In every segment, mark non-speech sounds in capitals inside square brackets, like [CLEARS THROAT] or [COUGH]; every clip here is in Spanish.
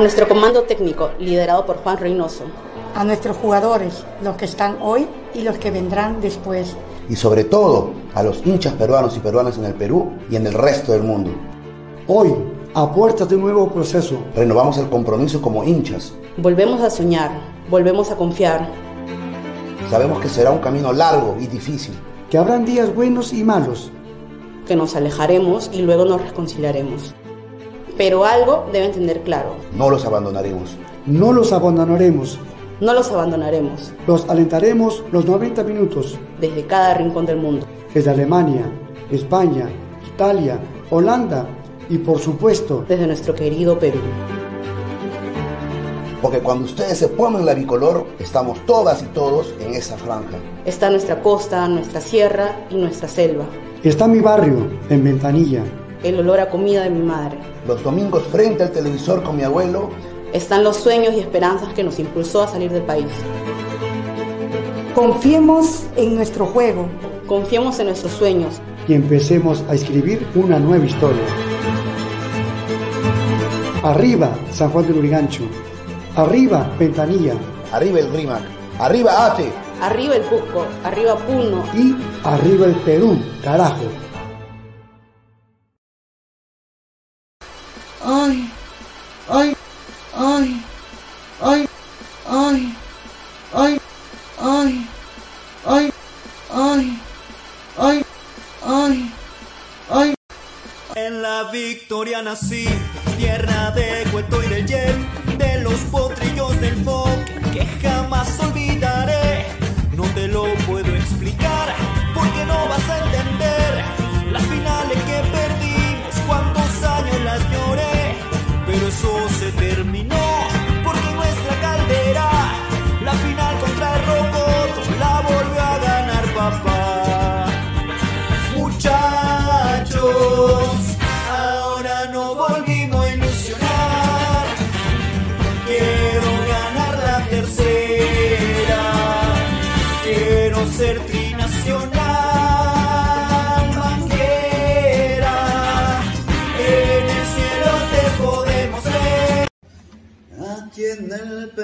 A nuestro comando técnico, liderado por Juan Reynoso. A nuestros jugadores, los que están hoy y los que vendrán después. Y sobre todo a los hinchas peruanos y peruanas en el Perú y en el resto del mundo. Hoy, a puertas de un nuevo proceso, renovamos el compromiso como hinchas. Volvemos a soñar, volvemos a confiar. Sabemos que será un camino largo y difícil. Que habrán días buenos y malos. Que nos alejaremos y luego nos reconciliaremos. Pero algo deben tener claro. No los abandonaremos. No los abandonaremos. No los abandonaremos. Los alentaremos los 90 minutos. Desde cada rincón del mundo. Desde Alemania, España, Italia, Holanda y por supuesto desde nuestro querido Perú. Porque cuando ustedes se ponen la bicolor, estamos todas y todos en esa franja. Está nuestra costa, nuestra sierra y nuestra selva. Está mi barrio, en Ventanilla. El olor a comida de mi madre. Los domingos frente al televisor con mi abuelo. Están los sueños y esperanzas que nos impulsó a salir del país. Confiemos en nuestro juego. Confiemos en nuestros sueños. Y empecemos a escribir una nueva historia. Arriba, San Juan de Lurigancho. Arriba, Ventanilla. Arriba el Rímac. Arriba Ate. Arriba el Cusco. Arriba Puno. Y arriba el Perú, carajo. Victoria nací, tierra de Cueto y del Jeff, de los potrillos del folk, que jamás olvidaré.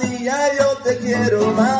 día yo te quiero más.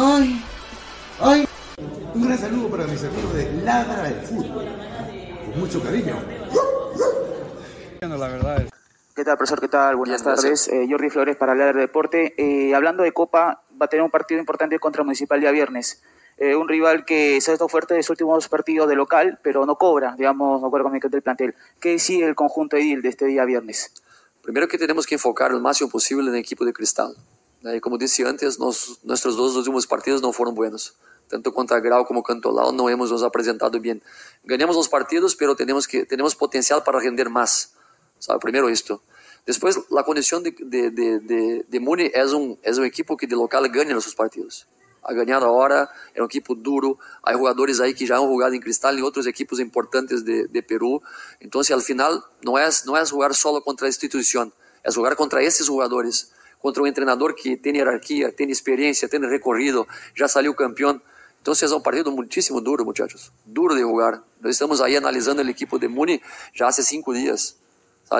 ¡Ay! ¡Ay! Un gran saludo para mis amigos de Ladra del Fútbol. Con mucho cariño. La verdad es... ¿Qué tal, profesor? ¿Qué tal? Buenas tardes. Eh, Jordi Flores para hablar de deporte. Eh, hablando de Copa, va a tener un partido importante contra Municipal día viernes. Eh, un rival que se ha estado fuerte en sus últimos partidos de local, pero no cobra, digamos, no cobra con el del plantel. ¿Qué sigue el conjunto Edil de este día viernes? Primero que tenemos que enfocar lo máximo posible en el equipo de Cristal. Eh, como dije antes, nos, nuestros dos últimos partidos no fueron buenos. Tanto contra Grau como Cantolao no hemos nos apresentado bien. Ganamos los partidos, pero tenemos, que, tenemos potencial para render más. ¿sabe? Primero esto. Después, la condición de, de, de, de, de Muni es un, es un equipo que de local gana los sus partidos. Ha ganado ahora, é um equipo duro. Há jogadores aí que já han jogado em Cristal em outros equipos importantes de, de Perú. Então, al final, não é, não é jogar solo contra a instituição, é jogar contra esses jogadores, contra um treinador que tem hierarquia, tem experiência, tem recorrido, já saiu campeão. Então, é um partido muitíssimo duro, muchachos. Duro de jogar. Nós estamos aí analisando o equipo de Muni já há cinco dias.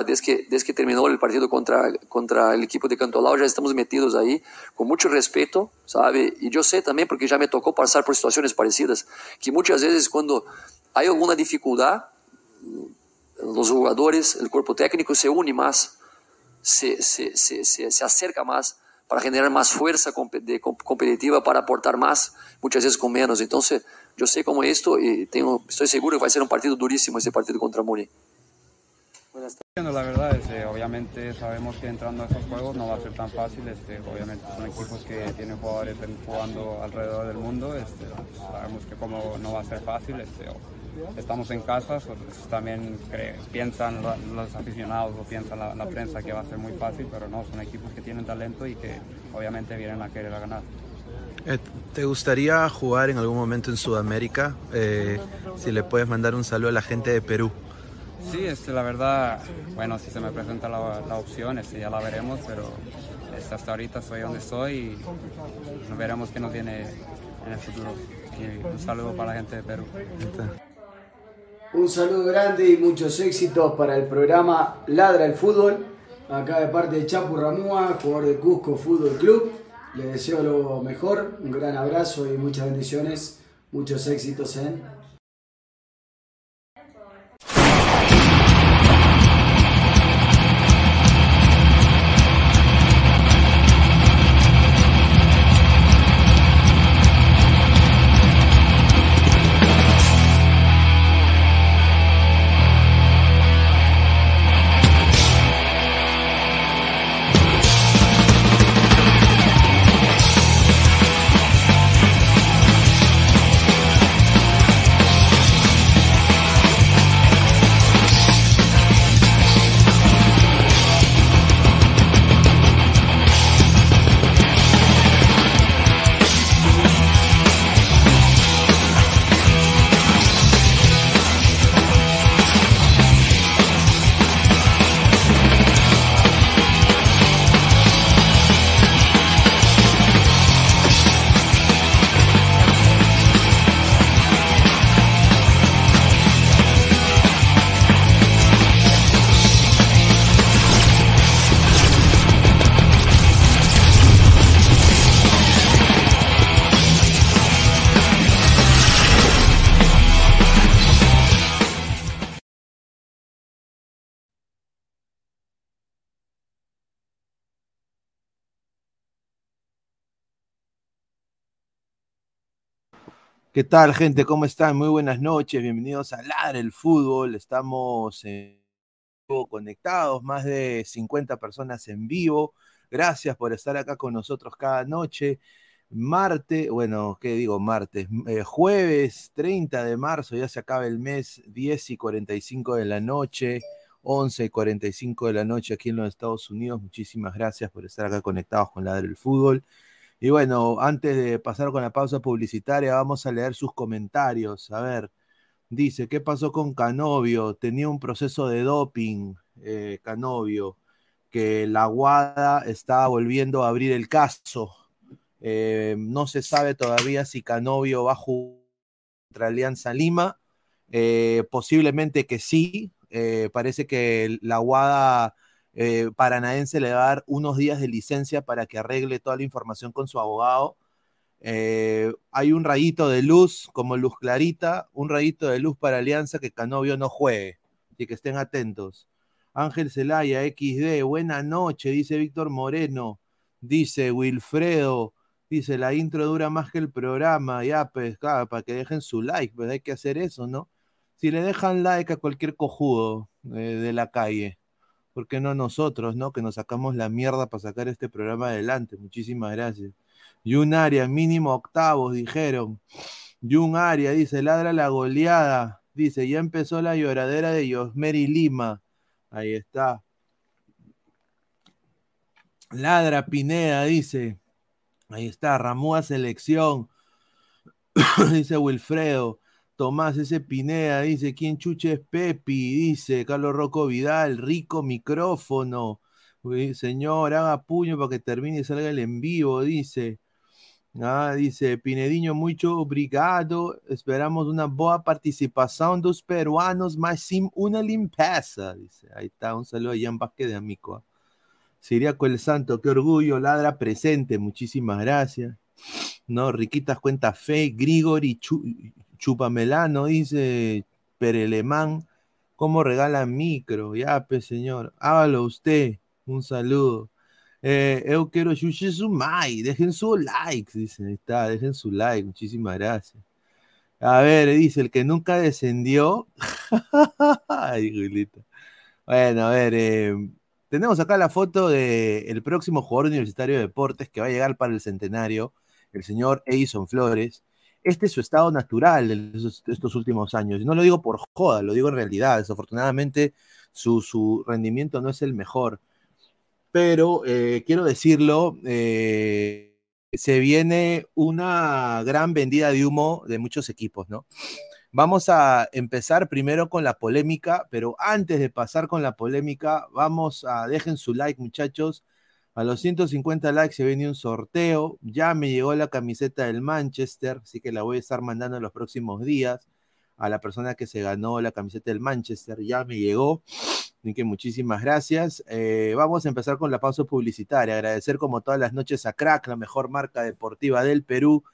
Desde que, desde que terminou o partido contra, contra o equipo de Cantolao, já estamos metidos aí, com muito respeito, sabe? E eu sei também, porque já me tocou passar por situações parecidas, que muitas vezes quando há alguma dificuldade, os jogadores, o corpo técnico se une mais, se, se, se, se, acerca mais para generar mais força competitiva, para aportar mais, muitas vezes com menos. Então, eu sei como é isto e tenho, estou seguro que vai ser um partido duríssimo esse partido contra Muni. La verdad es que obviamente sabemos que entrando a esos juegos no va a ser tan fácil, este, obviamente son equipos que tienen jugadores jugando alrededor del mundo, este, sabemos que como no va a ser fácil, este, estamos en casa, también piensan los aficionados o piensa la, la, prensa que va a ser muy fácil, pero no, son equipos que tienen talento y que obviamente vienen a querer a ganar. Eh, ¿Te gustaría jugar en algún momento en Sudamérica? Eh, si le puedes mandar un saludo a la gente de Perú. Sí, este, la verdad, bueno, si se me presenta la, la opción, este, ya la veremos, pero este, hasta ahorita estoy donde estoy y veremos qué nos viene en el futuro. Y un saludo para la gente de Perú. Un saludo grande y muchos éxitos para el programa Ladra el Fútbol. Acá de parte de Chapu Ramúa, jugador de Cusco Fútbol Club. Le deseo lo mejor, un gran abrazo y muchas bendiciones, muchos éxitos en ¿Qué tal, gente? ¿Cómo están? Muy buenas noches. Bienvenidos a Ladre el Fútbol. Estamos en conectados, más de 50 personas en vivo. Gracias por estar acá con nosotros cada noche. Marte, bueno, ¿qué digo? Martes, eh, jueves 30 de marzo, ya se acaba el mes, 10 y 45 de la noche, 11 y 45 de la noche aquí en los Estados Unidos. Muchísimas gracias por estar acá conectados con Ladre el Fútbol. Y bueno, antes de pasar con la pausa publicitaria, vamos a leer sus comentarios. A ver, dice, ¿qué pasó con Canovio? Tenía un proceso de doping. eh, Canovio, que la Guada está volviendo a abrir el caso. Eh, no se sabe todavía si Canovio va a jugar contra Alianza Lima. Eh, posiblemente que sí. Parece que la Guada eh, paranaense le va a dar unos días de licencia para que arregle toda la información con su abogado. Eh, hay un rayito de luz, como luz clarita, un rayito de luz para Alianza que Canovio no juegue. Y que estén atentos. Ángel Zelaya, XD, buena noche, dice Víctor Moreno, dice Wilfredo, dice la intro dura más que el programa, ya pues, para que dejen su like, pues hay que hacer eso, ¿no? Si le dejan like a cualquier cojudo eh, de la calle, ¿por qué no nosotros, no? Que nos sacamos la mierda para sacar este programa adelante. Muchísimas gracias. Y un área, mínimo octavos, dijeron. Y un área, dice, ladra la goleada. Dice, ya empezó la lloradera de Yosmeri Lima. Ahí está. Ladra Pineda, dice. Ahí está, Ramúa Selección. [COUGHS] dice Wilfredo. Tomás, ese Pineda, dice, ¿quién chuche es Pepi? Dice Carlos Rocco Vidal, rico micrófono. Señor, haga puño para que termine y salga el en vivo, dice. Ah, dice Pinediño, mucho obrigado. Esperamos una boa participación dos peruanos, más sin una limpeza. Dice, ahí está, un saludo a Jan Vázquez de Amico. ¿ah? Siriaco el Santo, qué orgullo, ladra presente, muchísimas gracias. No, Riquitas cuenta fe, Grigori Chupamelano, dice Perelemán, ¿cómo regala micro? Ya, pues señor, hágalo usted, un saludo. Eh, eu quiero mai, dejen su like, dice, ahí está, dejen su like, muchísimas gracias. A ver, dice, el que nunca descendió. [LAUGHS] Ay, Julita. Bueno, a ver, eh, tenemos acá la foto del próximo jugador universitario de deportes que va a llegar para el centenario, el señor Edison Flores. Este es su estado natural de estos últimos años. No lo digo por joda, lo digo en realidad. Desafortunadamente, su, su rendimiento no es el mejor. Pero eh, quiero decirlo, eh, se viene una gran vendida de humo de muchos equipos, ¿no? Vamos a empezar primero con la polémica, pero antes de pasar con la polémica, vamos a dejen su like, muchachos. A los 150 likes se viene un sorteo. Ya me llegó la camiseta del Manchester, así que la voy a estar mandando en los próximos días a la persona que se ganó la camiseta del Manchester. Ya me llegó. Así que muchísimas gracias. Eh, vamos a empezar con la pausa publicitaria. Agradecer como todas las noches a Crack, la mejor marca deportiva del Perú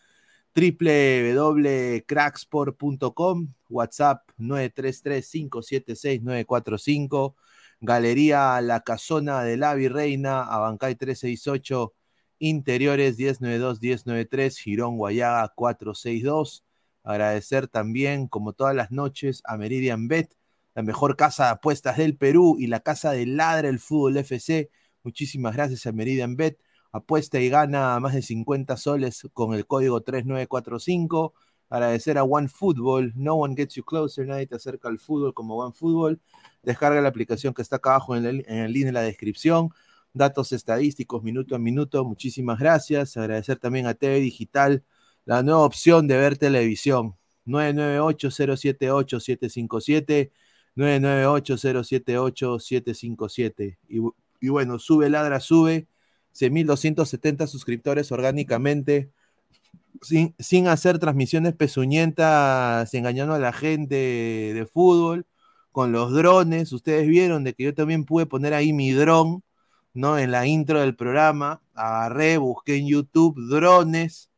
www.cracksport.com, WhatsApp 933-576-945, Galería La Casona de la Virreina, Abancay 368, Interiores 1092-1093, Girón Guayaga 462. Agradecer también, como todas las noches, a Meridian Bet, la mejor casa de apuestas del Perú y la casa de Ladra el Fútbol FC. Muchísimas gracias a Meridian Bet. Apuesta y gana más de 50 soles con el código 3945. Agradecer a OneFootball. No one gets you closer. Nadie te acerca al fútbol como OneFootball. Descarga la aplicación que está acá abajo en el, en el link de la descripción. Datos estadísticos minuto a minuto. Muchísimas gracias. Agradecer también a TV Digital, la nueva opción de ver televisión. 998-078-757. 998-078-757. Y, y bueno, sube, ladra, sube. 6.270 suscriptores orgánicamente, sin, hacer transmisiones pezuñentas, engañando a la gente de fútbol, con los drones. Ustedes vieron de que yo también pude poner ahí mi dron, ¿no? En la intro del programa. Agarré, busqué en YouTube drones,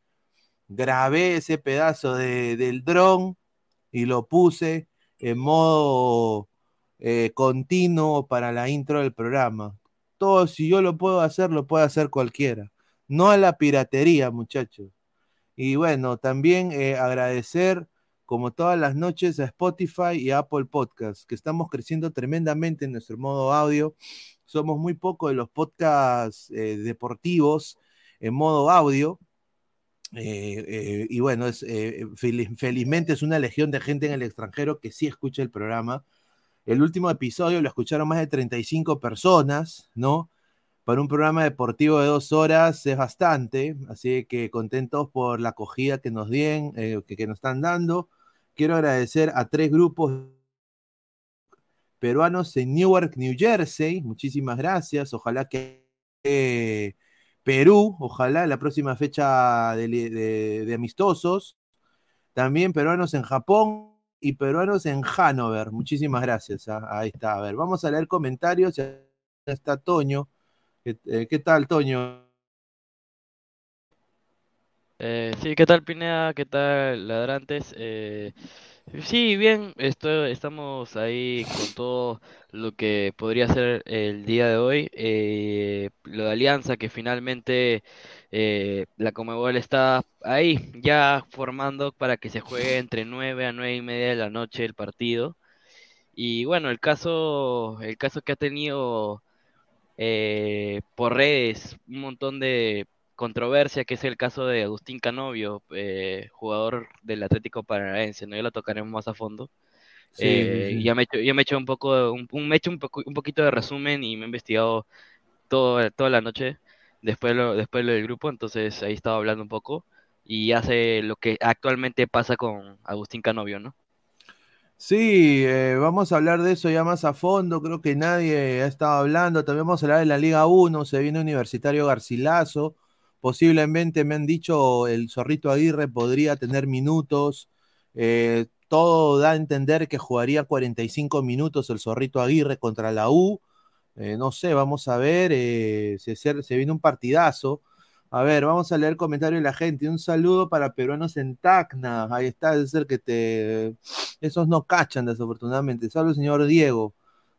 grabé ese pedazo de, del dron y lo puse en modo eh, continuo para la intro del programa todo, si yo lo puedo hacer, lo puede hacer cualquiera. No a la piratería, muchachos. Y bueno, también eh, agradecer, como todas las noches, a Spotify y a Apple Podcasts, que estamos creciendo tremendamente en nuestro modo audio. Somos muy pocos de los podcasts eh, deportivos en modo audio. Eh, y bueno, felizmente es una legión de gente en el extranjero que sí escucha el programa. El último episodio lo escucharon más de 35 personas, ¿no? Para un programa deportivo de dos horas es bastante, así que contentos por la acogida que nos den, eh, que, nos están dando. Quiero agradecer a tres grupos peruanos en Newark, New Jersey. Muchísimas gracias. Ojalá que eh, Perú, ojalá la próxima fecha de, amistosos. También peruanos en Japón y peruanos en Hannover. Muchísimas gracias. ah, Ahí está. A ver, vamos a leer comentarios. Ya está Toño. ¿Qué, eh, qué tal, Toño? Eh, sí, ¿qué tal Pineda? ¿Qué tal Ladrantes? Eh, sí, bien, esto, estamos ahí con todo lo que podría ser el día de hoy. Eh, lo de Alianza, que finalmente eh, la Conmebol está ahí, ya formando para que se juegue entre 9 a 9 y media de la noche el partido. Y bueno, el caso, el caso que ha tenido eh, por redes un montón de controversia, que es el caso de Agustín Canovio, eh, jugador del Atlético Paranaense, ¿no? Ya lo tocaremos más a fondo. Sí, Eh, sí. Ya me he hecho, ya me he hecho un poco, un, un- me he hecho un, poco- un poquito de resumen y me he investigado todo, toda la noche después lo, después lo del grupo, entonces ahí estaba hablando un poco y hace lo que actualmente pasa con Agustín Canovio, ¿no? Sí, eh, vamos a hablar de eso ya más a fondo. Creo que nadie ha estado hablando. También vamos a hablar de la Liga 1. Se viene Universitario Garcilaso. Posiblemente me han dicho el Zorrito Aguirre podría tener minutos. Eh, todo da a entender que jugaría 45 minutos el Zorrito Aguirre contra la U. Eh, no sé, vamos a ver. eh, se, se- se viene un partidazo. A ver, vamos a leer comentarios de la gente. Un saludo para peruanos en Tacna. Ahí está, es el que te. Esos no cachan, desafortunadamente. Salvo el señor Diego,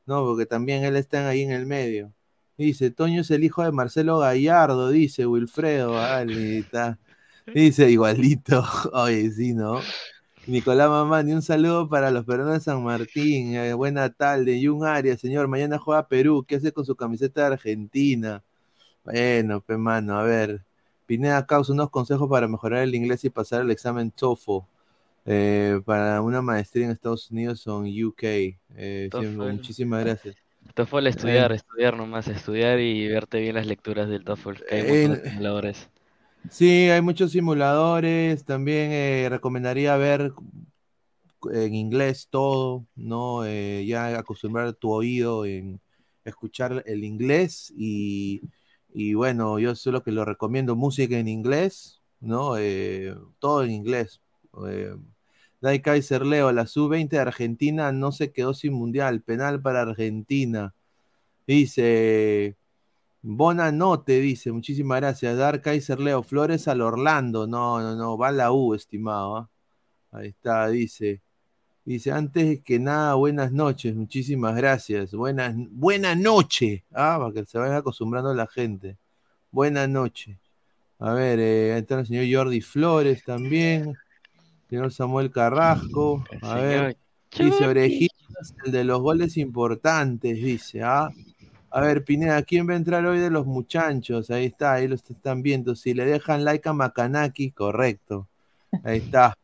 ¿no? Porque también él está ahí en el medio. Dice, Toño es el hijo de Marcelo Gallardo, dice Wilfredo. Vale, está. Dice igualito. [LAUGHS] Oye, sí, ¿no? Nicolás Mamani, un saludo para los peruanos de San Martín. eh, buena tarde. Jun Arias, señor, mañana juega Perú. ¿Qué hace con su camiseta de Argentina? Bueno, pues mano, a ver. Pineda causa unos consejos para mejorar el inglés y pasar el examen TOEFL eh, para una maestría en Estados Unidos o en UK. Eh, muchísimas gracias. TOEFL estudiar, Eh, estudiar nomás, estudiar y verte bien las lecturas del TOEFL, que hay Eh, muchos simuladores. Sí, hay muchos simuladores. También recomendaría ver en inglés todo, ¿no? Ya acostumbrar tu oído en escuchar el inglés y, y bueno, yo solo que lo recomiendo, música en inglés, ¿no? Eh, todo en inglés. Eh, Dai Kaiser Leo, la sub-20 de Argentina no se quedó sin mundial, penal para Argentina. Dice, Bona note, dice, muchísimas gracias. Dar Kaiser Leo, Flores al Orlando. No, no, no, va la U, estimado. ¿ah? Ahí está, dice. Dice, antes que nada, buenas noches, muchísimas gracias. Buenas, buena noche. Ah, para que se vaya acostumbrando la gente. Buenas noches. A ver, eh, ahí está el señor Jordi Flores también. Señor Samuel Carrasco. A ver. Dice Orejitas, el de los goles importantes, dice. Ah. A ver, Pineda, ¿quién va a entrar hoy de los muchachos? Ahí está, ahí lo están viendo. Si le dejan like a Macanaki, correcto. Ahí está.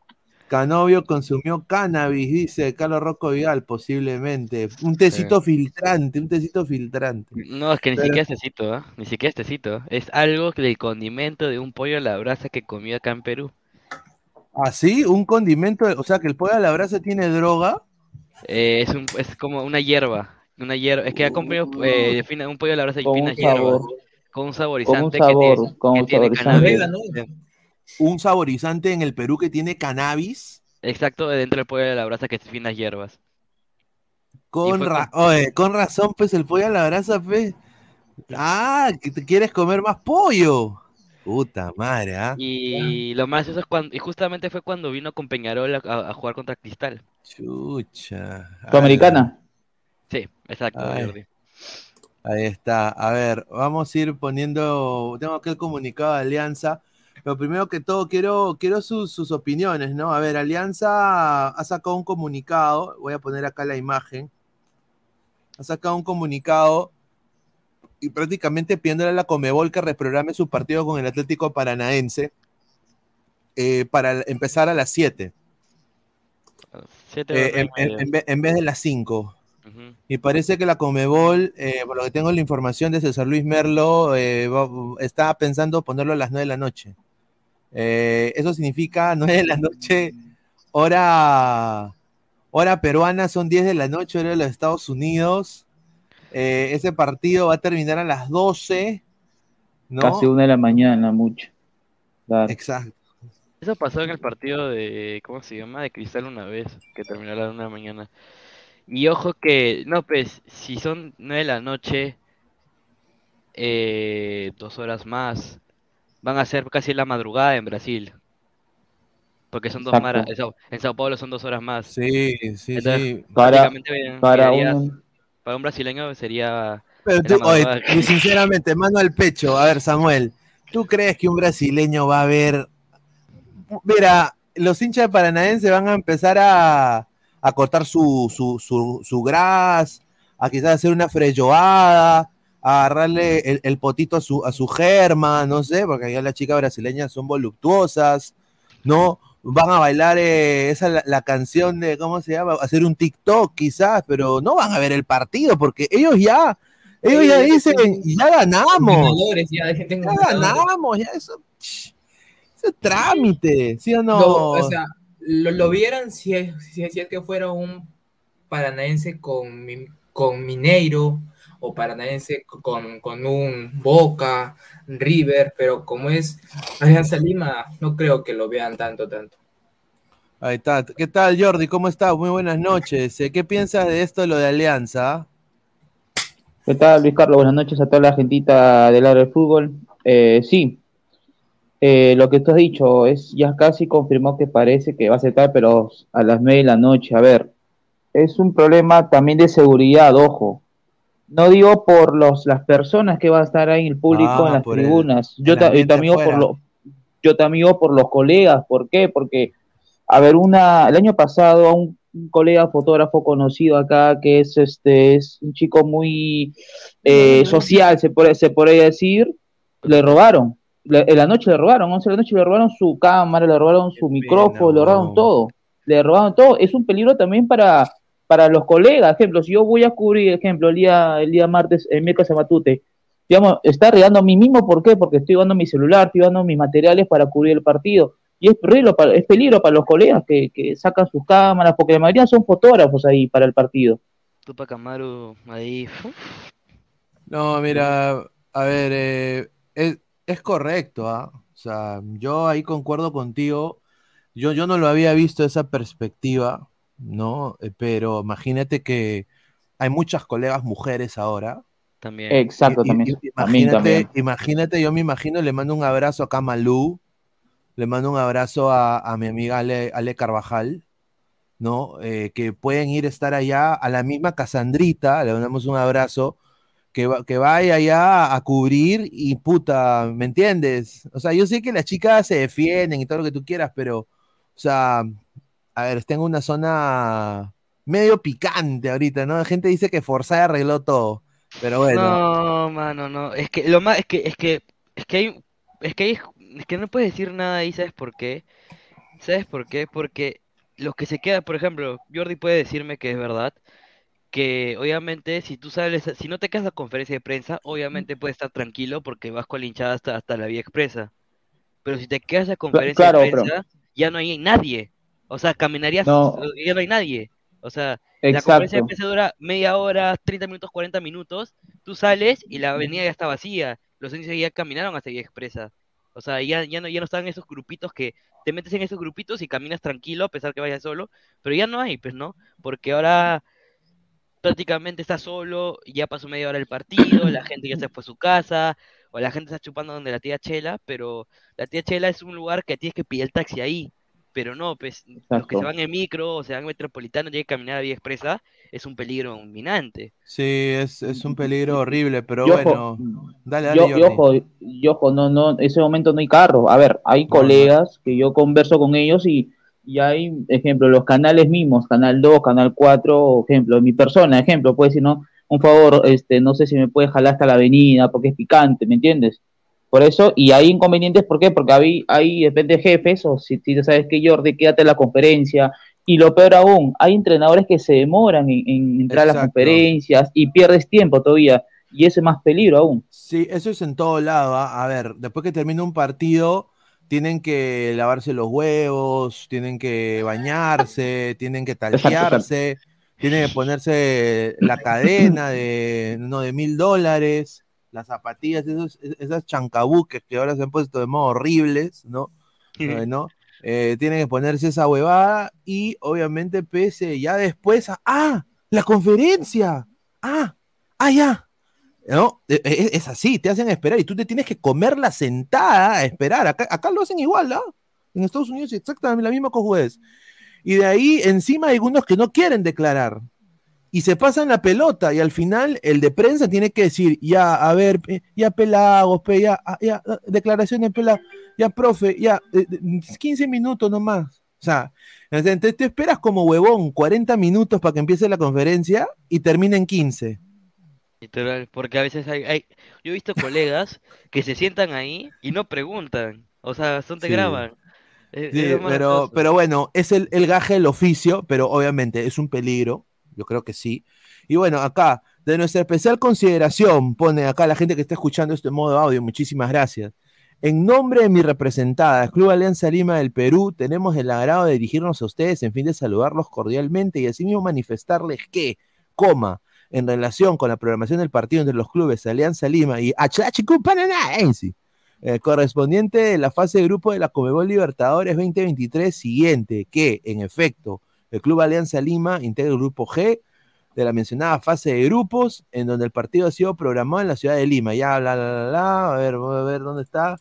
Canovio consumió cannabis, dice Carlos Rocco Vidal, posiblemente. Un tecito filtrante, un tecito filtrante. No, es que ni Pero- siquiera es tecito, ¿ah? Ni siquiera es tecito. Es algo del condimento de un pollo a la brasa que comió acá en Perú. ¿Ah, sí? Un condimento, o sea, que el pollo a la brasa tiene droga. Eh, es, un, es como una hierba. Una hierba. Es que ha comido eh, fina- un pollo a la brasa y Con un finas hierbas. sabor. Con un Con saborizante un que sabor, tiene, con que un tiene saborizante. cannabis. Un saborizante en el Perú que tiene cannabis. Exacto, dentro del pollo de la brasa que es finas hierbas. Con, fue ra- oye, con razón, pues el pollo a la brasa, pues. Ah, que te quieres comer más pollo. Puta madre, ¿ah? Y lo más eso es cuando, y justamente fue cuando vino con Peñarol a, jugar contra Cristal. Chucha. Sudamericana. Sí, exacto. Jordi. Ahí está. A ver, vamos a ir poniendo. Tengo aquí el comunicado de Alianza. Pero primero que todo, quiero, quiero sus, sus opiniones, ¿no? A ver, Alianza ha sacado un comunicado. Voy a poner acá la imagen. Ha sacado un comunicado y prácticamente pidiéndole a la Comebol que reprograme su partido con el Atlético Paranaense eh, para empezar a las 7. Siete Eh, en, en- media. en vez, de las 5. Ujú. Y parece que la Comebol, eh, por lo que tengo la información de César Luis Merlo, va- está pensando ponerlo a las 9 de la noche. Eh, eso significa [LAUGHS] 9 de la noche, hora, hora peruana, son 10 de la noche, hora de los Estados Unidos. Eh, ese partido va a terminar a las 12. ¿no? Casi una de la mañana, mucho. Claro. Exacto. Eso pasó en el partido de, ¿cómo se llama? De Cristal una vez, que terminó a las 1 de la mañana. Y ojo que, no, pues, si son 9 de la noche, eh, dos horas más, van a ser casi la madrugada en Brasil. Porque son dos maras, en Sao, en Sao Paulo son dos horas más. Sí, sí, Entonces, sí. Para- un- para un brasileño sería Pero tú, oye, sinceramente, mano al pecho. A ver, Samuel, ¿tú crees que un brasileño va a ver? Mira, los hinchas de Paranaense van a empezar a, a cortar su, su, su, su gras, a quizás hacer una freyoada, a agarrarle el, el potito a su, a su germa, no sé, porque allá las chicas brasileñas son voluptuosas, ¿no? Van a bailar eh, esa la, la canción de, ¿cómo se llama? Hacer un TikTok quizás, pero no van a ver el partido, porque ellos ya, ellos ya Sí, dicen, ya ganamos. Ya, Ya ganamos, ya eso, eso es trámite, ¿sí o no? Lo- o sea, lo, lo vieran si es, si, es- que fuera un paranaense con, con Mineiro o paranaense con, con un Boca, River, pero como es Alianza Lima, no creo que lo vean tanto, tanto. Ahí está. ¿Qué tal, Jordi? ¿Cómo estás? Muy buenas noches. Eh, ¿Qué piensas de esto, lo de Alianza? ¿Qué tal, Luis Carlos? Buenas noches a toda la gentita del área del fútbol. Eh, sí, eh, lo que tú has dicho es ya casi confirmó que parece que va a aceptar, pero a las nueve de la noche. A ver, es un problema también de seguridad, ojo. No digo por los, las personas que van a estar ahí en el público, Ah, en las por el- tribunas. yo, ta- yo también por lo, yo también por los colegas. ¿Por qué? Porque, a ver, una, el año pasado a un, un colega fotógrafo conocido acá, que es este, es un chico muy eh, social, se, puede, se podría decir, le robaron. Le- en la noche le robaron, 11 de la noche le robaron su cámara, le robaron su micrófono, le robaron todo. Le robaron todo. Es un peligro también para, para los colegas. Ejemplo, si yo voy a cubrir, ejemplo, el día, el día martes, el miércoles en Matute, digamos, está arriesgando a mí mismo, ¿por qué? Porque estoy dando mi celular, estoy dando mis materiales para cubrir el partido. Y es peligro para, es peligro para los colegas que, que sacan sus cámaras, porque la mayoría son fotógrafos ahí para el partido. Tupac Amaru ahí. No, mira, a ver, eh, es, es correcto, ¿ah? O sea, yo ahí concuerdo contigo. Yo, yo no lo había visto esa perspectiva, ¿no? Eh, Pero imagínate que hay muchas colegas mujeres ahora. También. Exacto, Y- también. y- imagínate, también. imagínate, yo me imagino, le mando un abrazo acá a Malú, le mando un abrazo a, a mi amiga Ale, Ale Carvajal, ¿no? Eh, que pueden ir a estar allá, a la misma Casandrita, le mandamos un abrazo, que, va- que vaya allá a cubrir y puta, ¿me entiendes? O sea, yo sé que las chicas se defienden y todo lo que tú quieras, pero, o sea, a ver, está en una zona medio picante ahorita, ¿no? La gente dice que Forsyth arregló todo, pero bueno. No, mano, no. Es que lo más, es que, es que, es que hay, es que hay, es que no puedes decir nada ahí, ¿sabes por qué? ¿Sabes por qué? Porque los que se quedan, por ejemplo, Jordi puede decirme que es verdad, que obviamente si tú sales, si no te quedas a conferencia de prensa, obviamente puedes estar tranquilo porque vas con la hinchada hasta, hasta la vía expresa. Pero si te quedas a conferencia claro, de pero- prensa, ya no hay nadie. O sea, caminarías, No. ya no hay nadie. O sea, la conferencia de prensa dura media hora, 30 minutos, 40 minutos. Tú sales y la avenida ya está vacía. Los hinchas ya caminaron hasta Vía Expresa. O sea, ya, ya, no, ya no están esos grupitos que te metes en esos grupitos y caminas tranquilo a pesar que vayas solo. Pero ya no hay, pues, ¿no? Porque ahora prácticamente estás solo, ya pasó media hora el partido, la gente ya se fue a su casa, o la gente está chupando donde la tía Chela, pero la tía Chela es un lugar que tienes que pedir el taxi ahí. Pero no, pues los que se van en micro o se van en metropolitano, tienen que caminar a vía expresa, es un peligro inminente. Sí, es, es un peligro horrible, pero bueno, dale, dale, Yo, y Jordi. ojo, y ojo, no, no, en ese momento no hay carro. A ver, hay colegas que yo converso con ellos y, y hay, ejemplo, los canales mismos, Canal 2, Canal 4, ejemplo, mi persona, ejemplo, puede decir, no, un favor, este, no sé si me puede jalar hasta la avenida porque es picante, ¿me entiendes? Por eso, y hay inconvenientes, ¿por qué? Porque hay, hay depende de jefes, o si, si tú sabes que Jordi, quédate en la conferencia, y lo peor aún, hay entrenadores que se demoran en, en entrar a las conferencias y pierdes tiempo todavía, y ese es más peligro aún. Sí, eso es en todo lado. ¿ah? A ver, después que termina un partido, tienen que lavarse los huevos, tienen que bañarse, [LAUGHS] tienen que talquearse, tienen que ponerse la cadena de, no, de mil dólares, las zapatillas, esos- esas chancabuques que ahora se han puesto de modo horribles, ¿no? Eh, ¿no? Eh, tienen que ponerse esa huevada y obviamente pese ya después, a- ¡ah! ¡La conferencia! ¡Ah! ¡Ah, ya! ¿No? E- e- Es, así, te hacen esperar y tú te tienes que comerla sentada a esperar. Acá, acá lo hacen igual, ¿ah? En Estados Unidos exactamente la misma cojudez. Y de ahí encima hay algunos que no quieren declarar. Y se pasan la pelota y al final el de prensa tiene que decir, ya, a ver, ya pelagos, pe, ya, ah, ya, ah, declaraciones pelagos, ya, profe, ya, eh, eh, 15 minutos nomás. O sea, entonces te esperas como huevón 40 minutos para que empiece la conferencia y termina en 15. Literal, porque a veces hay, hay, yo he visto colegas [LAUGHS] que se sientan ahí y no preguntan, o sea, son te Sí. graban. Es- Sí, es lo más pero, pero bueno, es el, el gaje del oficio, pero obviamente es un peligro, yo creo que sí. Y bueno, acá, de nuestra especial consideración, pone acá la gente que está escuchando este modo audio, muchísimas gracias. En nombre de mi representada, Club Alianza Lima del Perú, tenemos el agrado de dirigirnos a ustedes en fin de saludarlos cordialmente y asimismo manifestarles que, coma, en relación con la programación del partido entre los clubes Alianza Lima y Achachicu Paranaense, eh, correspondiente de la fase de grupo de la Comebol Libertadores 2023 siguiente, que en efecto el Club Alianza Lima integra el grupo G de la mencionada fase de grupos, en donde el partido ha sido programado en la ciudad de Lima. Ya, la, la, la, la, a ver, a ver dónde está.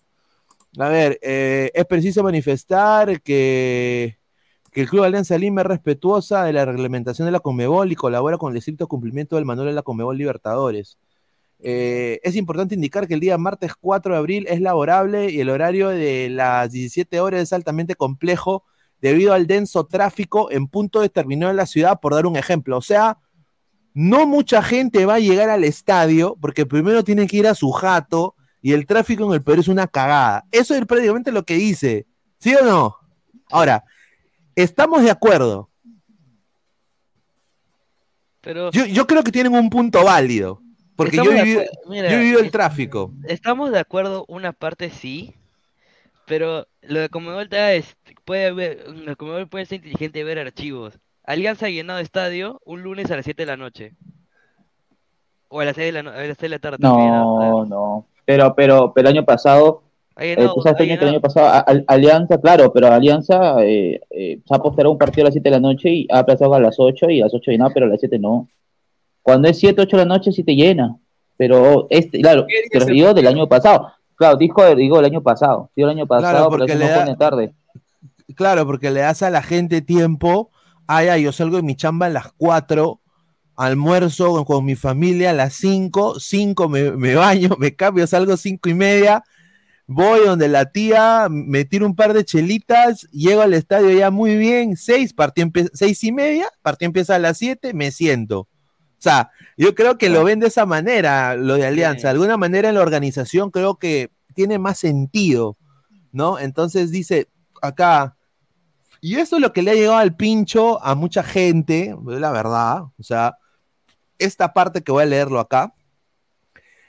A ver, eh, es preciso manifestar que, que el Club Alianza Lima es respetuosa de la reglamentación de la Comebol y colabora con el estricto cumplimiento del manual de la Comebol Libertadores. Eh, es importante indicar que el día martes 4 de abril es laborable y el horario de las 17 horas es altamente complejo debido al denso tráfico en punto determinado en la ciudad, por dar un ejemplo. O sea, no mucha gente va a llegar al estadio porque primero tienen que ir a su jato y el tráfico en el Perú es una cagada. Eso es prácticamente lo que dice. ¿Sí o no? Ahora, estamos de acuerdo. Pero Yo, yo creo que tienen un punto válido. Porque yo he vivido, yo he vivido el tráfico. estamos de acuerdo, una parte sí, pero lo de Comebol te da es, puede ver, la Conmebol puede ser inteligente y ver archivos. Alianza ha llenado estadio un lunes a las 7 de la noche. O a las 6 de la, no- a las 6 de la tarde. también, No, no. Pero, pero, pero el año pasado, eh, Toño, que el año pasado, a- a- Alianza, claro, pero Alianza eh, eh, se ha postergado un partido a las 7 de la noche y ha aplazado a las 8 y a las 8 llenado, pero a las 7 no. Cuando es 7, 8 de la noche sí te llena. Pero, este, claro, ¿Qué te lo dice digo del año pasado. Claro, dijo, digo el año pasado. Digo el año pasado, pero porque eso le no da- tarde. Claro, porque le das a la gente tiempo. Ah, ya, yo salgo de mi chamba a las 4, almuerzo con, con mi familia a las 5, 5 me, me baño, [LAUGHS] me cambio, salgo 5 y media, voy donde la tía, me tiro un par de chelitas, llego al estadio ya muy bien, 6, partido empie- seis y media, partido empieza a las 7, me siento. O sea, yo creo que lo ven de esa manera, lo de Alianza. De alguna manera en la organización creo que tiene más sentido, ¿no? Entonces dice, acá, y eso es lo que le ha llegado al pincho a mucha gente, la verdad. O sea, esta parte que voy a leerlo acá.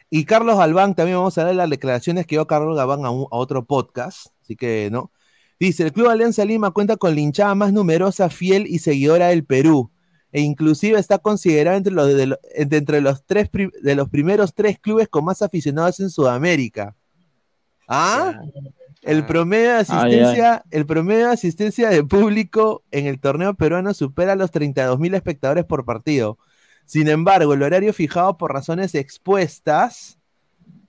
Y Carlos Galván, también vamos a ver las declaraciones que dio Carlos Galván a, un- a otro podcast. Así que, ¿no? Dice, el Club Alianza Lima cuenta con la hinchada más numerosa, fiel y seguidora del Perú. E inclusive está considerado entre los, de entre, los, tres de los primeros tres clubes con más aficionados en Sudamérica. ¿Ah? El promedio de Ay, asistencia, el promedio de asistencia de público en el torneo peruano supera los 32 mil espectadores por partido. Sin embargo, el horario fijado por razones expuestas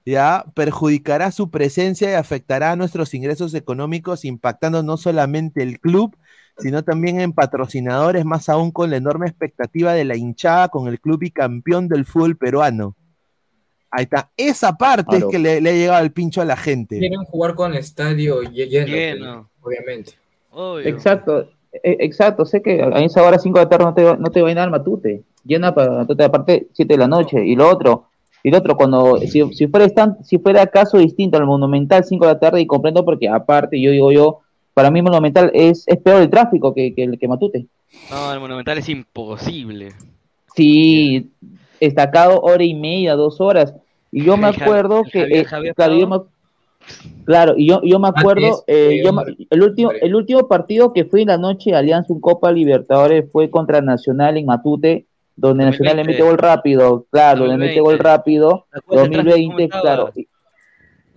ya perjudicará su presencia y afectará a nuestros ingresos económicos, impactando no solamente el club, sino también en patrocinadores, más aún con la enorme expectativa de la hinchada con el club y campeón del fútbol peruano. Ahí está. Esa parte Claro. es que le, le ha llegado el pincho a la gente. Quieren jugar con el estadio lle- lleno, Lleno. obviamente. Exacto, e- exacto. Sé que a esa hora 5 de la tarde no te, va- no te va a llenar Matute. Llena para Matute aparte 7 de la noche. Y lo otro, y lo otro, cuando, si, si fuera tan, si fuera caso distinto al Monumental 5 de la tarde, y comprendo porque aparte, yo digo yo, para mí Monumental es, es peor el tráfico que, que, que Matute. No, el Monumental es imposible. Sí, destacado hora y media, dos horas. Y yo me acuerdo que, eh, claro, yo me- Claro, y yo, yo me acuerdo, eh, yo el, último, el último partido que fue en la noche Alianza un Copa Libertadores fue contra Nacional en Matute, donde Nacional le 2020. mete gol rápido, claro, le mete gol 2020. rápido, ¿Te acuerdas, Traje, cómo 2020, estaba? claro. y-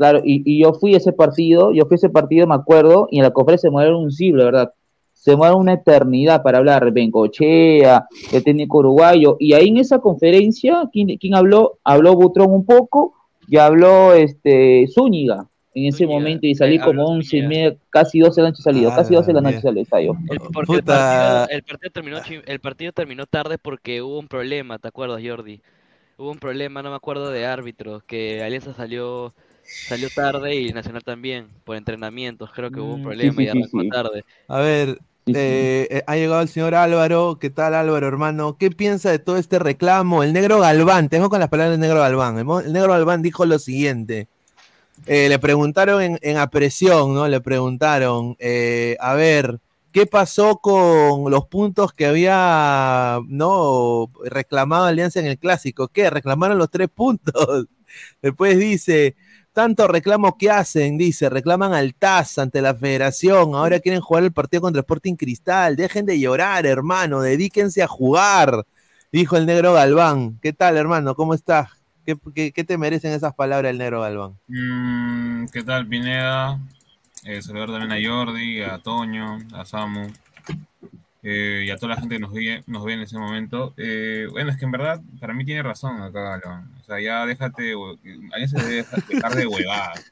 Claro, y, y yo fui a ese partido, yo fui a ese partido, me acuerdo, y en la conferencia se muere un siglo, ¿verdad? Se muere una eternidad para hablar, Bengochea, el técnico uruguayo, y ahí en esa conferencia, ¿quién, quién habló? Habló Butrón un poco, y habló este Zúñiga en ese momento, y salí eh, como habló 11 y media, casi 12 de la noche salido, Ah, casi 12 de la noche salió, estadio. El, porque el partido, el partido terminó el partido terminó tarde porque hubo un problema, ¿te acuerdas, Jordi? Hubo un problema, no me acuerdo de árbitros, que Alianza salió salió tarde y Nacional también por entrenamientos, creo que hubo un Mm, problema sí, y sí, sí, arrancó sí. tarde. A ver, eh, eh, ha llegado el señor Álvaro. ¿Qué tal, Álvaro, hermano? ¿Qué piensa de todo este reclamo? El negro Galván, tengo con las palabras del negro Galván. El, negro Galván dijo lo siguiente. Eh, le preguntaron en, en apresión, ¿no? Le preguntaron, a ver, ¿qué pasó con los puntos que había, no, reclamado Alianza en el clásico? ¿Qué? Reclamaron los tres puntos. [LAUGHS] Después dice, tanto reclamo que hacen, dice, reclaman al TAS ante la federación, ahora quieren jugar el partido contra Sporting Cristal, dejen de llorar, hermano, dedíquense a jugar, dijo el negro Galván. ¿Qué tal, hermano? ¿Cómo estás? ¿Qué, qué- qué te merecen esas palabras del negro Galván? Mm, ¿Qué tal, Pineda? Eh, saludar también a Jordi, a Toño, a Samu eh, y a toda la gente que nos ve, nos ve en ese momento. Eh, bueno, es que en verdad, para mí tiene razón acá, Galván. O sea, ya déjate, alguien se debe dejar- de huevadas.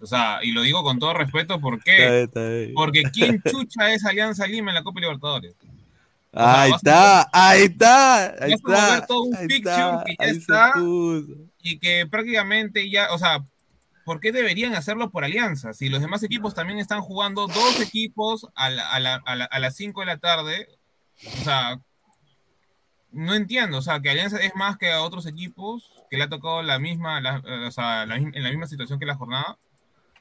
O sea, y lo digo con todo respeto, ¿por Está bien, qué? está bien. Porque ¿quién chucha es Alianza Lima en la Copa Libertadores? O sea, Ahí a- está, ahí está, ahí a está. todo un ahí fiction está, que ya está y que prácticamente ya, o sea, ¿por qué deberían hacerlo por alianza? Si los demás equipos también están jugando dos equipos a, la- a, la- a, la- a las 5 de la tarde, o sea, no entiendo, o sea, que Alianza es más que a otros equipos que le ha tocado la misma, la- eh, o sea, la en la misma situación que la jornada.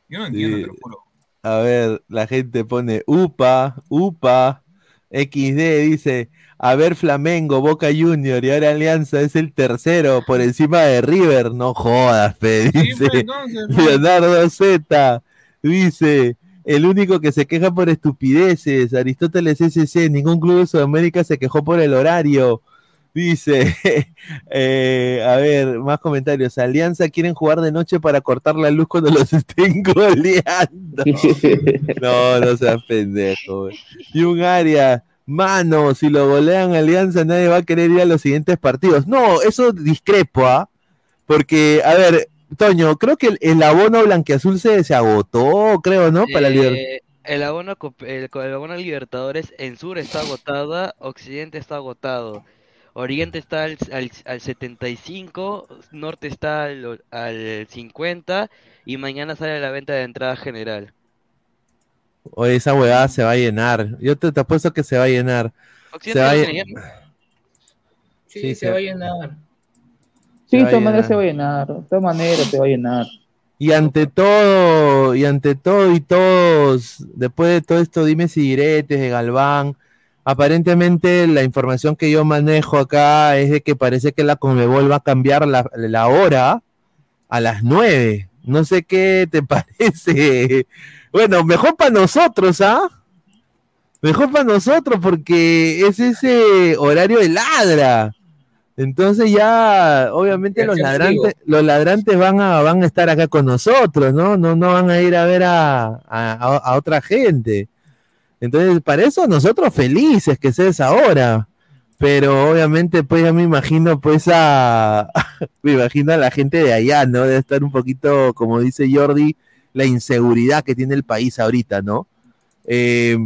Yo no entiendo, Sí. te lo juro. A ver, la gente pone UPA, UPA, XD dice, a ver Flamengo, Boca Junior y ahora Alianza es el tercero por encima de River. No jodas, pe, dice Leonardo Z. Dice, el único que se queja por estupideces, Aristóteles SC, ningún club de Sudamérica se quejó por el horario. Dice, [LAUGHS] eh, a ver, más comentarios. Alianza quieren jugar de noche para cortar la luz cuando los [LAUGHS] estén goleando. [LAUGHS] No, no seas pendejo. Y un área, mano, si lo golean Alianza, nadie va a querer ir a los siguientes partidos. No, eso discrepo, ¿ah? Porque, a ver, Toño, creo que el, el abono blanqueazul se, se agotó, creo, ¿no? Para Libertad. Eh, el abono el abono Libertadores en sur está agotada, occidente está agotado. Oriente está al, al, al 75, norte está al, al 50 y mañana sale la venta de entrada general. Oye, esa huevada se va a llenar. Yo te, te apuesto que se va a llenar. Occidente Se va a no lle- se llena. Sí, Sí, se se- va a llenar. Sí, de todas maneras se va a llenar, de todas maneras se va a llenar. Y ante todo, y ante todo y todos, después de todo esto, dime si diretes de Galván, aparentemente la información que yo manejo acá es de que parece que la Conmebol va a cambiar la, la hora a las nueve. No sé qué te [LAUGHS] parece. Bueno, mejor para nosotros, ¿ah? Mejor para nosotros porque es ese horario de ladra. Entonces ya, obviamente los ladrantes, los ladrantes van a, van a estar acá con nosotros, ¿no? No, no van a ir a ver a, a- a otra gente. Entonces, para eso nosotros felices que sea esa hora. Pero obviamente, pues ya me imagino, pues a, [LAUGHS] me imagino a la gente de allá, ¿no? Debe estar un poquito, como dice Jordi, la inseguridad que tiene el país ahorita, ¿no? Eh,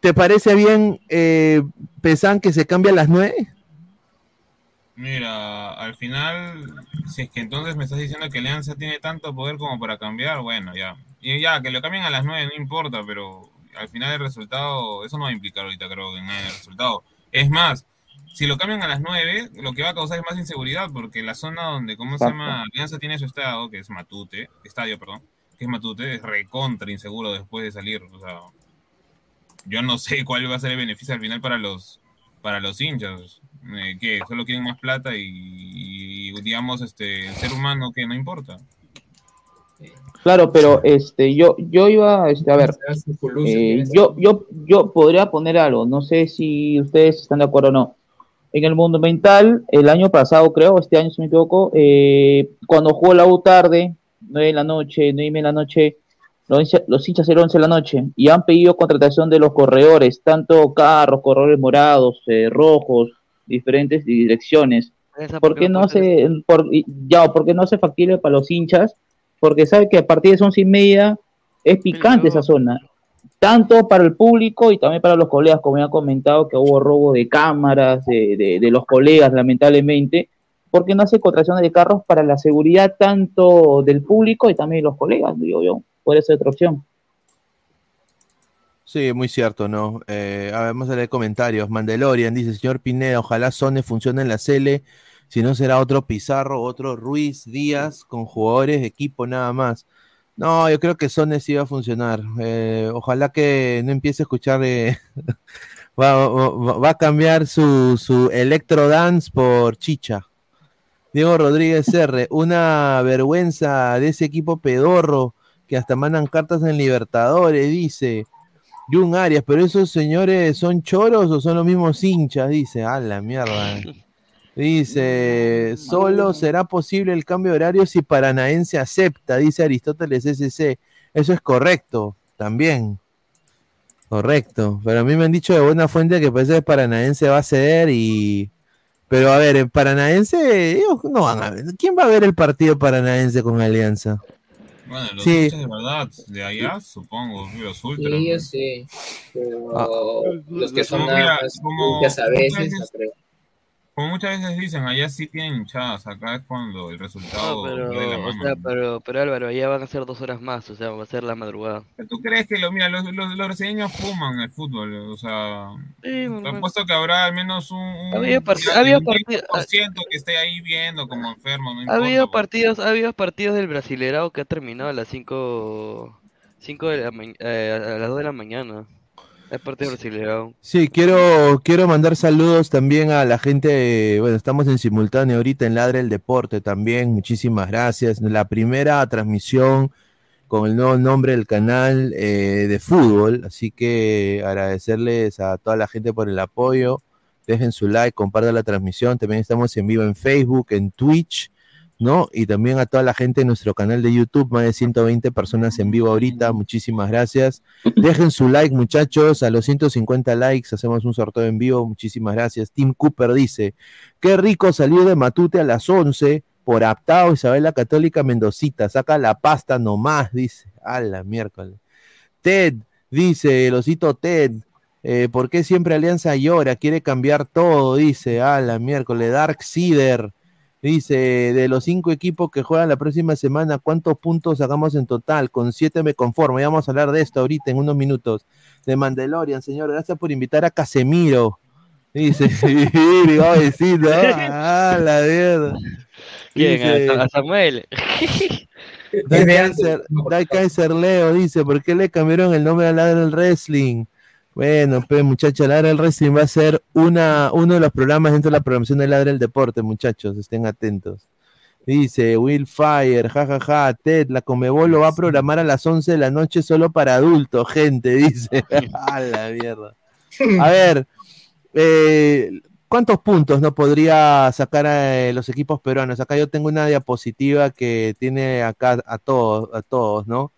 ¿Te parece bien, eh, Pesan, que se cambie a las nueve? Mira, al final, si es que entonces me estás diciendo que Alianza tiene tanto poder como para cambiar, bueno, ya. Y ya, que lo cambien a las 9 no importa, pero al final el resultado, eso no va a implicar ahorita, creo, en el resultado. Es más, si lo cambian a las 9, lo que va a causar es más inseguridad, porque la zona donde, ¿cómo se llama? Alianza tiene su estado, que es Matute, estadio, perdón, que es Matute, es recontra inseguro después de salir, o sea, yo no sé [LAUGHS] cuál va a ser el beneficio al final para los para los hinchas eh, que solo quieren más plata y, y, digamos este el ser humano que no importa Claro, pero este, yo, yo iba, este, a ver, eh, yo, yo, yo podría poner algo, no sé si ustedes están de acuerdo o no. En el mundo mental, el año pasado, creo, este año, si me equivoco, eh, cuando jugó la U tarde, 9 de la noche, 9 de la noche, los, hinchas- los hinchas eran 11 de la noche y han pedido contratación de los corredores, tanto carros, corredores morados, eh, rojos, diferentes direcciones. ¿Por qué no se, por, y- ya, porque no se factible para los hinchas? Porque sabe que a partir de las once y media es picante esa zona, tanto para el público y también para los colegas, como ya han comentado que hubo robo de cámaras de, de- de los colegas, lamentablemente, porque no hace contrataciones de carros para la seguridad tanto del público y también de los colegas, digo yo, puede ser otra opción. Sí, muy cierto, ¿no? Eh, a ver, vamos a leer comentarios. Mandalorian dice, señor Pineda, ojalá Sone funcione en la Cele, si no será otro Pizarro, otro Ruiz Díaz, con jugadores de equipo nada más. No, yo creo que Sone sí va a funcionar. Eh, ojalá que no empiece a escuchar, eh, [LAUGHS] va, va- va a cambiar su, su Electro Dance por Chicha. Diego Rodríguez R, una vergüenza de ese equipo pedorro que hasta mandan cartas en Libertadores, dice. Jun Arias, pero esos señores son choros o son los mismos hinchas, dice. A la mierda. [LAUGHS] Dice, solo será posible el cambio de horario si Paranaense acepta, dice Aristóteles SC. Eso es correcto, también. Correcto. Pero a mí me han dicho de buena fuente que parece que Paranaense va a ceder y... Pero a ver, en Paranaense, ellos no van a ver. ¿Quién va a ver el partido Paranaense con Alianza? Bueno, los Sí. de verdad, de allá, supongo, los ultras. Sí, yo sí. Pero Ah. los que son Como, mira, nada más como- hinchas a como veces, no creo. Como muchas veces dicen, allá sí tienen hinchadas, acá es cuando el resultado No, pero, va de la o mano. sea, pero, pero Álvaro, ya van a ser dos horas más, o sea, va a ser la madrugada. ¿Tú crees que lo, mira, los, los, los brasileños fuman el fútbol? O sea, Sí, te apuesto que habrá al menos un, un Había part- había un partid- 20% que esté ahí viendo como enfermo, no Ha importa. habido partidos, ha habido partidos del Brasilerao que ha terminado a las 5 cinco de la eh, a las 2 de la mañana. Hay partido Brasilerao. Sí, quiero, quiero mandar saludos también a la gente, bueno, estamos en simultáneo ahorita en Ladre el Deporte también, muchísimas gracias. La primera transmisión con el nuevo nombre del canal eh, de fútbol, así que agradecerles a toda la gente por el apoyo, dejen su like, compartan la transmisión, también estamos en vivo en Facebook, en Twitch, ¿no? Y también a toda la gente en nuestro canal de YouTube, más de 120 personas en vivo ahorita, muchísimas gracias. Dejen su like, muchachos, a los 150 likes hacemos un sorteo en vivo, muchísimas gracias. Tim Cooper dice, qué rico salir de Matute a las 11 por Aptao Isabela Católica Mendocita, saca la pasta nomás, dice, a la miércoles. Ted, dice, el osito Ted, eh, ¿por qué siempre Alianza llora? Quiere cambiar todo, dice, a la miércoles. Dark Cider, dice, de los cinco equipos que juegan la próxima semana, ¿cuántos puntos sacamos en total? Con siete me conformo, ya vamos a hablar de esto ahorita en unos minutos. De Mandalorian, señor, gracias por invitar a Casemiro. Dice, [LAUGHS] sí, pobrecito, ah, la mierda. ¿Quién? ¿A- Dice- a Samuel? Dai Kaiser, Leo dice, ¿por qué le cambiaron el nombre a Ladra del Wrestling? Bueno, pues muchachos, Ladra del Wrestling va a ser una, uno de los programas dentro de la programación de Ladra del Deporte, muchachos, estén atentos. Dice Will Fire, jajaja, Ted, la Comebol lo va a programar a las 11 de la noche solo para adultos, gente, dice. [LAUGHS] [LAUGHS] a la mierda. A ver, eh, ¿cuántos puntos no podría sacar a eh, los equipos peruanos? Acá yo tengo una diapositiva que tiene acá a todos, a todos, ¿no?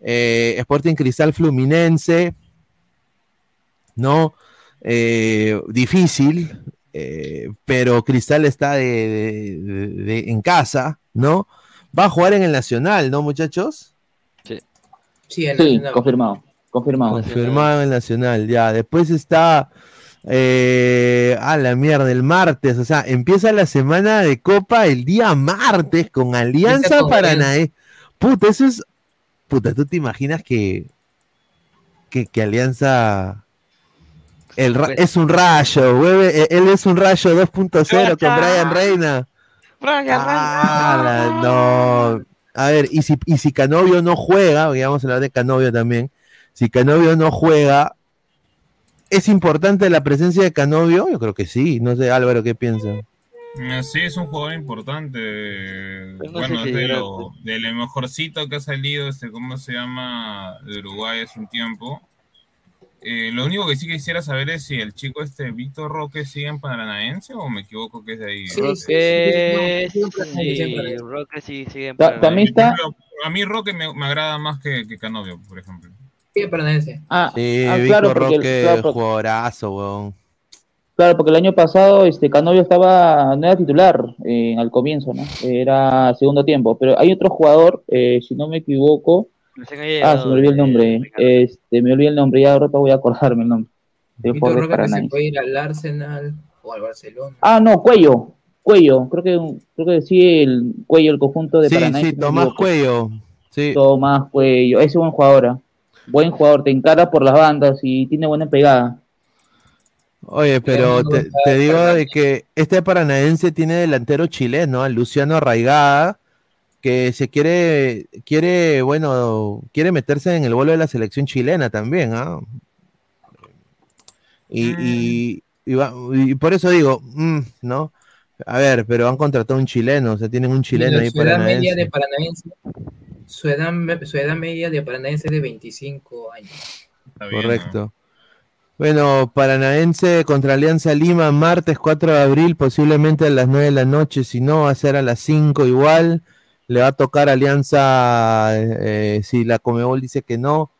Eh, Sporting Cristal Fluminense, ¿no? Eh, difícil, eh, pero Cristal está de, de- de- de- en casa, ¿no? Va a jugar en el Nacional, ¿no, muchachos? Sí. Sí, en Sí, Nacional. confirmado, confirmado. Confirmado en el Nacional, ya. Después está. Eh, a la mierda, el martes. O sea, empieza la semana de Copa el día martes con Alianza Paranaense. Puta, eso es. Puta, ¿tú te imaginas que. que, que Alianza. El ra- es un rayo, güey, eh, Él es un rayo 2.0 con Brian Reina. Ah, la- no. A ver, y si, y si Canovio no juega, porque vamos a hablar de Canovio también, si Canovio no juega, ¿es importante la presencia de Canovio? Yo creo que sí, no sé, Álvaro, ¿qué piensa? Eh, Sí, es un jugador importante. no bueno, de lo, de lo mejorcito que ha salido, este, ¿cómo se llama? De Uruguay hace un tiempo. Eh, lo único que sí quisiera saber es si el chico este Víctor Roque sigue en Paranaense o me equivoco que es de ahí. Roque, sí, sí, sí, sí. Roque sí sigue en Paranaense. también está- A mí Roque me, me agrada más que, que Canovio, por ejemplo. Sí, Paranaense. Ah, Sí, ah, Víctor claro, porque, Roque, claro, porque- jugadorazo, weón. claro, porque el año pasado este Canovio estaba, no era titular eh, al comienzo, ¿no? Era segundo tiempo. Pero hay otro jugador, eh, si no me equivoco, Ah, se me olvidó el eh, nombre, este, me olvidé el nombre, ya ahorita voy a acordarme el nombre. Víctor Roque que se puede ir al Arsenal o al Barcelona. Ah, no, Cuello, Cuello, creo que, creo que sí, el Cuello, el conjunto de Sí, Paranaense. sí, Tomás. Cuello. Sí. Tomás Cuello, ese es buen jugador, ¿ah? buen jugador, te encara por las bandas y tiene buena pegada. Oye, pero te, te digo de que este paranaense tiene delantero chileno, Luciano Arraigada, que se quiere, quiere, bueno, quiere meterse en el vuelo de la selección chilena también, ¿ah? Y, y, y va- y por eso digo, mm, ¿no? A ver, pero han contratado un chileno, o sea, tienen un chileno ahí su edad media paranaense. de Paranaense. Su edad, su edad media de Paranaense es de 25 años. Correcto. Bueno, Paranaense contra Alianza Lima, martes 4 de abril, posiblemente a las 9 de la noche, si no, va a ser a las 5 igual. Le va a tocar Alianza, eh, si la Comebol dice que no,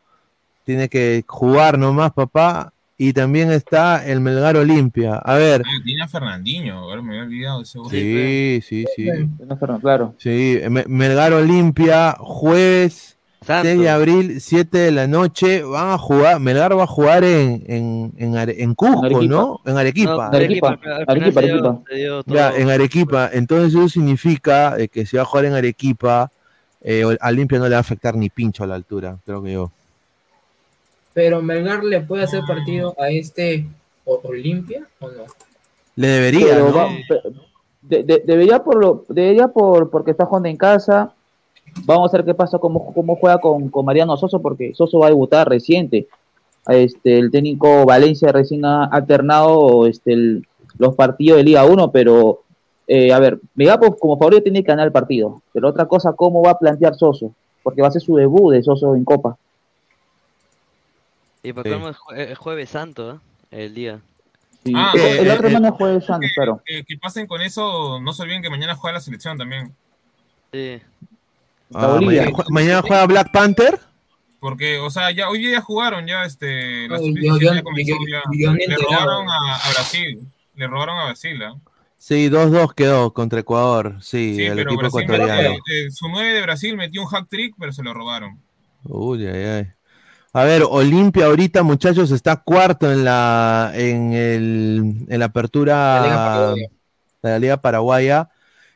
tiene que jugar nomás, papá. Y también está el Melgar Olimpia. A ver, Ah, tiene a Fernandinho, ahora me había olvidado ese güey. sí, sí, sí. Claro. Sí, Me- Melgar Olimpia, jueves 6 de abril, 7 de la noche, van a jugar, Melgar va a jugar en, en, en, Are- en Cusco, Arequipa. ¿no? En Arequipa. No, Arequipa, Arequipa, se dio- Arequipa. Ya, todo. en Arequipa. Entonces eso significa eh, que si va a jugar en Arequipa, eh, a Olimpia no le va a afectar ni pincho a la altura, creo que yo. Pero Melgar le puede hacer partido a este Olimpia o no? Le debería, Pero ¿no? va- pe- de- de- debería por lo, debería por porque está jugando en casa. Vamos a ver qué pasa, cómo, cómo juega con, con Mariano Soso, porque Soso va a debutar reciente. Este, el técnico Valencia recién ha alternado este, el- los partidos de Liga 1, pero eh, a ver, Megapo como favorito tiene que ganar el partido. Pero otra cosa, cómo va a plantear Soso, porque va a ser su debut de Soso en Copa. Y por Sí. colmo es jue- es jueves santo, ¿eh? El día. Ah, el, eh, el otro eh, hermano es Jueves Santos, claro. Que, que pasen con eso, no se olviden que mañana juega la selección también. Sí. Ah, Bolivia. mañana, jue- mañana juega Black Panther. Porque, o sea, ya hoy día ya jugaron, ya este. La Ay, sub-17 yo- ya yo- comenzó, yo- ya. yo ni Le robaron a, a Brasil. Le robaron a Brasil, ¿ah? Sí, 2-2 quedó contra Ecuador. Sí, Sí, el pero equipo Brasil ecuatoriano. eh, su 9 de Brasil metió un hack trick, pero se lo robaron. Uy, ay, ay. A ver, Olimpia ahorita, muchachos, está cuarto en la en el en la apertura La Liga Paraguaya. de la Liga Paraguaya.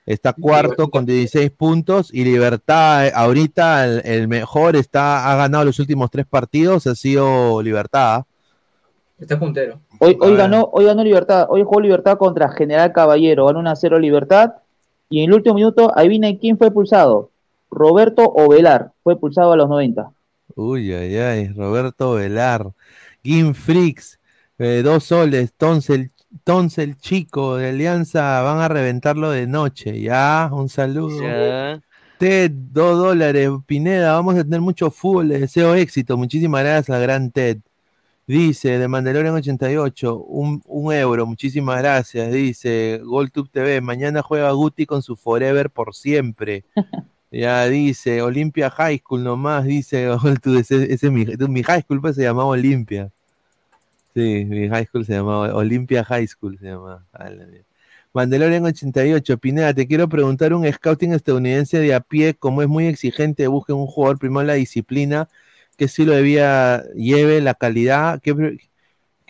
Está cuarto con 16 puntos y Libertad eh, ahorita el, el mejor está ha ganado los últimos tres partidos, ha sido Libertad. Está puntero. Hoy, hoy ganó, hoy ganó Libertad, hoy jugó Libertad contra General Caballero, ganó 1-0 Libertad, y en el último minuto, adivina quién fue expulsado. Roberto Ovelar, fue expulsado a los 90. Uy, ay, ay, Roberto Velar, Gim Frix, eh, dos soles, Tonsel, Tonsel Chico de Alianza, van a reventarlo de noche, ya, un saludo. Ya. Ted, dos dólares, Pineda, vamos a tener mucho fútbol, les deseo éxito, muchísimas gracias al gran Ted. Dice, de Mandalorian 88, un, un euro, muchísimas gracias. Dice, GolTube TV, mañana juega Guti con su Forever por siempre. [LAUGHS] Ya dice, Olympia High School nomás, dice [LAUGHS] GolTube, ese, ese es mi, mi high school pues se llamaba Olympia. Sí, mi high school se llamaba Olympia High School, se llamaba. Mandalorian 88, Pineda, te quiero preguntar, un scouting estadounidense de a pie, como es muy exigente, busque un jugador, primero la disciplina, que si lo debía, lleve la calidad, que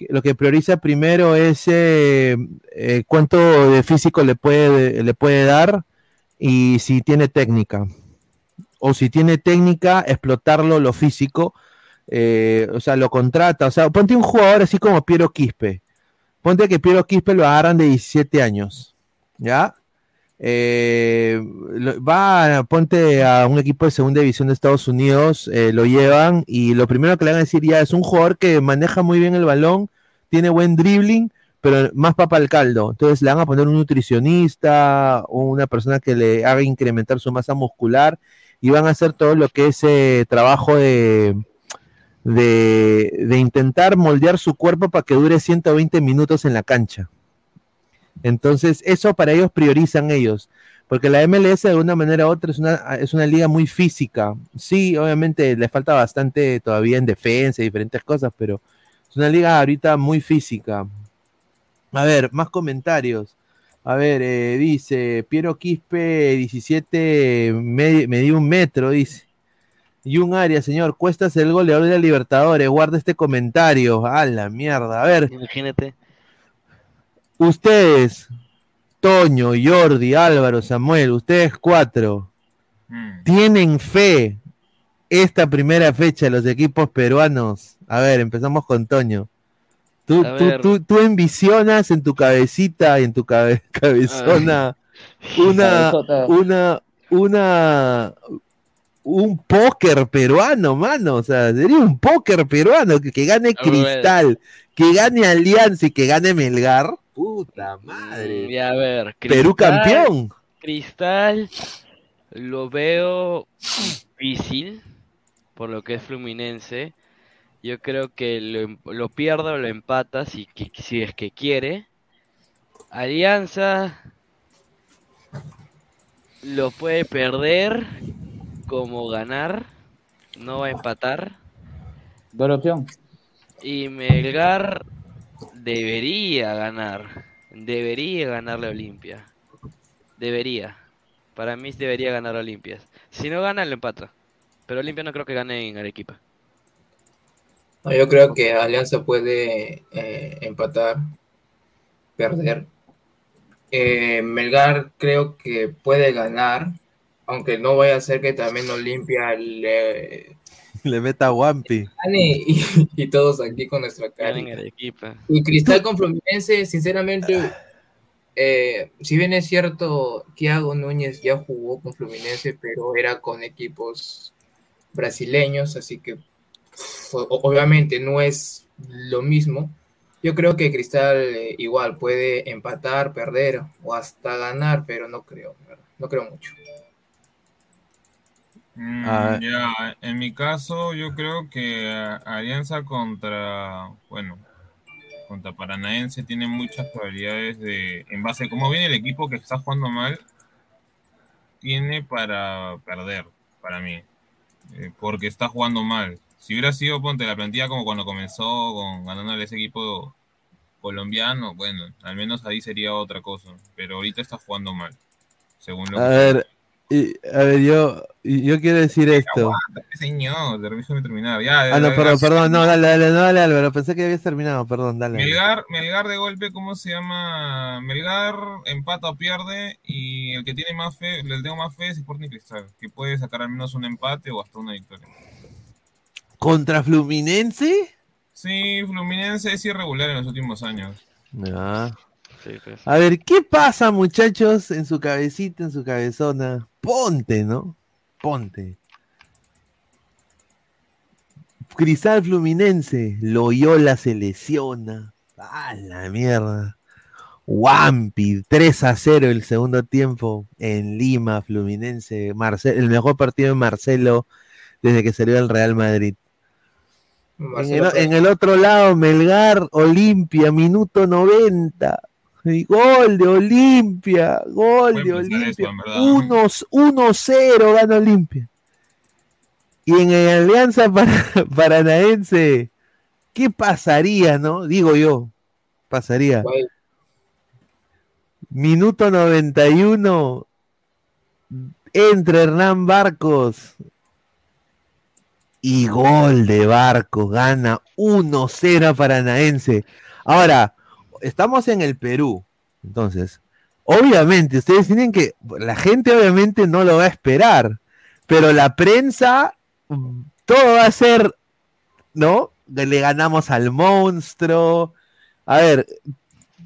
lo que prioriza primero es eh, eh, cuánto de físico le puede, le puede dar y si tiene técnica. O si tiene técnica, explotarlo lo físico, eh, o sea, lo contrata, o sea, ponte un jugador así como Piero Quispe. Ponte que Piero Quispe lo agarran de 17 años, ¿ya? Eh, va, ponte a un equipo de segunda división de Estados Unidos, eh, lo llevan y lo primero que le van a decir ya es un jugador que maneja muy bien el balón, tiene buen dribbling, pero más papa al caldo. Entonces le van a poner un nutricionista, una persona que le haga incrementar su masa muscular y van a hacer todo lo que es trabajo de, de, de intentar moldear su cuerpo para que dure 120 minutos en la cancha. Entonces, eso para ellos priorizan ellos. Porque la MLS de alguna manera u otra es una, es una liga muy física. Sí, obviamente le falta bastante todavía en defensa y diferentes cosas, pero es una liga ahorita muy física. A ver, más comentarios. A ver, eh, dice Piero Quispe 17, me, dio un metro, dice. Y un área, señor, cuestas el goleador de la Libertadores. Guarda este comentario. A la mierda. A ver. Imagínate. Ustedes, Toño, Jordi, Álvaro, Samuel, ustedes cuatro, ¿tienen fe esta primera fecha de los equipos peruanos? A ver, empezamos con Toño. Tú, tú, tú, tú envisionas en tu cabecita y en tu cabe- [LAUGHS] cabezona una, una, una, un póker peruano, mano. O sea, sería un póker peruano que, que gane A ver. Cristal, que gane Alianza y que gane Melgar. Puta madre. Y a ver, Perú campeón. Cristal lo veo difícil por lo que es Fluminense. Yo creo que lo, em- lo pierde o lo empata si es que quiere. Alianza lo puede perder como ganar. No va a empatar. Buena opción. Y Melgar debería ganar. Debería ganarle a Olimpia. Debería. Para mí debería ganar a Olimpia. Si no gana, lo empata. Pero Olimpia no creo que gane en Arequipa. No, yo creo que Alianza puede eh, empatar, perder. Eh, Melgar creo que puede ganar, aunque no vaya a ser que también Olimpia le Le meta Wampi. y, y todos aquí con nuestra cara. Y Cristal con Fluminense, sinceramente, eh, si bien es cierto, Thiago Núñez ya jugó con Fluminense, pero era con equipos brasileños, así que obviamente no es lo mismo. Yo creo que Cristal eh, igual puede empatar, perder o hasta ganar, pero no creo, ¿verdad? no creo mucho. Mm, Ah. ya, en mi caso, yo creo que Alianza contra, bueno, contra Paranaense tiene muchas probabilidades de, en base a cómo viene el equipo que está jugando mal, tiene para perder, para mí, eh, porque está jugando mal. Si hubiera sido, ponte la plantilla como cuando comenzó con ganándole ese equipo colombiano, bueno, al menos ahí sería otra cosa, pero ahorita está jugando mal, según lo A que... ver, y- a ver, yo, yo quiero decir esto. Señor, déjame terminar. Ya, Ah, no, perdón, perdón, no, dale, dale, no, dale, Álvaro, pensé que habías terminado, perdón, dale. Melgar, Melgar de golpe, ¿cómo se llama? Melgar empata o pierde y el que tiene más fe, le tengo más fe es Sporting Cristal, que puede sacar al menos un empate o hasta una victoria. ¿Contra Fluminense? Sí, Fluminense es irregular en los últimos años. Ah. Sí, pues. A ver, ¿qué pasa, muchachos, en su cabecita, en su cabezona? Ponte, ¿no? Ponte. Cristal Fluminense, Loyola se lesiona. ¡A la mierda! Wampi, 3 a 0 el segundo tiempo en Lima, Fluminense. Marce- el mejor partido de Marcelo desde que salió del Real Madrid. En el, Marcelo en el otro lado, Melgar, Olimpia, minuto 90. Y gol de Olimpia, gol de Olimpia. en verdad. 1 1-0 gana Olimpia. Y en el Alianza Para- [LAUGHS] Paranaense, ¿qué pasaría, no? Digo yo, pasaría. Minuto 91, entre Hernán Barcos y gol de Barcos, gana 1-0 a Paranaense. Ahora, estamos en el Perú, entonces, obviamente, ustedes tienen que, la gente obviamente no lo va a esperar, pero la prensa, todo va a ser, ¿no? Le ganamos al monstruo. A ver,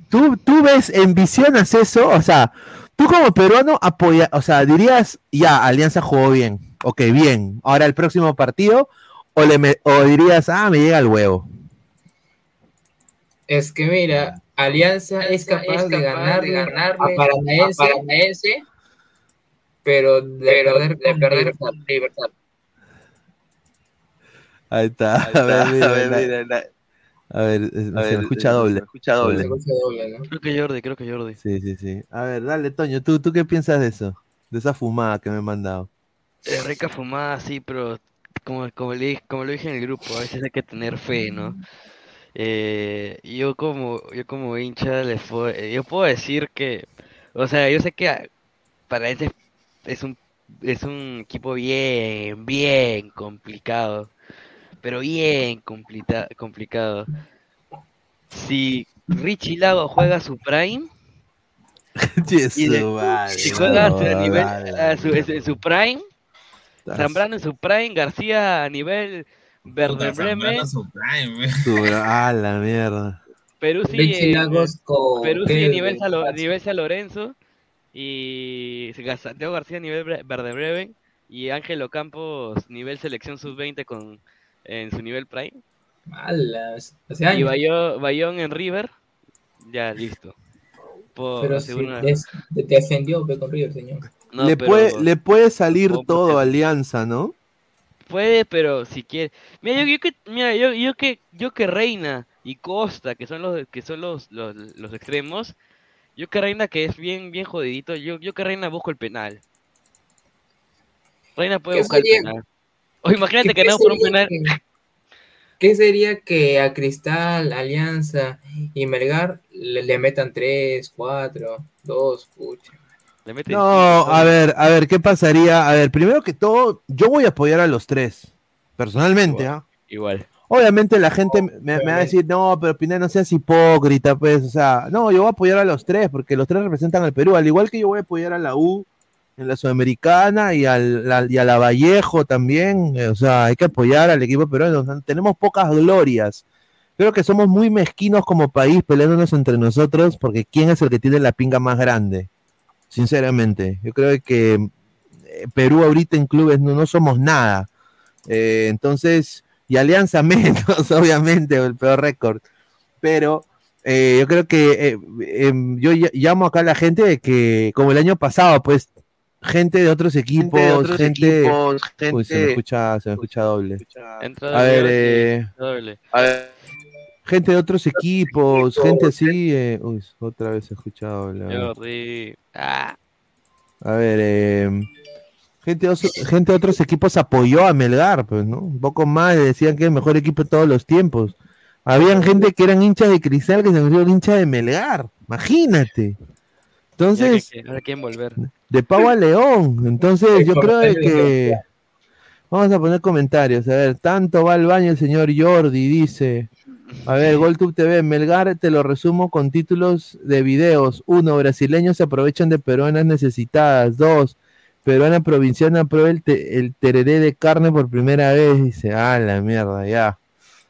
¿tú, tú ves, envisionas eso? O sea, tú como peruano apoya, o sea, dirías, ya, Alianza jugó bien, ok, bien, ahora el próximo partido, o, le o dirías, ah, me llega el huevo. Es que mira, Alianza es capaz, de ganarle, a Paranaense, pero de perder con Libertad. Libertad. Ahí está. [LAUGHS] A ver, mira, la- A ver, se me escucha doble. escucha doble. Creo que Jordi, creo que Jordi. Sí, sí, sí. A ver, dale, Toño, ¿tú, ¿tú qué piensas de eso? De esa fumada que me han mandado. Eh, rica fumada, sí, pero como, como, le, como lo dije en el grupo, a veces hay que tener fe, ¿no? Eh, yo como yo como hincha le fue- eh, yo puedo decir que, o sea, yo sé que a- para ese es un es un equipo bien bien complicado, pero bien complita- complicado. Si Richie Lago juega su prime [LAUGHS] y de- madre, si juega a su nivel dale, a su, su prime, Zambrano en su prime, García a nivel Werder Bremen, Ah, la mierda. Perú eh, Lagos con Perú a nivel, San nivel San Lorenzo y Santiago García a nivel Werder Bremen y Ángel Ocampos nivel selección sub-20 con en su nivel prime Malas, hace y años. Bayón, Bayón en River ya listo Por- Pero si una- des- te, ascendió con River, señor. No, le, pero- puede, le puede salir todo Alianza, ¿no? Puede, pero si quiere. Mira, yo, yo que, mira, yo, yo que, yo que Reina y Costa, que son los, que son los, los, los extremos, yo que Reina que es bien, bien jodidito, yo, yo que Reina busco el penal. Reina puede ¿Qué buscar sería- el penal. O imagínate ¿Qué que no por un penal. que- ¿Qué sería que a Cristal, Alianza y Melgar le, le metan 3, 4, 2, pucha? Le meten No, a ver, a ver, ¿qué pasaría? A ver, primero que todo, yo voy a apoyar a los tres, personalmente, ¿ah? Igual. Obviamente la gente me, me va a decir, no, pero Pineda, no seas hipócrita, pues, o sea, no, yo voy a apoyar a los tres, porque los tres representan al Perú, al igual que yo voy a apoyar a la U en la Sudamericana y, al, la, y a la Vallejo también, eh, o sea, hay que apoyar al equipo peruano, tenemos pocas glorias. Creo que somos muy mezquinos como país peleándonos entre nosotros, porque ¿quién es el que tiene la pinga más grande? Sinceramente, yo creo que eh, Perú ahorita en clubes no, no somos nada. Eh, entonces, y Alianza [LAUGHS] menos, obviamente, el peor récord. Pero eh, yo creo que eh, em, yo ll- llamo acá a la gente de que, como el año pasado, pues, gente de otros equipos, gente. otros equipos, Uy, se me escucha, se me escucha doble. Entra A ver, doble, eh, doble. Gente de otros equipos, gente así. eh, uy, otra vez se escucha doble. a ver. Jordi. Ah, A ver, eh, gente, de os- gente de otros equipos apoyó a Melgar, pues, ¿no? Un poco más, decían que es el mejor equipo de todos los tiempos. Habían gente que eran hinchas de Cristal que se volvieron hinchas de Melgar, imagínate. Entonces, ahora quieren volver. de Pau a León. Entonces, yo creo de que. Vamos a poner comentarios. A ver, tanto va al baño el señor Jordi, dice. A ver, GolTube TV, Melgar, te lo resumo con títulos de videos. Uno, brasileños se aprovechan de peruanas necesitadas. Dos, peruana provinciana prueba el, te- el tereré de carne por primera vez. Dice, ah, la mierda, ya.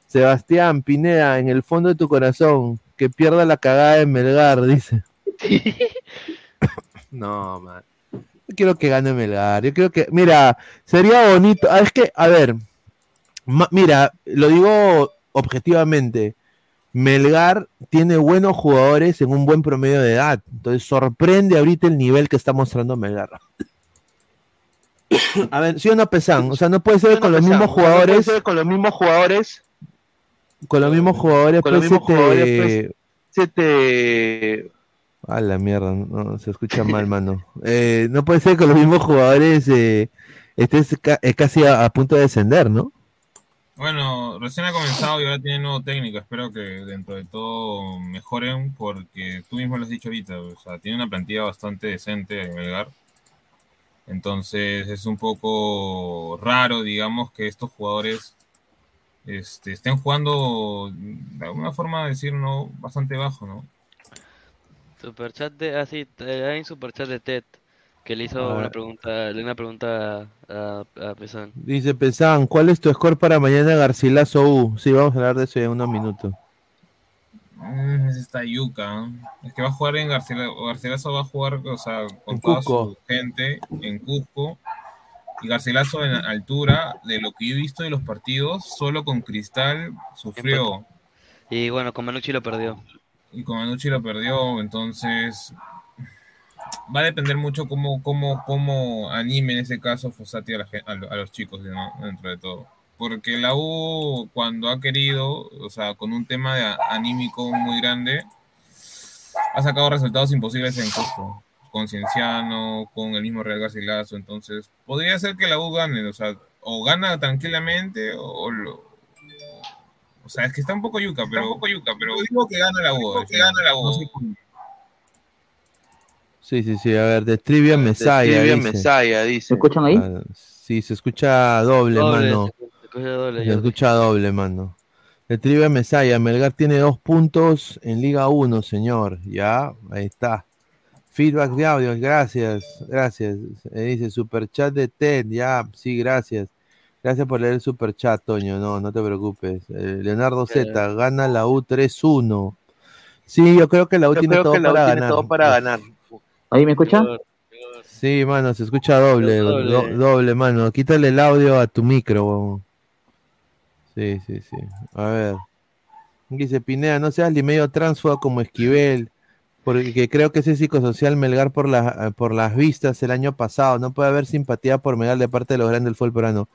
Sebastián Pineda, en el fondo de tu corazón, que pierda la cagada de Melgar, dice. [LAUGHS] No, man. Yo quiero que gane Melgar. Yo creo que, mira, sería bonito. Ah, es que, a ver, ma- mira, lo digo objetivamente. Melgar tiene buenos jugadores en un buen promedio de edad. Entonces sorprende ahorita el nivel que está mostrando Melgar. A ver, ¿sí o no pesan? O sea, no puede ser con los mismos jugadores. con los mismos jugadores. Con los mismos jugadores, Con los pues, mismos jugadores, pues, se te A la mierda, no, se escucha mal, mano. Eh, no puede ser que los mismos jugadores eh, estés ca- eh, casi a, a punto de descender, ¿no? Bueno, recién ha comenzado y ahora tiene nuevo técnico. Espero que dentro de todo mejoren porque tú mismo lo has dicho ahorita. O sea, tiene una plantilla bastante decente en Melgar. Entonces es un poco raro, digamos, que estos jugadores este, estén jugando, de alguna forma de decir, no, bastante bajo, ¿no? Superchat de, ah, sí, eh, hay un superchat de Ted que le hizo una pregunta, le una pregunta a, a Pesán. Dice Pesan, ¿cuál es tu score para mañana Garcilaso U? Sí, vamos a hablar de eso en unos minutos. Mm, es esta yuca. Es que va a jugar en García, Garcilaso va a jugar, o sea, con En toda Cusco. su gente en Cusco. Y Garcilaso en altura, de lo que yo he visto de los partidos, solo con Cristal sufrió. Y bueno, con Manucci lo perdió. y con Anucci lo perdió, entonces va a depender mucho cómo, cómo, cómo anime en ese caso Fossati a, la a a los chicos ¿no? dentro de todo. Porque la U, cuando ha querido, o sea, con un tema de anímico muy grande, ha sacado resultados imposibles en Cusco. Con Cienciano, con el mismo Real Garcilaso. Entonces, podría ser que la U gane, o sea, o gana tranquilamente o, lo- o sea, es que está un poco yuca, pero, un poco yuca, pero digo que gana la U. que gana la U. Sí, sí, sí. A ver, de Trivia Messiah. Trivia dice. Messiah, dice. ¿Me escuchan ahí? Ah, sí, se escucha doble, Doble, mano. se- escucha doble, Se Jordi. escucha doble, mano. De Trivia Messiah. Melgar tiene dos puntos en Liga 1, señor. Ya, ahí está. Feedback de audio, gracias, gracias. Eh, dice Superchat de Ted, ya, sí, gracias. Gracias por leer el superchat, Toño. No, no te preocupes. Eh, Leonardo Z, gana la U 3-1. Sí, yo creo que la U Yo tiene creo todo que la U para tiene ganar. todo para ganar. ¿Ahí me escuchan? Sí, mano, se escucha doble, Doble. do- doble, mano. Quítale el audio a tu micro, huevón. Sí, sí, sí. A ver. Dice Pineda, no seas ni medio transfuga como Esquivel, porque creo que ese psicosocial Melgar por, las por las vistas el año pasado. No puede haber simpatía por Melgar de parte de los grandes del fútbol peruano.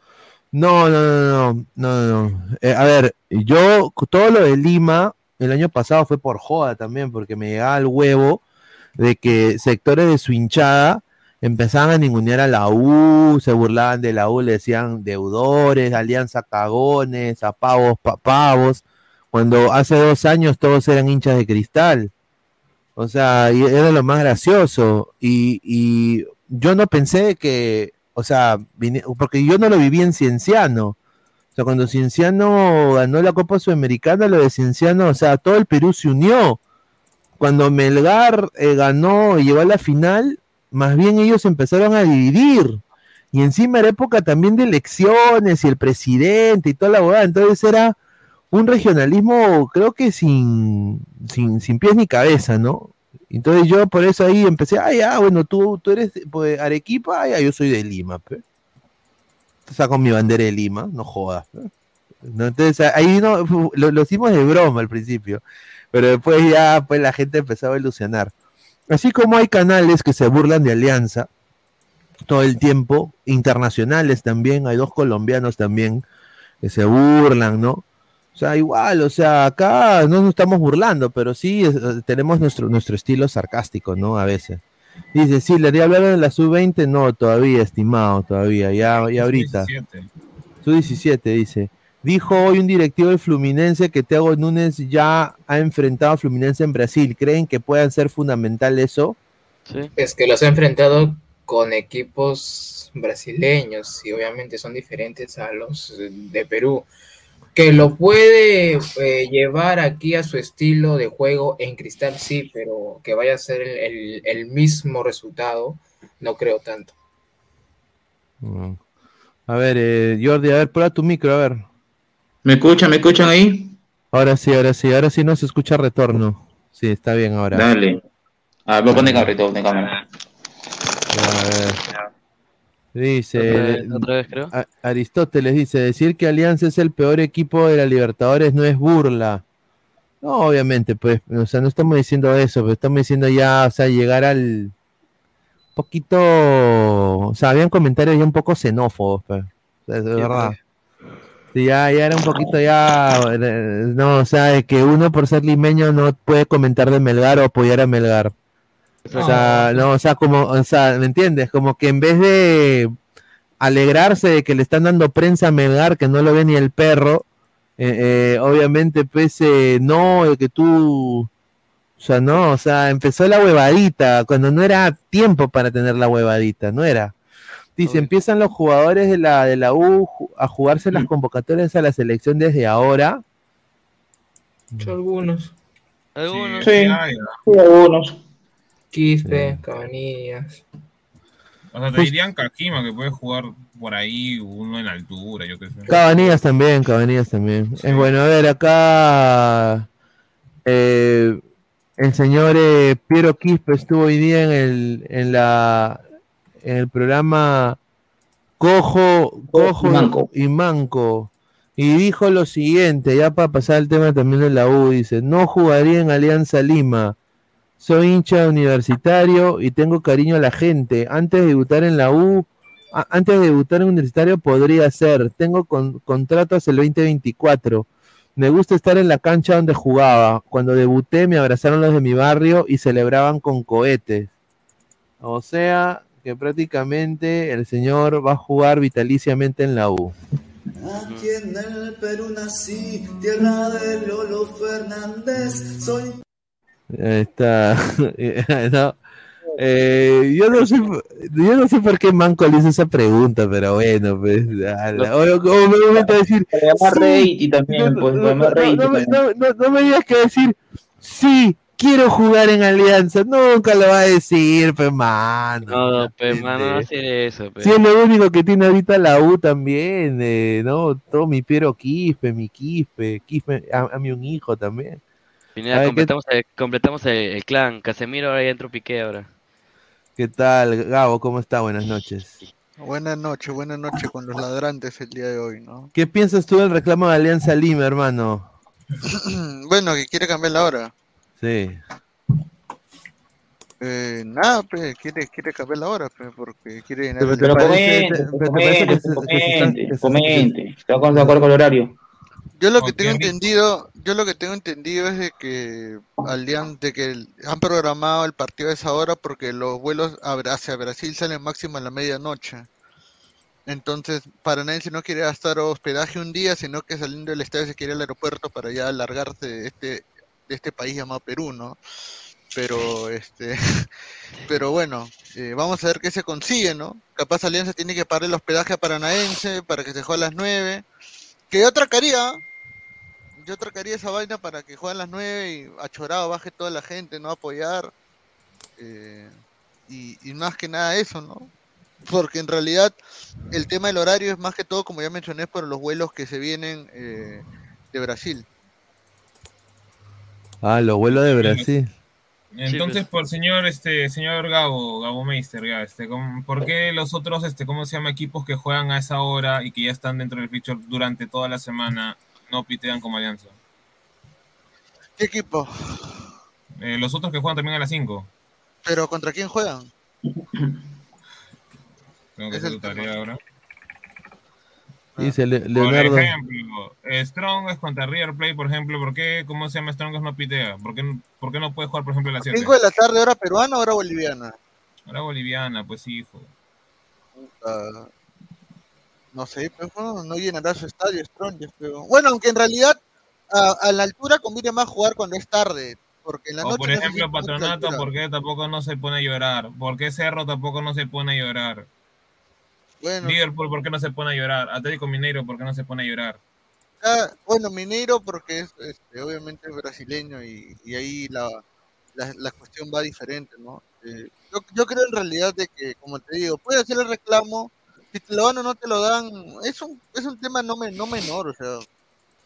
No, no, no, no, no, no. no. Eh, a ver, yo, todo lo de Lima, el año pasado fue por joda también, porque me llegaba al huevo de que sectores de su hinchada empezaban a ningunear a la U, se burlaban de la U, le decían deudores, alianza cagones, a pavos, pa- pavos, cuando hace dos años todos eran hinchas de cristal. O sea, y era lo más gracioso. Y, y yo no pensé que, o sea, porque yo no lo viví en Cienciano. O sea, cuando Cienciano ganó la Copa Sudamericana, lo de Cienciano, o sea, todo el Perú se unió. Cuando Melgar eh, ganó y llegó a la final, más bien ellos empezaron a dividir. Y encima era época también de elecciones y el presidente y toda la boda. Entonces era un regionalismo, creo que sin, sin, pies ni cabeza, ¿no? Entonces yo por eso ahí empecé, ah, ya, bueno, tú, tú eres pues, Arequipa, ah, ya, yo soy de Lima, pe. Saco mi bandera de Lima, no jodas. entonces ahí no, lo hicimos de broma al principio, pero después ya pues la gente empezó a evolucionar. Así como hay canales que se burlan de Alianza todo el tiempo, internacionales también, hay dos colombianos también que se burlan, ¿no? O sea, igual, o sea, acá no nos estamos burlando, pero sí es- tenemos nuestro, nuestro estilo sarcástico, ¿no? A veces. Dice, sí, le haría hablar de la sub-20, no, todavía, estimado, todavía, ya, ya ahorita. Sub-17, dice. Dijo hoy un directivo del Fluminense que Thiago Núñez ya ha enfrentado a Fluminense en Brasil. ¿Creen que puedan ser fundamental eso? Es que los ha enfrentado con equipos brasileños y obviamente son diferentes a los de Perú. Que lo puede eh, llevar aquí a su estilo de juego en cristal, sí, pero que vaya a ser el, el- el mismo resultado, no creo tanto. Mm. A ver, eh, Jordi, a ver, prueba tu micro, a ver. ¿Me escuchan? ¿Me escuchan ahí? Ahora sí, ahora sí, ahora sí no se escucha retorno. Sí, está bien ahora. Dale. Ah, voy a poner retorno de cámara. A ver. Dice, Otra vez- otra vez, creo. A- Aristóteles dice, decir que Alianza es el peor equipo de la Libertadores no es burla. No, obviamente, pues, o sea, no estamos diciendo eso, pero estamos diciendo ya, o sea, llegar al poquito, o sea, habían comentarios ya un poco xenófobos, pues, o sea, es verdad. Sí, ya, ya era un poquito ya, no, o sea, de que uno por ser limeño no puede comentar de Melgar o apoyar a Melgar. O sea, no, o sea, como, o sea, ¿me entiendes? Como que en vez de alegrarse de que le están dando prensa a Melgar, que no lo ve ni el perro, eh, eh, obviamente, pues, eh, no, de que tú, o sea, no, o sea, empezó la huevadita, cuando no era tiempo para tener la huevadita, no era. Dice, empiezan los jugadores de la, de la U a jugarse las convocatorias a la selección desde ahora. Algunos. Algunos. Sí, sí, algunos. Quispe, Cabanillas. O sea, te Pues- dirían Kakima que puede jugar por ahí, uno en altura, yo qué sé. Cabanillas también, Cabanillas también. Es bueno, a ver, acá eh, el señor eh, Piero Quispe estuvo hoy día en el, en la en el programa Cojo, Cojo y Manco. y Manco. Y dijo lo siguiente, ya para pasar al tema también de la U, dice, no jugaría en Alianza Lima. Soy hincha universitario y tengo cariño a la gente. Antes de debutar en la U, antes de debutar en universitario podría ser. Tengo con- contrato hasta el 2024. Me gusta estar en la cancha donde jugaba. Cuando debuté me abrazaron los de mi barrio y celebraban con cohetes. O sea que prácticamente el señor va a jugar vitaliciamente en la U. Aquí en el Perú nací, tierra de Lolo Fernández. Soy Ahí Está. [LAUGHS] No. Eh, yo, no sé, yo no sé por qué Manco le hizo esa pregunta, pero bueno, pues. ala. O- o- o me voy a decir. Sí, también, pues, no, no- no- no me digas que decir, sí, quiero jugar en Alianza. Nunca lo va a decir, pues, mano. No, pues, mano, no hacer eso, pues. Sí, es lo único que tiene ahorita la U también, eh, ¿no? Todo mi Piero Quispe, mi Quispe, Quispe, a, a mí un hijo también. Pineda, A ver, ¿qué- completamos, el, completamos el, el clan. Casemiro ahora ya entró Piqué ahora. ¿Qué tal, Gabo? ¿Cómo está? Buenas noches. Buenas noches, buenas noches con los ladrantes el día de hoy, ¿no? ¿Qué piensas tú del reclamo de Alianza Lima, hermano? [CLEARS THROAT] bueno, que quiere cambiar la hora. Sí. Eh, nada, pues, quiere, quiere cambiar la hora, pues, porque quiere llenar Pero Pero parece- comente, comente, comente, comente. ¿Está de acuerdo con el horario? Yo lo que tengo entendido, yo lo que tengo entendido es de que Alian, de que el- han programado el partido a esa hora porque los vuelos hacia Brasil salen máximo a la medianoche. Entonces, Paranaense no quiere gastar hospedaje un día, sino que saliendo del estadio se quiere ir al aeropuerto para ya alargarse este, de este país llamado Perú, ¿no? Pero, este, [LAUGHS] pero bueno, eh, vamos a ver qué se consigue, ¿no? Capaz Alianza tiene que pagar el hospedaje a Paranaense para que se juegue a las 9. Que yo tracaría, yo tracaría esa vaina para que jueguen a las 9 y a Chorado baje toda la gente, ¿no? Apoyar. eh, y, y más que nada eso, ¿no? Porque en realidad el tema del horario es más que todo, como ya mencioné, por los vuelos que se vienen eh, de Brasil. Ah, los vuelos de Brasil. Entonces, pues. por señor, este, señor Gabo, Gabo Meister, ya, este, ¿cómo- ¿por qué los otros, este, cómo se llama, equipos que juegan a esa hora y que ya están dentro del feature durante toda la semana no pitean como alianza? ¿Qué equipo? Eh, los otros que juegan también a las 5. ¿Pero contra quién juegan? Tengo que Es hacer el tu tarea ahora. Dice Le- Por Leonardo. ejemplo, eh, Strong es contra River Plate, por ejemplo. ¿Por qué, cómo se llama Strong no pitea? ¿Por qué, no- por qué no puede jugar, por ejemplo, a las 7? 5 de la tarde, hora peruana, hora boliviana. Ahora boliviana, pues hijo. Ah, no sé, pues no, no llenará su estadio Strong, yo creo. Bueno, aunque en realidad a, a la altura conviene más jugar cuando es tarde, porque en la O noche por ejemplo, Patronato. ¿por qué tampoco no se pone a llorar? ¿Por qué Cerro tampoco no se pone a llorar? Bueno, Liverpool, ¿por qué no se pone a llorar? Atlético Mineiro, ¿por qué no se pone a llorar? ah, bueno, Mineiro porque es este, obviamente es brasileño y, y ahí la, la, la cuestión va diferente, ¿no? Eh, yo, yo creo en realidad de que, como te digo, puedes hacer el reclamo, si te lo dan o no te lo dan, es un, es un tema no, men- no menor, o sea,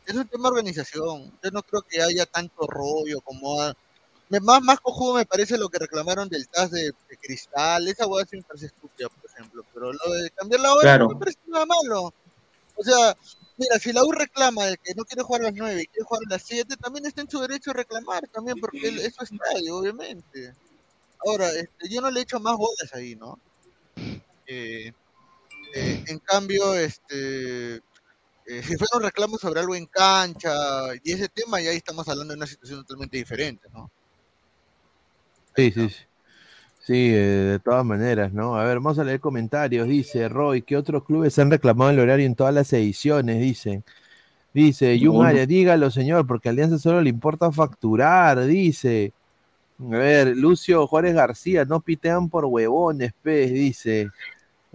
es un tema de organización. Yo no creo que haya tanto rollo como... ha- me- más, más cojudo me parece lo que reclamaron del TAS de, de cristal, esa hueá sí me parece estúpida, por ejemplo, pero lo de cambiar la hora Claro. no me parece nada malo. O sea, mira, si la U reclama de que no quiere jugar a las 9 y quiere jugar a las 7, también está en su derecho a reclamar también, porque él- es su estadio, obviamente. Ahora, este, yo no le echo más bolas ahí, ¿no? Eh, eh, en cambio, este, eh, si fuera un reclamo sobre algo en cancha y ese tema, ya ahí estamos hablando de una situación totalmente diferente, ¿no? Sí, sí, sí. Sí, eh, de todas maneras, ¿no? A ver, vamos a leer comentarios. Dice Roy, ¿qué otros clubes han reclamado el horario en todas las ediciones? Dicen. Dice. Arias, dígalo, señor, porque a Alianza solo le importa facturar, dice. A ver, Lucio Juárez García, no pitean por huevones, pez, dice.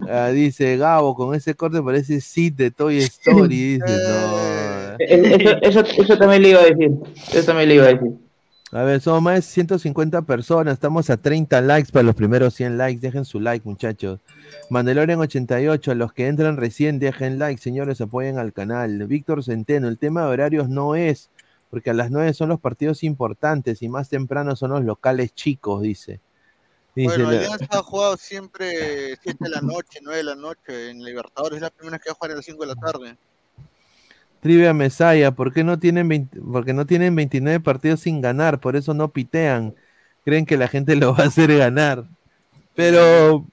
Ah, dice Gabo, con ese corte parece Sid de Toy Story, dice. No. [LAUGHS] Eso, eso, eso también le iba a decir. Eso también le iba a decir. A ver, somos más de 150 personas, estamos a 30 likes para los primeros 100 likes, dejen su like muchachos. Mandalorian 88, a los que entran recién dejen like, señores, apoyen al canal. Víctor Centeno, el tema de horarios no es, porque a las 9 son los partidos importantes y más temprano son los locales chicos, dice. Dice Bueno, la- Alianza ha jugado siempre 7 de la noche, 9 de la noche en Libertadores, es la primera vez que va a jugar a las 5 de la tarde. Trivia Mesaya, ¿por qué no tienen 20 porque no tienen 29 partidos sin ganar? Por eso no pitean. Creen que la gente [LAUGHS] lo va a hacer ganar. Pero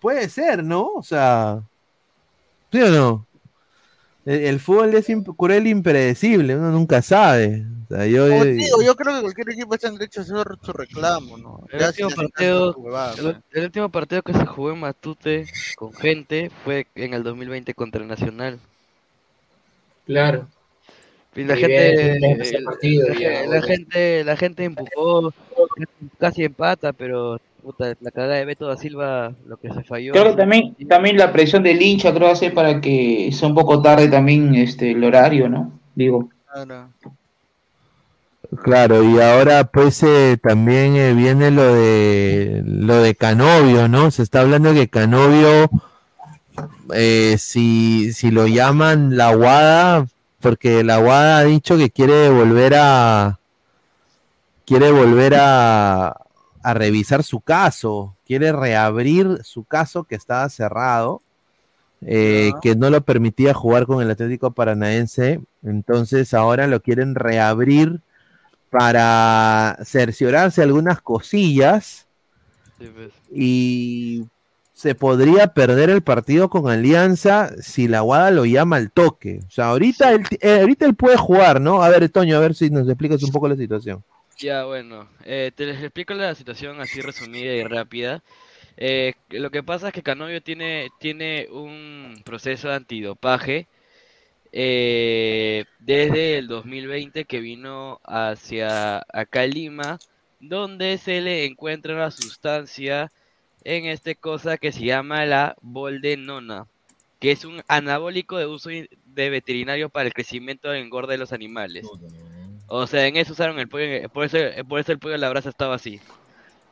puede ser, ¿no? O sea, ¿sí o no? El, el fútbol es imp- cruel e impredecible, uno nunca sabe. O sea, yo, Como eh, digo, yo creo que cualquier equipo está en derecho a hacer su reclamo, ¿no? El último, partido, huevada, el, el último partido que se jugó en Matute con gente fue en el 2020 contra Nacional. Claro. Y la Y gente, bien, ese partido, la, ya, la bueno. gente, la gente empujó, casi empata, pero puta, la cagada de Beto da Silva, lo que se falló. Creo que también, también la presión del hincha creo hace para que sea un poco tarde también este el horario, ¿no? Digo. Claro, y ahora pues eh, también eh, viene lo de lo de Canovio, ¿no? Se está hablando de que Canovio, eh, si, si lo llaman la Guada, porque la Guada ha dicho que quiere volver a quiere volver a, a revisar su caso, quiere reabrir su caso que estaba cerrado, eh, que no lo permitía jugar con el Atlético Paranaense, entonces ahora lo quieren reabrir para cerciorarse algunas cosillas y se podría perder el partido con Alianza si la Guada lo llama al toque. O sea, ahorita él, eh, ahorita él puede jugar, ¿no? A ver, Toño, a ver si nos explicas un poco la situación. Ya, bueno, eh, te les explico la situación así resumida y rápida. Eh, lo que pasa es que Canovio tiene, tiene un proceso de antidopaje eh, desde el 2020 que vino hacia acá a Lima, donde se le encuentra una sustancia en este cosa que se llama la boldenona, que es un anabólico de uso de veterinario para el crecimiento y engorde de los animales. O sea, en eso usaron el pollo, por eso, por eso el pollo a la brasa estaba así.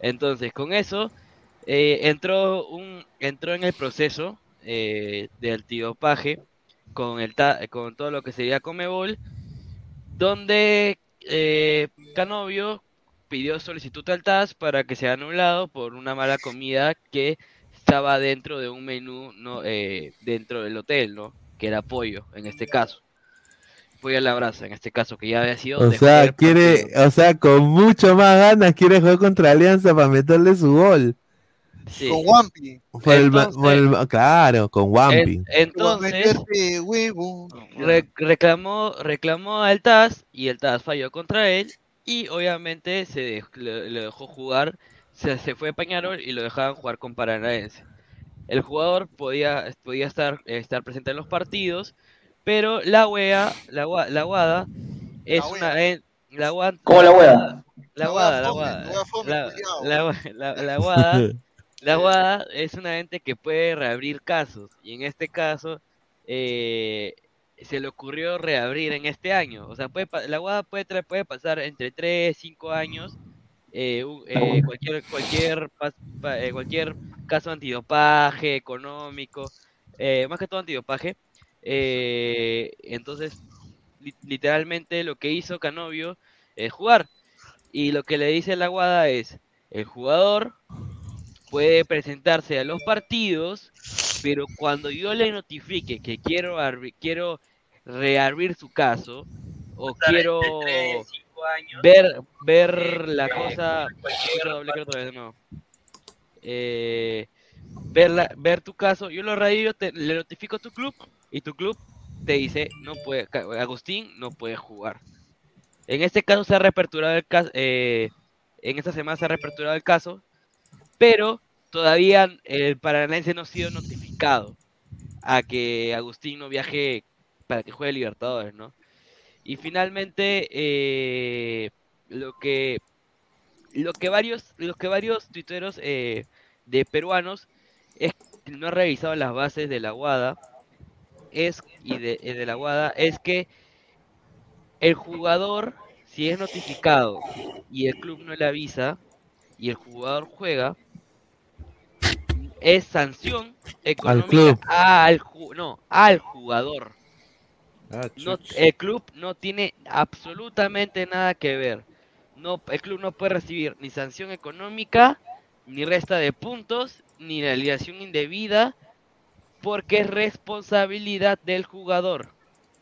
Entonces, con eso eh, entró un entró en el proceso eh, de antidopaje con el ta- con todo lo que sería Comebol, donde eh, Canovio pidió solicitud al TAS para que sea anulado por una mala comida que estaba dentro de un menú no eh, dentro del hotel, ¿no? Que era pollo en este caso. Pollo a la brasa en este caso, que ya había sido O de sea, quiere, o sea, con mucho más ganas quiere jugar contra Alianza para meterle su gol. Sí. Con Wampi. Por el ma- Entonces- por el ma- claro, con Wampi. En- entonces reclamó reclamó al TAS y el TAS falló contra él y obviamente se dej- le, le dejó jugar, se, se fue a Peñarol y lo dejaban jugar con Paranaense. El jugador podía, podía estar, estar presente en los partidos, pero la UEA, la, Gua- la Guada, es una en- la Gua- ¿Cómo la Guada? La Guada, la Guada. La, Gua- la- la Guada la Guada [LAUGHS] es una ente que puede reabrir casos y en este caso eh, se le ocurrió reabrir en este año. O sea, puede, la Guada puede, puede pasar entre 3 y 5 años eh, eh, cualquier, cualquier, eh, cualquier caso antidopaje, económico, eh, más que todo antidopaje. eh, entonces, li- literalmente lo que hizo Canovio es jugar. Y lo que le dice la Guada es, el jugador puede presentarse a los partidos, pero cuando yo le notifique que quiero quiero reabrir su caso o quiero ver ver la cosa Escucha doble que otra vez, no. Eh, ver la- ver tu caso, yo lo radio te, le notifico a tu club y tu club te dice no puede Agustín no puede jugar. En este caso se ha reaperturado el caso en esta semana se ha reaperturado el caso pero todavía el paranaense no ha sido notificado a que Agustín no viaje para que juegue Libertadores, ¿no? Y finalmente eh, lo que lo que varios lo que varios tuiteros eh, de peruanos es que no han revisado las bases de la Guada es y de, eh, de la Guada es que el jugador si es notificado y el club no le avisa y el jugador juega es sanción económica club. al no al jugador. Ah, no, el club no tiene absolutamente nada que ver. No el club no puede recibir ni sanción económica ni resta de puntos ni realización indebida porque es responsabilidad del jugador.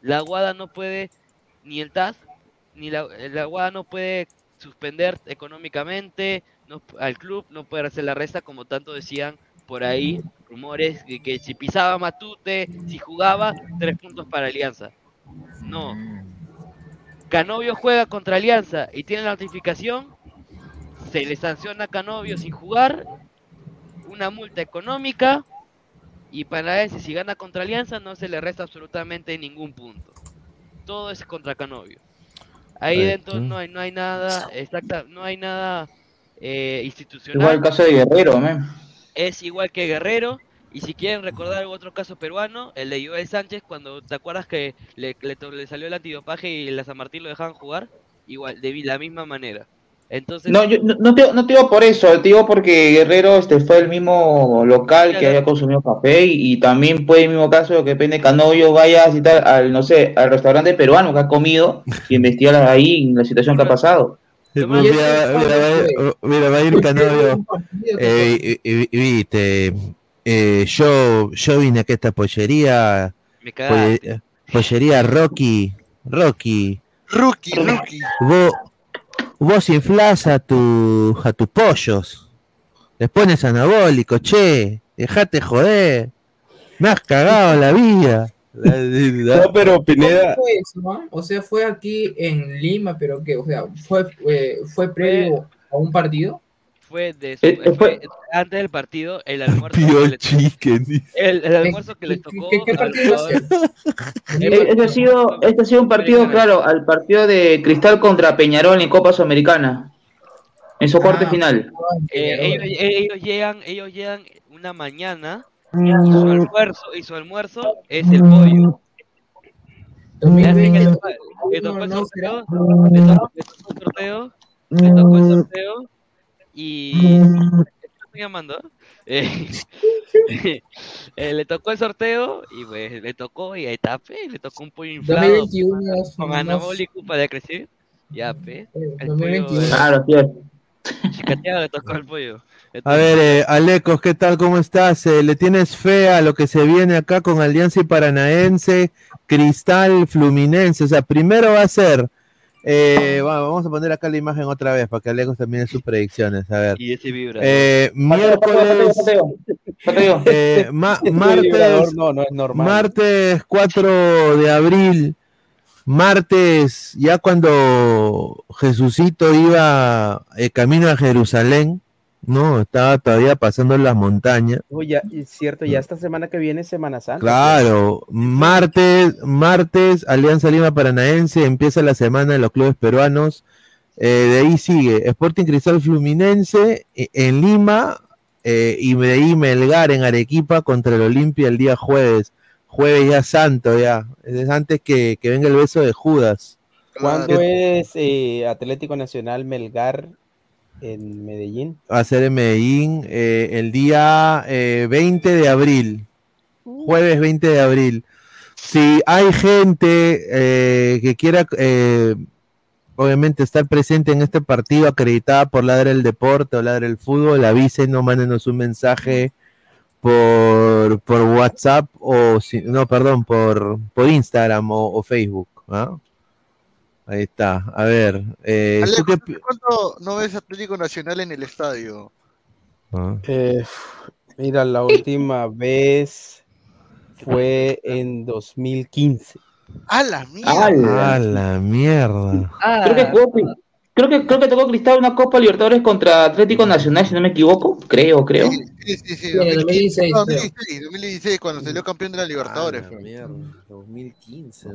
La Guada no puede, ni el TAS, ni la, la Guada no puede suspender económicamente no, al club, no puede hacer la resta como tanto decían por ahí, rumores de que si pisaba Matute, si jugaba, tres puntos para Alianza. No. Canovio juega contra Alianza y tiene la notificación, se le sanciona a Canovio sin jugar, una multa económica y Paranaense si gana contra Alianza no se le resta absolutamente ningún punto. Todo es contra Canovio. Ahí dentro no hay, no hay nada, exacta, no hay nada eh, institucional. Igual el caso de Guerrero, man. Es igual que Guerrero. Y si quieren recordar otro caso peruano, el de Joel Sánchez, cuando te acuerdas que le, le salió el antidopaje y la San Martín lo dejaban jugar, igual, de la misma manera. Entonces, No, yo, no, no te, no te digo por eso, te digo porque Guerrero este, fue el mismo local que había consumido café y, y también fue el mismo caso que depende Canovio vaya a citar al, no sé, al restaurante peruano que ha comido y [LAUGHS] investigar ahí en la situación que ha pasado. Mira, mira, va, mira, va a ir Canovio. Eh, viste, eh, yo, yo vine aquí a esta pollería. Me polle- pollería Rocky. Rocky. Rookie, rookie. Vos, vos inflás a, tu, a tus pollos. Les pones anabólico, che. Dejate joder. Me has cagado la vida. No, [LAUGHS] pero Pineda. fue eso, ah? O sea, fue aquí en Lima, pero que, o sea, fue, eh, fue previo a un partido. fue de su- Eh, eh, fue antes del partido, el almuerzo. Que le- chicken. dice. el, el almuerzo que le tocó. qué- partido Eh, Este ha sido, este ha sido un partido, claro, al partido de Cristal contra Peñarol en Copa Sudamericana. En su cuarto final. Eh, ellos, ellos llegan, ellos llegan una mañana y su almuerzo, y su almuerzo es el pollo. Le tocó el sorteo, le tocó el sorteo, le tocó el sorteo y estoy llamando. Eh, [LAUGHS] eh, le tocó el sorteo y pues le tocó y ahí está, pe, le tocó un pollo inflado 2021 nos- con anabólico para crecer. Ya, pe. El pollo, 2021. Claro, cierto. Chicateado le tocó el pollo. A ver, eh, Alecos, ¿qué tal? ¿Cómo estás? Eh, ¿Le tienes fe a lo que se viene acá con Alianza y Paranaense, Cristal, Fluminense? O sea, primero va a ser. eh, bueno, vamos a poner acá la imagen otra vez para que Alecos también dé sus predicciones. A ver. Y ese vibra. Eh, miércoles. eh, ma- [LAUGHS] Ese martes, vibrador no, no es normal. martes 4 de abril, martes, ya cuando Jesucito iba eh, camino a Jerusalén, ¿no? Estaba todavía pasando en las montañas. Ya, y cierto, ya esta semana que viene es Semana Santa. Claro, martes, martes, Alianza Lima Paranaense, empieza la semana de los clubes peruanos. Eh, de ahí sigue Sporting Cristal Fluminense eh, en Lima eh, y de ahí Melgar en Arequipa contra el Olimpia el día jueves. Jueves ya santo, ya. Es antes que, que venga el beso de Judas. ¿Cuándo es eh, Atlético Nacional Melgar en Medellín? va a ser en Medellín eh, el día eh, 20 de abril. Jueves 20 de abril. Si hay gente eh, que quiera, eh, obviamente, estar presente en este partido acreditada por Ladra el Deporte o Ladra el Fútbol, avísenos, mándenos un mensaje por, por WhatsApp o, si, no, perdón, por, por Instagram o, o Facebook. ¿ah? Ahí está. A ver. eh, ¿tú Alejo, qué ¿hace ¿cuánto no ves Atlético Nacional en el estadio? Ah. Eh, mira, la última vez fue en 2015. ¡A la mierda! A la mierda. Creo que, jugó- creo que creo que tocó Cristal una Copa Libertadores contra Atlético Nacional, si no me equivoco. Creo, creo. Sí, sí, sí. Sí, en el 2016, no, creo. 2016, 2016, cuando salió campeón de la Libertadores. Ah, mierda, 2015.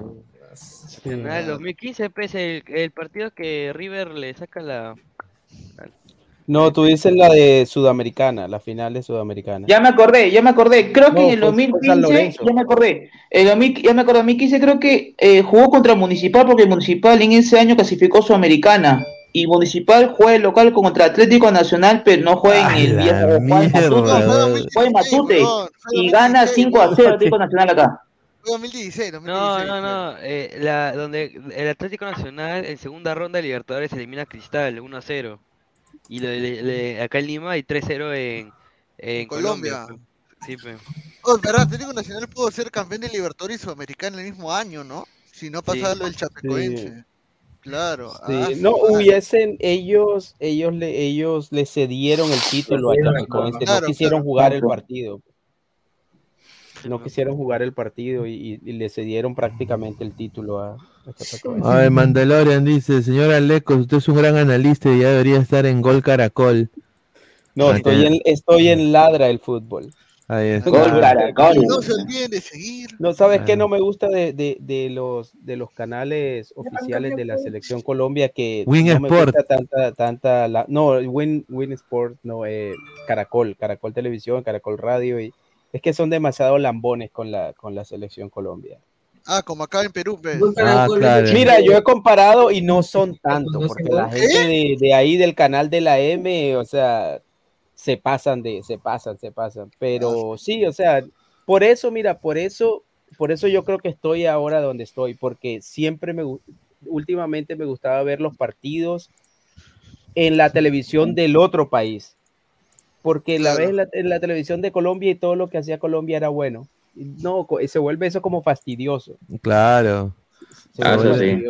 En el 2015, pues, el, el partido que River le saca la. No, tú dices la de Sudamericana, la final de Sudamericana. Ya me acordé, ya me acordé. Creo que en el fue- fue San 2015, Lorenzo. ya me acordé. En el 2000 ya me acordé, en 2015 creo que eh, jugó contra Municipal porque Municipal en ese año clasificó Sudamericana. Y Municipal juega el local contra Atlético Nacional, pero no juega en el juega en mierda, Matute, juega en Matute y gana 5 a 0 Atlético Nacional acá. Fue 2016, 2016. No, no, no. eh, la, donde el Atlético Nacional en segunda ronda de Libertadores elimina a Cristal 1 a 0. Y le- le- le- acá en Lima hay 3 0 en, en Colombia. Colombia. Sí, pues. Oh, verdad, Atlético Nacional pudo ser campeón de Libertadores y Sudamericana el mismo año, ¿no? Si no pasaba lo del Chapecoense. Claro. Sí, ah, no hubiesen ellos ellos le ellos le cedieron el título a Chapecoense, claro, no quisieron claro. jugar el partido. No quisieron jugar el partido y, y- y le cedieron prácticamente el título a, a ver, Mandalorian dice, señor Alecos, usted es un gran analista y ya debería estar en Gol Caracol. No, Ah, estoy en, estoy en ladra el fútbol. Ahí está. Gol Caracol. Y no se olviden de seguir. No, ¿sabes qué? Ah. No me gusta de, de, de los, de los canales oficiales de la selección Colombia que Win no me Sport. gusta tanta, tanta la- no, Win, Win Sport, no, eh, Caracol, Caracol Televisión, Caracol Radio, y es que son demasiado lambones con la, con la selección Colombia. Ah, como acá en Perú, pues. Ah, claro. Mira, yo he comparado y no son tanto, porque la ¿qué? gente de, de ahí del canal de la M, o sea, se pasan de, se pasan, se pasan. Pero sí, o sea, por eso, mira, por eso, por eso yo creo que estoy ahora donde estoy, porque siempre me, últimamente me gustaba ver los partidos en la televisión del otro país, porque la vez en la, en la televisión de Colombia y todo lo que hacía Colombia era bueno. No, se vuelve eso como fastidioso. Claro. Ah, sí.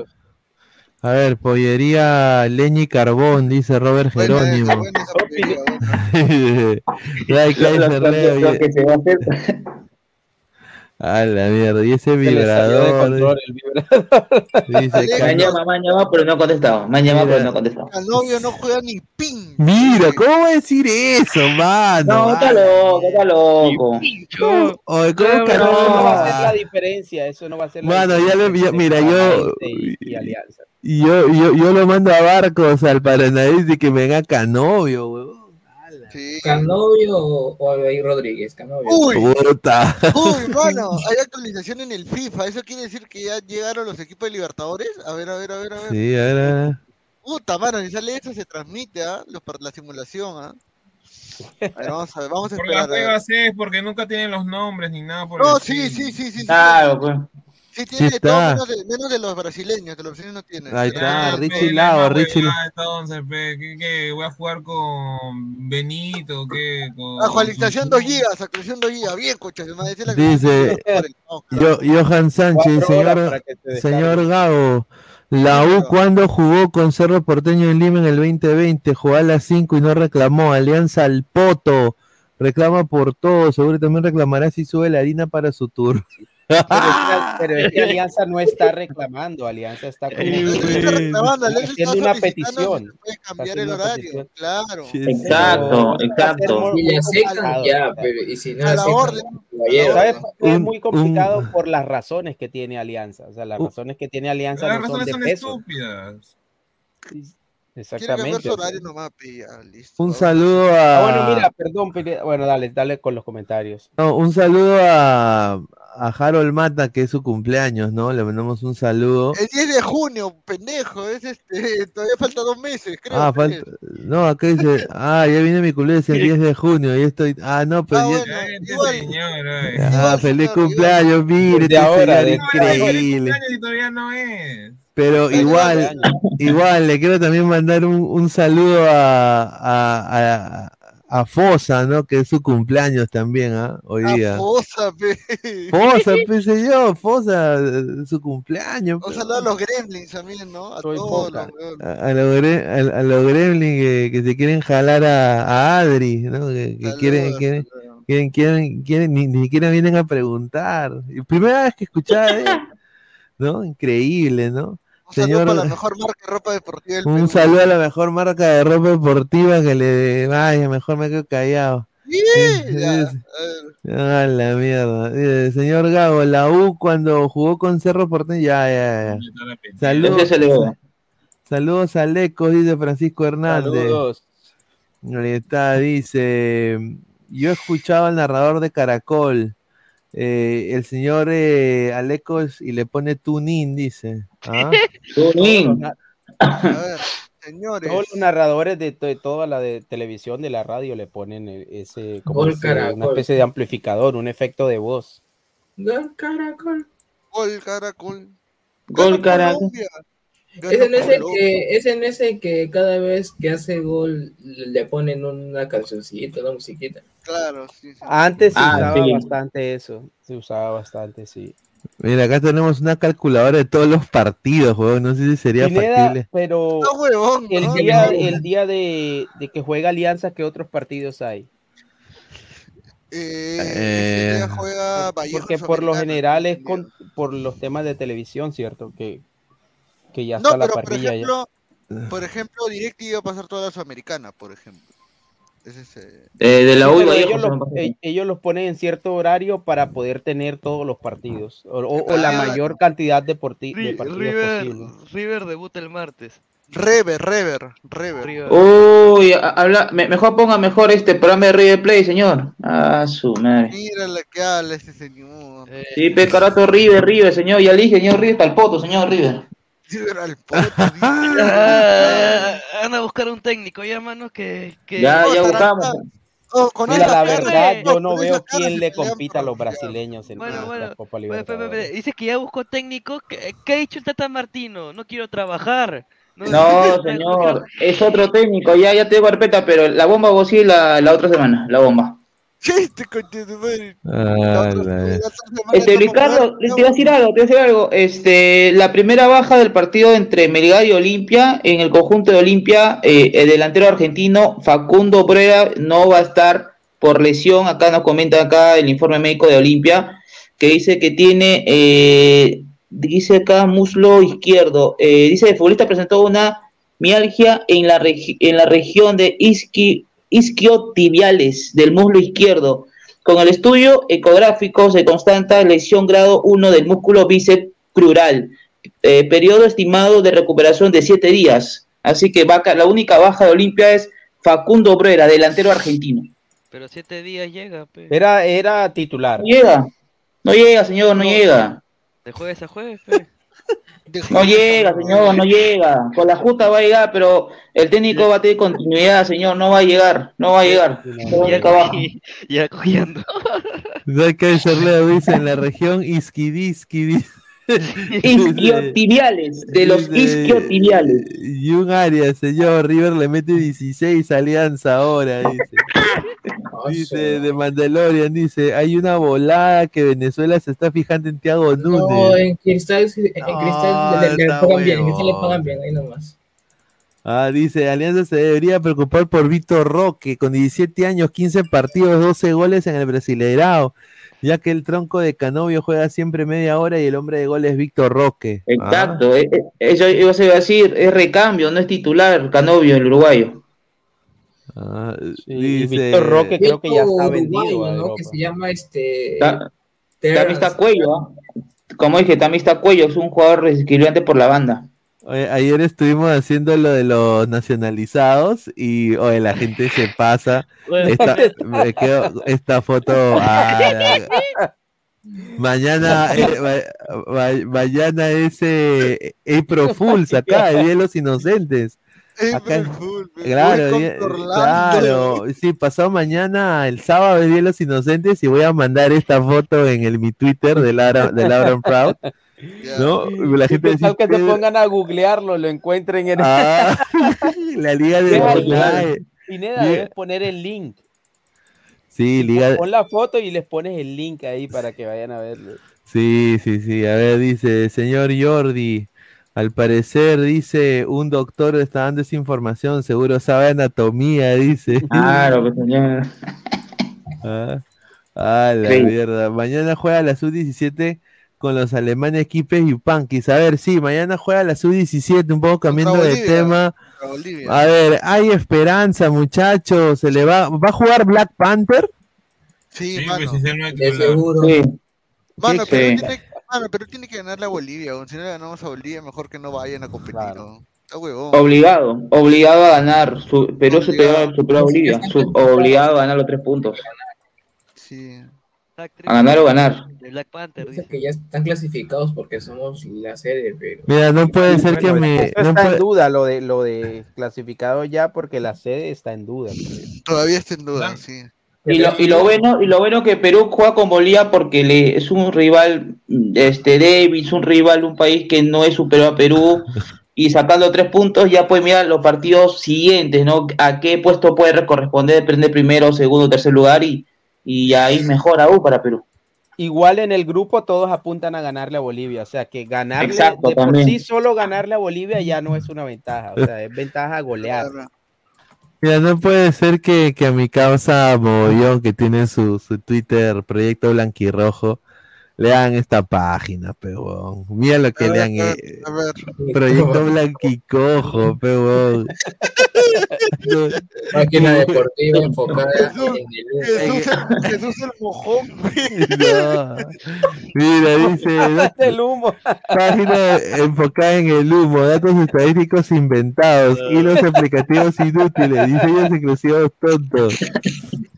A ver, pollería Leña y Carbón, dice Robert Jerónimo. [LAUGHS] a la mierda, y ese Se le salió de vibrador. control el vibrador. Dice Alejo. Me han llamado, me han llamado, pero no he contestado. Me han llamado, Mira. pero no he contestado. Al novio no juega ni pin. Mira, ¿cómo va a decir eso, mano? No, está loco, está loco. ¿cómo- oye, ¿cómo que eso no va a ser no? la diferencia, eso no va a ser la Mano, ya le- diferencia ya- mira, entre yo- Paranaense y, y Alianza. Y yo, yo, yo lo mando a Barcos al Paranaense y que me haga canovio, huevón. Sí. Canovio o, o Rodríguez, Canovio. Uy, Puta. uy, [LAUGHS] mano, hay actualización en el FIFA. ¿Eso quiere decir que ya llegaron los equipos de Libertadores? A ver, a ver, a ver, a ver. Sí, ahora. Puta, mano, si sale eso se transmite, ¿ah? Los par- La simulación, ¿ah? A ver, vamos a ver, vamos a Por las esperar. a ver. pegas es porque nunca tienen los nombres ni nada por No, el sí, sí, sí, sí. sí. Claro, pues. Sí, tiene Sí de todo, menos de, menos de los brasileños, que los brasileños no tienen. Ahí Pero- está, Ya, Richie pe, la Lao, Richie huevada, Entonces, pe, ¿qué, qué? voy a jugar con Benito, ¿qué? Con Actualización 2 gigas, actualización 2 gigas, bien, coche, Dice yo, Johan Sánchez, señor, señor. Gago. La U cuando jugó con Cerro Porteño en Lima en el 2020, jugó a las 5 y no reclamó. Alianza al Poto, reclama por todo, seguro también reclamará si sube la harina para su tour. Pero es, que, pero es que Alianza no está reclamando, Alianza está como Está reclamando, Alianza haciendo está una petición. puede cambiar el horario, petición. claro. Exacto, exacto. Si le aceptan, ya, pero y si no A le la orden. caballero. ¿Sabes por qué es muy complicado? Por las razones que tiene Alianza. O sea, las razones que tiene Alianza Las no son razones de son peso. estúpidas. Cambiar Exactamente. nomás, ya, listo. Un saludo a. Ah, bueno, mira, perdón, pero- bueno, dale, dale con los comentarios. No, un saludo a, a Harold Mata, que es su cumpleaños, ¿no? Le mandamos un saludo. El 10 de junio, pendejo, es este, [LAUGHS] todavía falta dos meses, creo. Ah, falta. No, acá dice. [LAUGHS] Ah, ya viene mi cumpleaños el 10 de junio y estoy. Ah, no, pero Ah, ya. bueno, igual. señor, ay. Ah, igual, feliz señor, cumpleaños, mire, Desde este ahora, increíble. cumpleaños y todavía no es. Pero igual, [LAUGHS] igual, le quiero también mandar un, un saludo a, a, a, a Fosa, ¿no? Que es su cumpleaños también, ¿ah? Hoy Ah, día. Fosa, pe. Fosa, pensé [LAUGHS] yo, Fosa, eh, su cumpleaños. Un saludo a los gremlins también, ¿no? A Soy todos los. A, a los gre- a- a los gremlins que, que se quieren jalar a, a Adri, ¿no? Que, que Saludos, quieren, quieren, quieren, quieren, quieren- ni, ni siquiera vienen a preguntar. Primera vez que escuchaba de él, ¿no? Increíble, ¿no? Un saludo para la mejor marca de ropa deportiva del Un Perú. saludo a la mejor marca de ropa deportiva que le vaya, mejor me quedo callado. Yeah, ya, Ah, la mierda. Eh, señor Gago, la U cuando jugó con Cerro Porteño, ya, ya, ya. Saludos, saludos a Lecos, dice Francisco Hernández. Saludos. Ahí está, dice. Yo escuchaba al narrador de Caracol, eh, el señor eh, Alecos, y le pone tunin, dice. ¿Ah? [LAUGHS] Ver, señores. Todos los narradores de, de toda la de televisión, de la radio, le ponen el- ese, como Gol ese- caracol. una especie de amplificador, un efecto de voz. Gol caracol. Gol Caracol. Gol Caracol. Colombia. Ese no, es el que, ese no es el que cada vez que hace gol le ponen una cancioncita, una musiquita. Claro, sí. sí. Antes se Ah, usaba sí. bastante eso, se usaba bastante, sí. Mira, acá tenemos una calculadora de todos los partidos, weón. No sé si sería Pineda, factible. pero el ¿no? día, No. el día de, de que juega Alianza, ¿qué otros partidos hay? Eh, juega Vallejo Porque por lo general es con, por los temas de televisión, ¿cierto? Que, que ya No, está la pero por parrilla ya. ejemplo, por ejemplo, Directi iba a pasar toda la Sudamericana, por ejemplo. Es, eh, Eh, de la Sí, U, ellos, se los, me pasa. e- ellos los ponen en cierto horario para poder tener todos los partidos o, o- o la Ah. mayor cantidad de, porti- de partidos River, posible. River debuta el martes. Rever, Rever, Rever. Uy, a- habla, me- mejor ponga mejor este programa de River Play, señor. Ah, su madre. Mira la que habla ese señor. Sí, pe carato River, River, señor. Ya le dije, señor River, para el poto, señor River. Poto. [LAUGHS] Ah, Van a buscar un técnico, ya, mano, que... que... Ya, ya buscamos. Oh, con Mira, esa la verdad, yo no veo quién le compita a los brasileños en, Bueno, en bueno, la Copa Libertadores. espera, Dice que ya buscó técnico. ¿Qué, qué ha dicho el Tata Martino? No quiero trabajar. No, señor, es otro técnico, ya, ya te digo carpeta, pero la bomba vos sí la, la otra semana, la bomba. Este coche de madre. Ah, Este, Ricardo, te iba a decir algo, te iba a decir algo. Este, la primera baja del partido entre Melgar y Olimpia, en el conjunto de Olimpia, eh, el delantero argentino Facundo Brera no va a estar por lesión. Acá nos comenta acá el informe médico de Olimpia, que dice que tiene, eh, dice acá muslo izquierdo. Eh, dice el futbolista presentó una mialgia en la, regi- en la región de isqui- isquiotibiales del muslo izquierdo. Con el estudio ecográfico se constata lesión grado 1 del músculo bíceps crural, eh, periodo estimado de recuperación de 7 días. Así que vaca- la única baja de Olimpia es Facundo Brera, delantero argentino. Pero siete días llega, pe. Era, era titular. No llega, no llega, señor, no llega. De jueves a jueves, pe. No llega, señor, no llega. Con la justa va a llegar, pero el técnico va a tener continuidad, señor, no va a llegar, no va a llegar. Ya cogiendo. ¿Sabes qué dice en la región Isquidisqui? dice- Isquiotibiales, de los isquiotibiales. Y un área, señor. River le mete 16 alianza ahora, dice. Dice de Mandalorian, dice, hay una volada que Venezuela se está fijando en Tiago No, Núñez. en Cristal, en Cristal le, pagan bien, en Cristal le pagan bien, ahí nomás. Ah, dice, Alianza se debería preocupar por Víctor Roque, con 17 años, 15 partidos, 12 goles en el Brasileirao, ya que el tronco de Canovio juega siempre media hora y el hombre de gol es Víctor Roque. Exacto, eh, eh, eso iba a decir, es recambio, no es titular, Canovio, el uruguayo. Ah, dice- Víctor Roque creo que ya está vendido ¿no? Que se llama este. Ta-. También está Cuello, ¿ah? como dije, también está Cuello, es un jugador desequilibrante por la banda. Oye, ayer estuvimos haciendo lo de los nacionalizados y oye, la gente se pasa. Esta, [LAUGHS] me quedo- esta foto. ah, mañana, eh, ma- ma- mañana es eh, April Fools acá, el Día de los Inocentes. Claro, día- contra Orlando. claro, sí, pasado mañana, el sábado es Día de los Inocentes y voy a mandar esta foto en el mi Twitter de Laura, de Laura Proud. [LAUGHS] ¿No? La gente ¿Qué dice, que se "Pedro, pongan a googlearlo, lo encuentren en Ah, [LAUGHS] la liga de Fortnite. Pineda, debes poner el link. Sí, liga. Pon la foto y les pones el link ahí para que vayan a verlo. Sí, sí, sí. A ver, dice, señor Jordi, al parecer, dice, un doctor está dando esa información, seguro sabe anatomía, dice. [LAUGHS] Claro, pues, señor. [LAUGHS] Ah, ah, la Sí. mierda. Mañana juega la sub-17 con los alemanes Quipes y Panquis. A ver, sí, mañana juega la sub-17, un poco cambiando de tema. A ver, hay esperanza, muchachos. Se le va, ¿va a jugar Black Panther? Sí, Sí, mano. pues, De seguro. Mano, ¿Qué pero cree? tiene, mano, pero tiene que ganarle a Bolivia. Si no le ganamos a Bolivia, mejor que no vayan a competir. huevón. Obligado, obligado a ganar. Su, Perú superó, superó a Bolivia. Su- obligado a ganar los tres puntos. A ganar o ganar. Black Panther, Dice que ya están clasificados porque somos la sede, pero. Mira, no puede ser que Bueno, me. no está puede- en duda lo de lo de clasificado ya porque la sede está en duda. Todavía está en duda, sí. Y lo, y lo bueno y lo bueno que Perú juega con Bolivia porque le, es un rival este débil, es un rival, un país que no es superior a Perú [LAUGHS] y sacando tres puntos ya puede mirar los partidos siguientes, ¿no? A qué puesto puede corresponder, depende primero, segundo, tercer lugar y, y ahí mejor aún para Perú. igual en el grupo todos apuntan a ganarle a Bolivia, o sea que ganarle Exacto, de por sí solo ganarle a Bolivia ya no es una ventaja, o sea, es ventaja golear. Mira, no puede ser que, que a mi causa Mogollón, que tiene su, su Twitter, Proyecto Blanquirrojo, lean esta página, peón. Mira lo que lean. eh, Proyecto [LAUGHS] Blanquicojo, peón. [LAUGHS] Máquina deportiva [LAUGHS] enfocada en el Jesús, Jesús el mojón. No. Mira, dice el humo. página enfocada en el humo, datos estadísticos inventados, hilos aplicativos inútiles, diseños exclusivos tontos.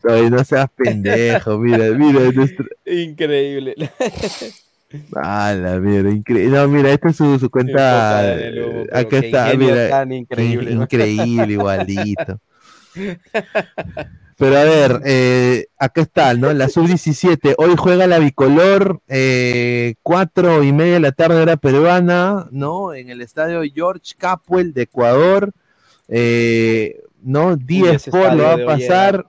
Ay, no seas pendejo, mira, mira, nuestro... Increíble. Ah, la mierda, increíble. No, mira, esta es su, su cuenta. Humo, eh, Acá qué está, mira. tan increíble, in- ¿no? Increíble, igualito. [LAUGHS] Pero a ver, eh, acá está, ¿no? La sub-17. Hoy juega la bicolor, eh, cuatro y media de la tarde hora peruana, ¿no? En el estadio George Capwell de Ecuador. Eh, ¿No? 10 ese por lo va a pasar.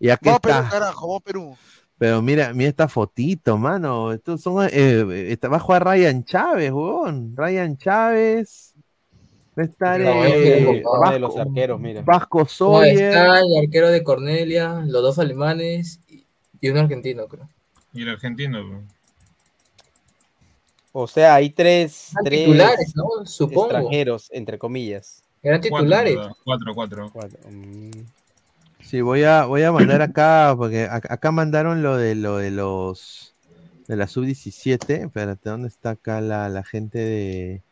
Y aquí Vamos Perú, está. carajo, vamos Perú. Pero mira, mira esta fotito, mano. Estos son, eh, esta- va a jugar Ryan Chávez, huevón. Ryan Chávez. Va a estar No, eh, es que- Uno de los Vasco, arqueros, mira. Vasco No, Sawyer. está el arquero de Cornelia, los dos alemanes y- un argentino, creo. Y el argentino. bro. O sea, hay tres, Eran tres titulares, ¿no? Supongo. extranjeros, entre comillas. Eran titulares. Cuatro, cuatro. Mm. Sí, voy a, voy a mandar acá, porque ac- acá mandaron lo de lo de los de la sub-17. Espérate, ¿dónde está acá la, la gente de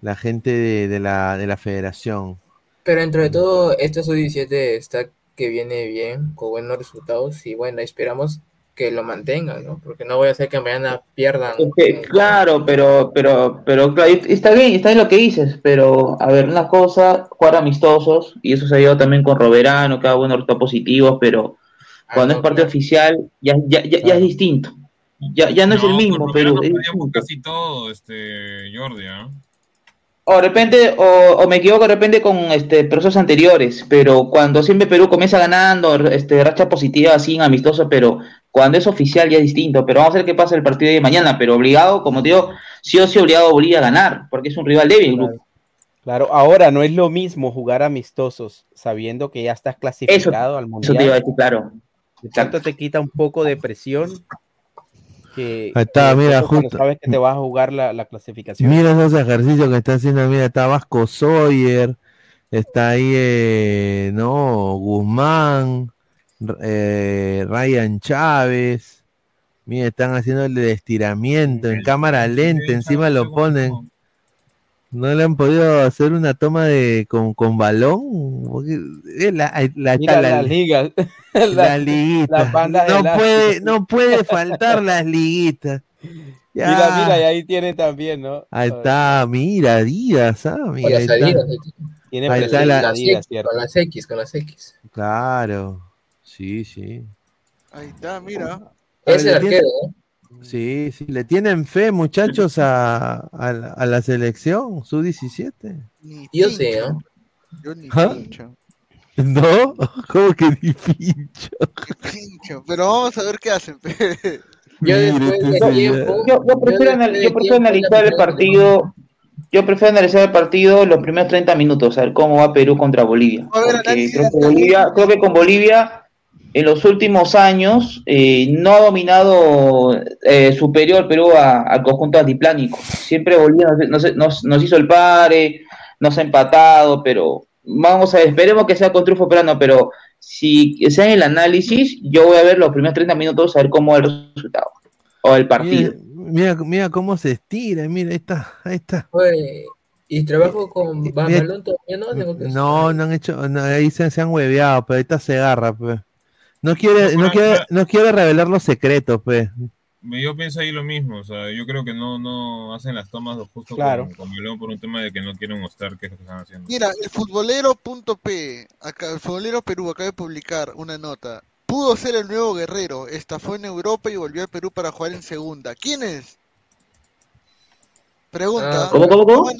la gente de, de la, de la federación? Pero dentro de todo, este sub-17 está que viene bien, con buenos resultados, y bueno, esperamos que lo mantengan, ¿no? Porque no voy a hacer que mañana pierdan. Claro, pero, pero, pero claro, está bien, está bien lo que dices, pero a ver, una cosa, jugar amistosos, y eso se ha llevado también con Roberano, cada uno resultados positivos, pero cuando es parte oficial, ya, ya, ya, ya es distinto. Ya, ya no, es el mismo, Perú. es casi todo, este, Jordi, ¿ah? O de repente, o, o me equivoco de repente con este procesos anteriores, pero cuando siempre Perú comienza ganando, este, racha positiva así en amistoso, pero cuando es oficial ya es distinto. Pero vamos a ver qué pasa el partido de mañana, pero obligado, como te digo, sí o sí obligado a Bolivia a ganar, porque es un rival débil. grupo. Claro, ahora no es lo mismo jugar amistosos sabiendo que ya estás clasificado al Eso mundial. te iba a decir, claro. Tanto te quita un poco de presión que, Ahí está, que mira, justo. sabes que te vas a jugar la, la clasificación. Mira esos ejercicios que está haciendo, mira, está Vasco Sawyer, está ahí, eh, no, Guzmán, eh, Ryan Chávez, mira, están haciendo el estiramiento en cámara lenta, encima lo ponen. No le han podido hacer una toma de con, con balón. Porque, eh, La, la, Mira la- las ligas. [LAUGHS] la La- liguita. no puede, no puede faltar las liguitas. Ya. Mira, mira, y ahí tiene también, ¿no? Ahí está, mira, Adidas, ah, mira, ahí las está. Adidas, Tiene Ahí está la- la Las Adidas, X, ¿cierto? con las X, con las X. Claro, sí, sí. Ahí está, mira. A Es el arquero, ¿eh? Sí, sí, le tienen fe, muchachos, a, a, la- a la selección, su 17. Yo sé, ¿no? Yo ni ¿Ah? pincho, [LAUGHS] ¿No? ¿Cómo que ni pincho? pincho. Pero vamos a ver qué hacen. Yo después este de señor. tiempo. Yo, yo prefiero, anal- yo analizar el partido. Yo prefiero analizar el partido los primeros 30 minutos, a ver cómo va Perú contra Bolivia. A ver, Porque creo que Bolivia, creo que con Bolivia en los últimos años eh, no ha dominado eh, superior Perú a- al conjunto altiplánico. Siempre Bolivia nos, nos- nos- nos hizo el pare, nos ha empatado, pero vamos a ver, esperemos que sea con triunfo peruano, pero si sea en el análisis, yo voy a ver los primeros 30 minutos a ver cómo va el resultado o el partido. Mira, mira, mira cómo se estira, mira, ahí está, ahí está. Oye, y trabajo con Mira- balón todavía no No, no han hecho, no, ahí se, se han hueveado, pero ahorita se agarra, pues. No quiere, no quiere, no quiere revelar los secretos, pues. Yo pienso ahí lo mismo, o sea, yo creo que no, no hacen las tomas justo Claro. con, con por un tema de que no quieren mostrar qué es lo que están haciendo. Mira, el futbolero.p, acá, el futbolero Perú acaba de publicar una nota. Pudo ser el nuevo guerrero, estafó en Europa y volvió al Perú para jugar en segunda. ¿Quién es? Pregunta. Ah, ¿Cómo, cómo, cómo?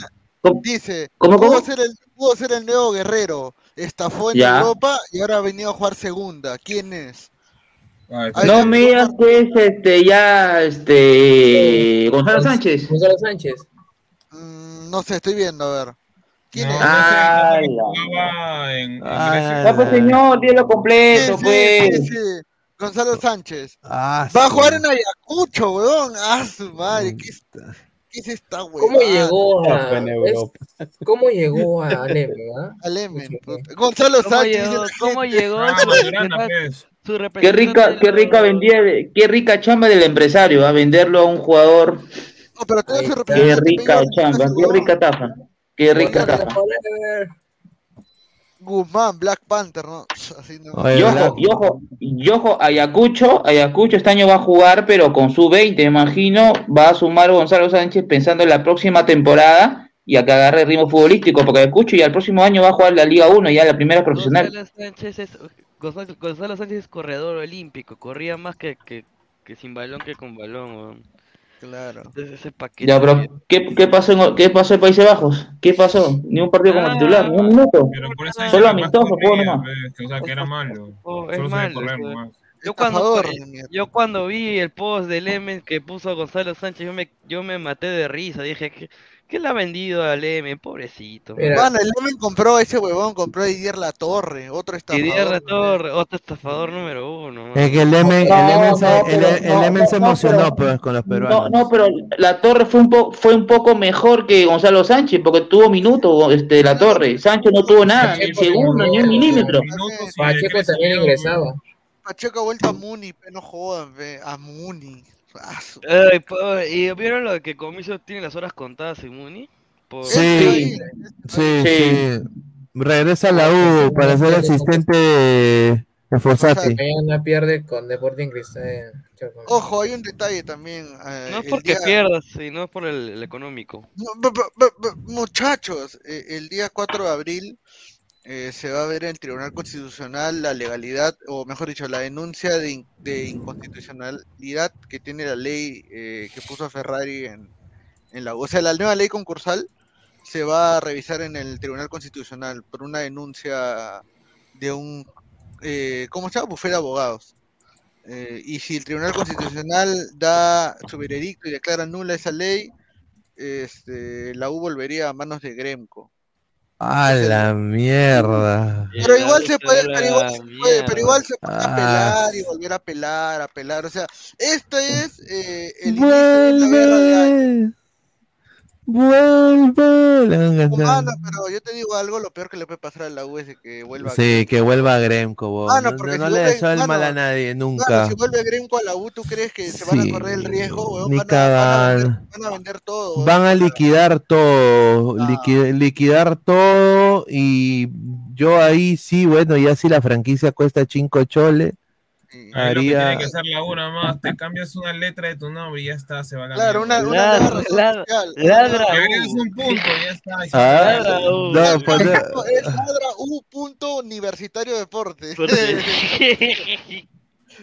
Dice, ¿Cómo, pudo? Ser el, pudo ser el nuevo guerrero, estafó en Ya. Europa y ahora ha venido a jugar segunda. ¿Quién es? No me digas que es este, ya este, Gonzalo Sánchez. Gonzalo Sánchez. Mm, No sé, estoy viendo, a ver. ¿Quién es? Ah, Jugaba en, en Ah, pues señor, díelo completo, Sí, pues. sí, sí. Gonzalo Sánchez. Ah, Va a jugar en Ayacucho, weón. Ah, su madre. ¿Qué es, qué es esta weón? ¿Cómo llegó a, es- ¿Cómo llegó a [LAUGHS] Leme, ah? Al Emen, puta. Gonzalo ¿Cómo Sánchez. llegó? ¿Cómo llegó? Ah, pues. su Qué rica, qué rica vendía, qué rica chamba del empresario, a venderlo a un jugador. No, pero está. Qué rica chamba, qué rica tafa. Qué rica tafa. Guzmán, Black Panther, ¿no? [LAUGHS] Así no. Oye, Y ojo, y ojo, y ojo, Ayacucho, Ayacucho este año va a jugar, pero con su 20, me imagino, va a sumar Gonzalo Sánchez pensando en la próxima temporada y a que agarre ritmo futbolístico, porque Ayacucho ya el próximo año va a jugar la Liga 1, ya la primera profesional. Gonzalo Sánchez es, Gonzalo, Gonzalo Sánchez es corredor olímpico, corría más que, que, que sin balón que con balón. weón. Claro. Entonces ese paquete. Ya, pero ¿qué, qué pasó en, ¿qué pasó en Países Bajos? ¿Qué pasó? Ni un partido como Ah, titular, ni un minuto. Pero por eso Solo que amistoso, juego nomás. pues, que, O sea, que era malo. Oh, es Solo malo, correr. Yo cuando, yo cuando vi el post del M que puso Gonzalo Sánchez, yo me, yo me maté de risa. Dije, ¿qué, qué le ha vendido al M? Pobrecito. Mira, Bueno, el Emen compró a ese huevón, compró a Didier La Torre, otro estafador. Didier La Torre, otro estafador número uno. Es que el M, el No, M se, no, el, pero- el no, M no, se no, emocionó pero- pues con los No, peruanos. no, pero la Torre fue un, po- fue un poco mejor que Gonzalo Sánchez, porque tuvo minutos este, la Torre. Sánchez no tuvo nada, ni un segundo, ni un milímetro. Minutos Pacheco también ingresaba. Pacheco ha vuelto a Muni, pe, no jodan, a Muni. ¿Y vieron lo que Comiso tiene las horas contadas en Muni? Por... Sí, sí, Sí. sí. Regresa a la U para ser asistente de, Fossati. Mañana pierde con Deporting Cristal. Ojo, hay un detalle también. eh, No es porque día- pierdas, sino por el, el económico. No, bu- bu- bu- Muchachos, eh, el día 4 de abril eh, se va a ver en el Tribunal Constitucional la legalidad, o mejor dicho, la denuncia de, de inconstitucionalidad que tiene la ley eh, que puso Ferrari en, en la... O sea, la nueva ley concursal se va a revisar en el Tribunal Constitucional por una denuncia de un... Eh, ¿Cómo se llama? Bufete de abogados. Eh, y si el Tribunal Constitucional da su veredicto y declara nula esa ley, este, la U volvería a manos de Gremco. A la mierda. Pero igual se puede, pero igual se puede, pero igual se puede Ah. apelar y volver a apelar, apelar. O sea, esto es eh, el inicio de la guerra de años. Vuelve. La a pero yo te digo algo, lo peor que le puede pasar a la U es que vuelva a Sí, que vuelva a Gremco, vos. Ah, no, no, no si le vuelve- deseo el mal a nadie, Claro, nunca. si vuelve Gremco a la U, ¿tú crees que se van Sí, a correr el riesgo? weón? Ni Van a, van, a vender, van a vender todo. weón. Van a liquidar todo, liqui- liquidar todo y yo ahí sí, bueno, ya si la franquicia cuesta 5 chole, Ahí lo que haría... tiene que hacer la una más, te cambias una letra de tu nombre y ya está, se va a la Claro, una, una Ladra, ladra, ladra, Que agregues un punto, ya está. Ah. Ladra, U. no, No, [LAUGHS] es ladra U punto universitario deporte.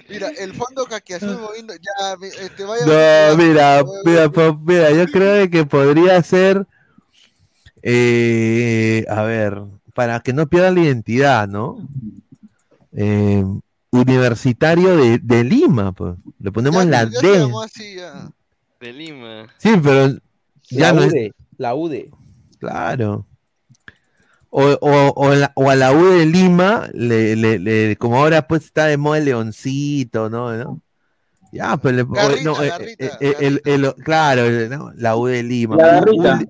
Mira, el fondo caquiazul [LAUGHS] moviendo, ya, este, vaya. No, mira, mira, po- mira, yo creo que podría ser, eh, a ver, para que no pierdan la identidad, ¿no? Eh, universitario de, de Lima, pues. Le ponemos la ya se D. llamó así, ya. De Lima. Sí, pero ya La no es- UDE, la UDE. Claro. O, o, o, la- o a la U de Lima, le, le, le- como ahora pues está de moda el leoncito, ¿no? ¿No? Ya, pues le, o- Garrita, no, garrita, eh, el- el- claro, la U de Lima.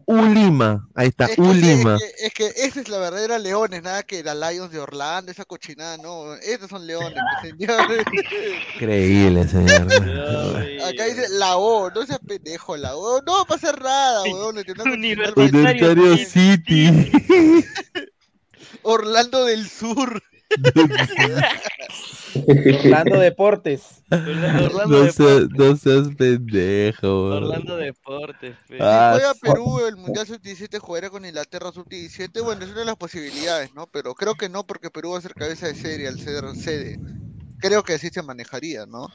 U, Lima, ahí está, Es que, U es, Lima. que, es que esa es la verdadera Leones, nada que la Lions de Orlando, esa cochinada, no, estos son Leones, mi señor. [LAUGHS] Increíble, señor. [LAUGHS] Acá dice la O, no seas pendejo, la O, no va a pasar nada, [LAUGHS] weón. Universitario City. Orlando del Sur. Orlando [LAUGHS] Deportes. [LAUGHS] Orlando No Deportes. seas, no seas pendejo. weón. Orlando Deportes. Ah, Juega su- Perú el Mundial Sub-17, jugará con Inglaterra Sub-17. Bueno, es una de las posibilidades, ¿no? Pero creo que no, porque Perú va a ser cabeza de serie al ser sede. Creo que así se manejaría, ¿no?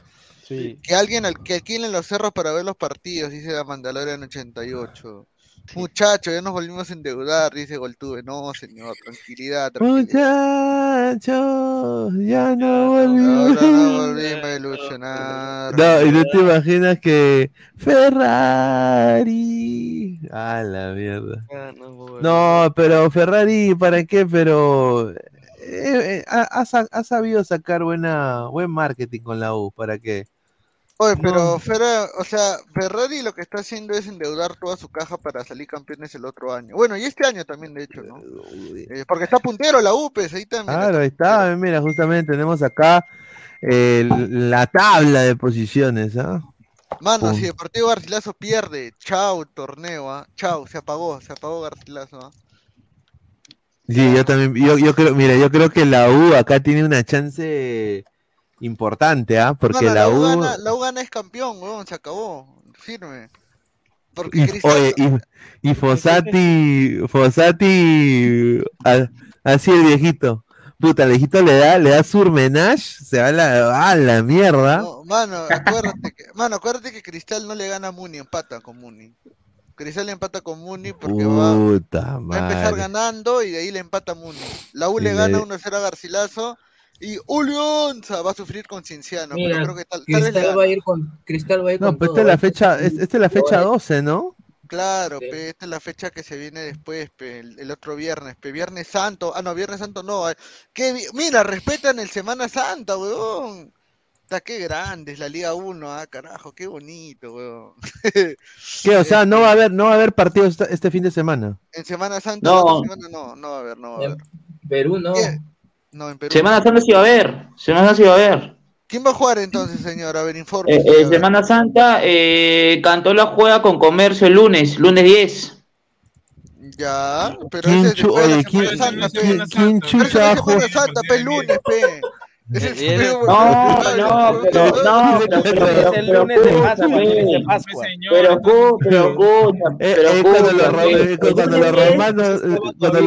Sí. Que alguien al, que alquilen los cerros para ver los partidos, dice la Mandalorian 88. Muchachos, ya nos volvimos a endeudar, dice Goltube. No, señor, tranquilidad, tranquilidad. Muchachos, ya no Ahora no volvimos. [LAUGHS] volvimos a evolucionar. No, y no te imaginas que Ferrari. Ah, la mierda. No, pero Ferrari, ¿para qué? Pero eh, eh, ha, ha sabido sacar buena, buen marketing con la U, ¿para qué? Oye, pero No. Ferra- o sea, Ferrari lo que está haciendo es endeudar toda su caja para salir campeones el otro año. Bueno, y este año también, de hecho, ¿no? Eh, porque está puntero la UPES, ahí también. Claro, ahí está, mira, justamente tenemos acá eh, la tabla de posiciones, ¿ah? Mano, Pum. si Deportivo Garcilaso pierde, chau, torneo, ¿ah? Chau, se apagó, se apagó Garcilaso, ¿ah? Sí, yo también, yo, yo creo, mira, yo creo que la U acá tiene una chance importante, ¿ah? Porque la U, gana, la U gana es campeón, weón, se acabó, firme. Porque y, Cristal, oye, y, y Fossati, así el viejito, puta, el viejito le da, le da surmenage, se va a la, a la mierda. no, mano, acuérdate que, mano, acuérdate que Cristal no le gana a Muni, empata con Muni. Cristal le empata con Muni porque va, Puta va a empezar ganando y de ahí le empata a Muni. La U le- gana 1-0 a Garcilaso y Ulionza va a sufrir con Cienciano. pero Mira, creo que tal, tal vez le Cristal va a ir con Cristal va a ir No, con pues esta es la ¿eh? fecha, es- esta es la fecha 12, ¿no? Claro, pe, esta es la fecha que se viene después, pe, el, el otro viernes, pe, Viernes Santo. Ah, no, Viernes Santo no. eh. ¿Qué vi- Mira, respetan el Semana Santa, weón. Está qué grande es la Liga 1, ah, carajo, qué bonito, weón. [LAUGHS] ¿Qué? O sea, no va a haber, no va a haber partidos este fin de semana. En Semana Santa, No. otra semana no, no va a haber, no va a haber. Perú no. No, en Perú. Semana Santa sí va a haber. Semana Santa sí va a haber. ¿Quién va a jugar entonces, señor? A ver, informe. Eh, eh, Semana Santa, eh, Cantola juega con Comercio el lunes, lunes 10. Ya, pero ¿Quién ese es de ¿quién- Semana Santa, quién- quién jugar? Santa, pe, lunes, pe. Es No, no, pero, no, pero, Es el lunes de Pascua, de Pascua. Pero pero Eh, pero eh, cuando los eh, romanos, eh, cuando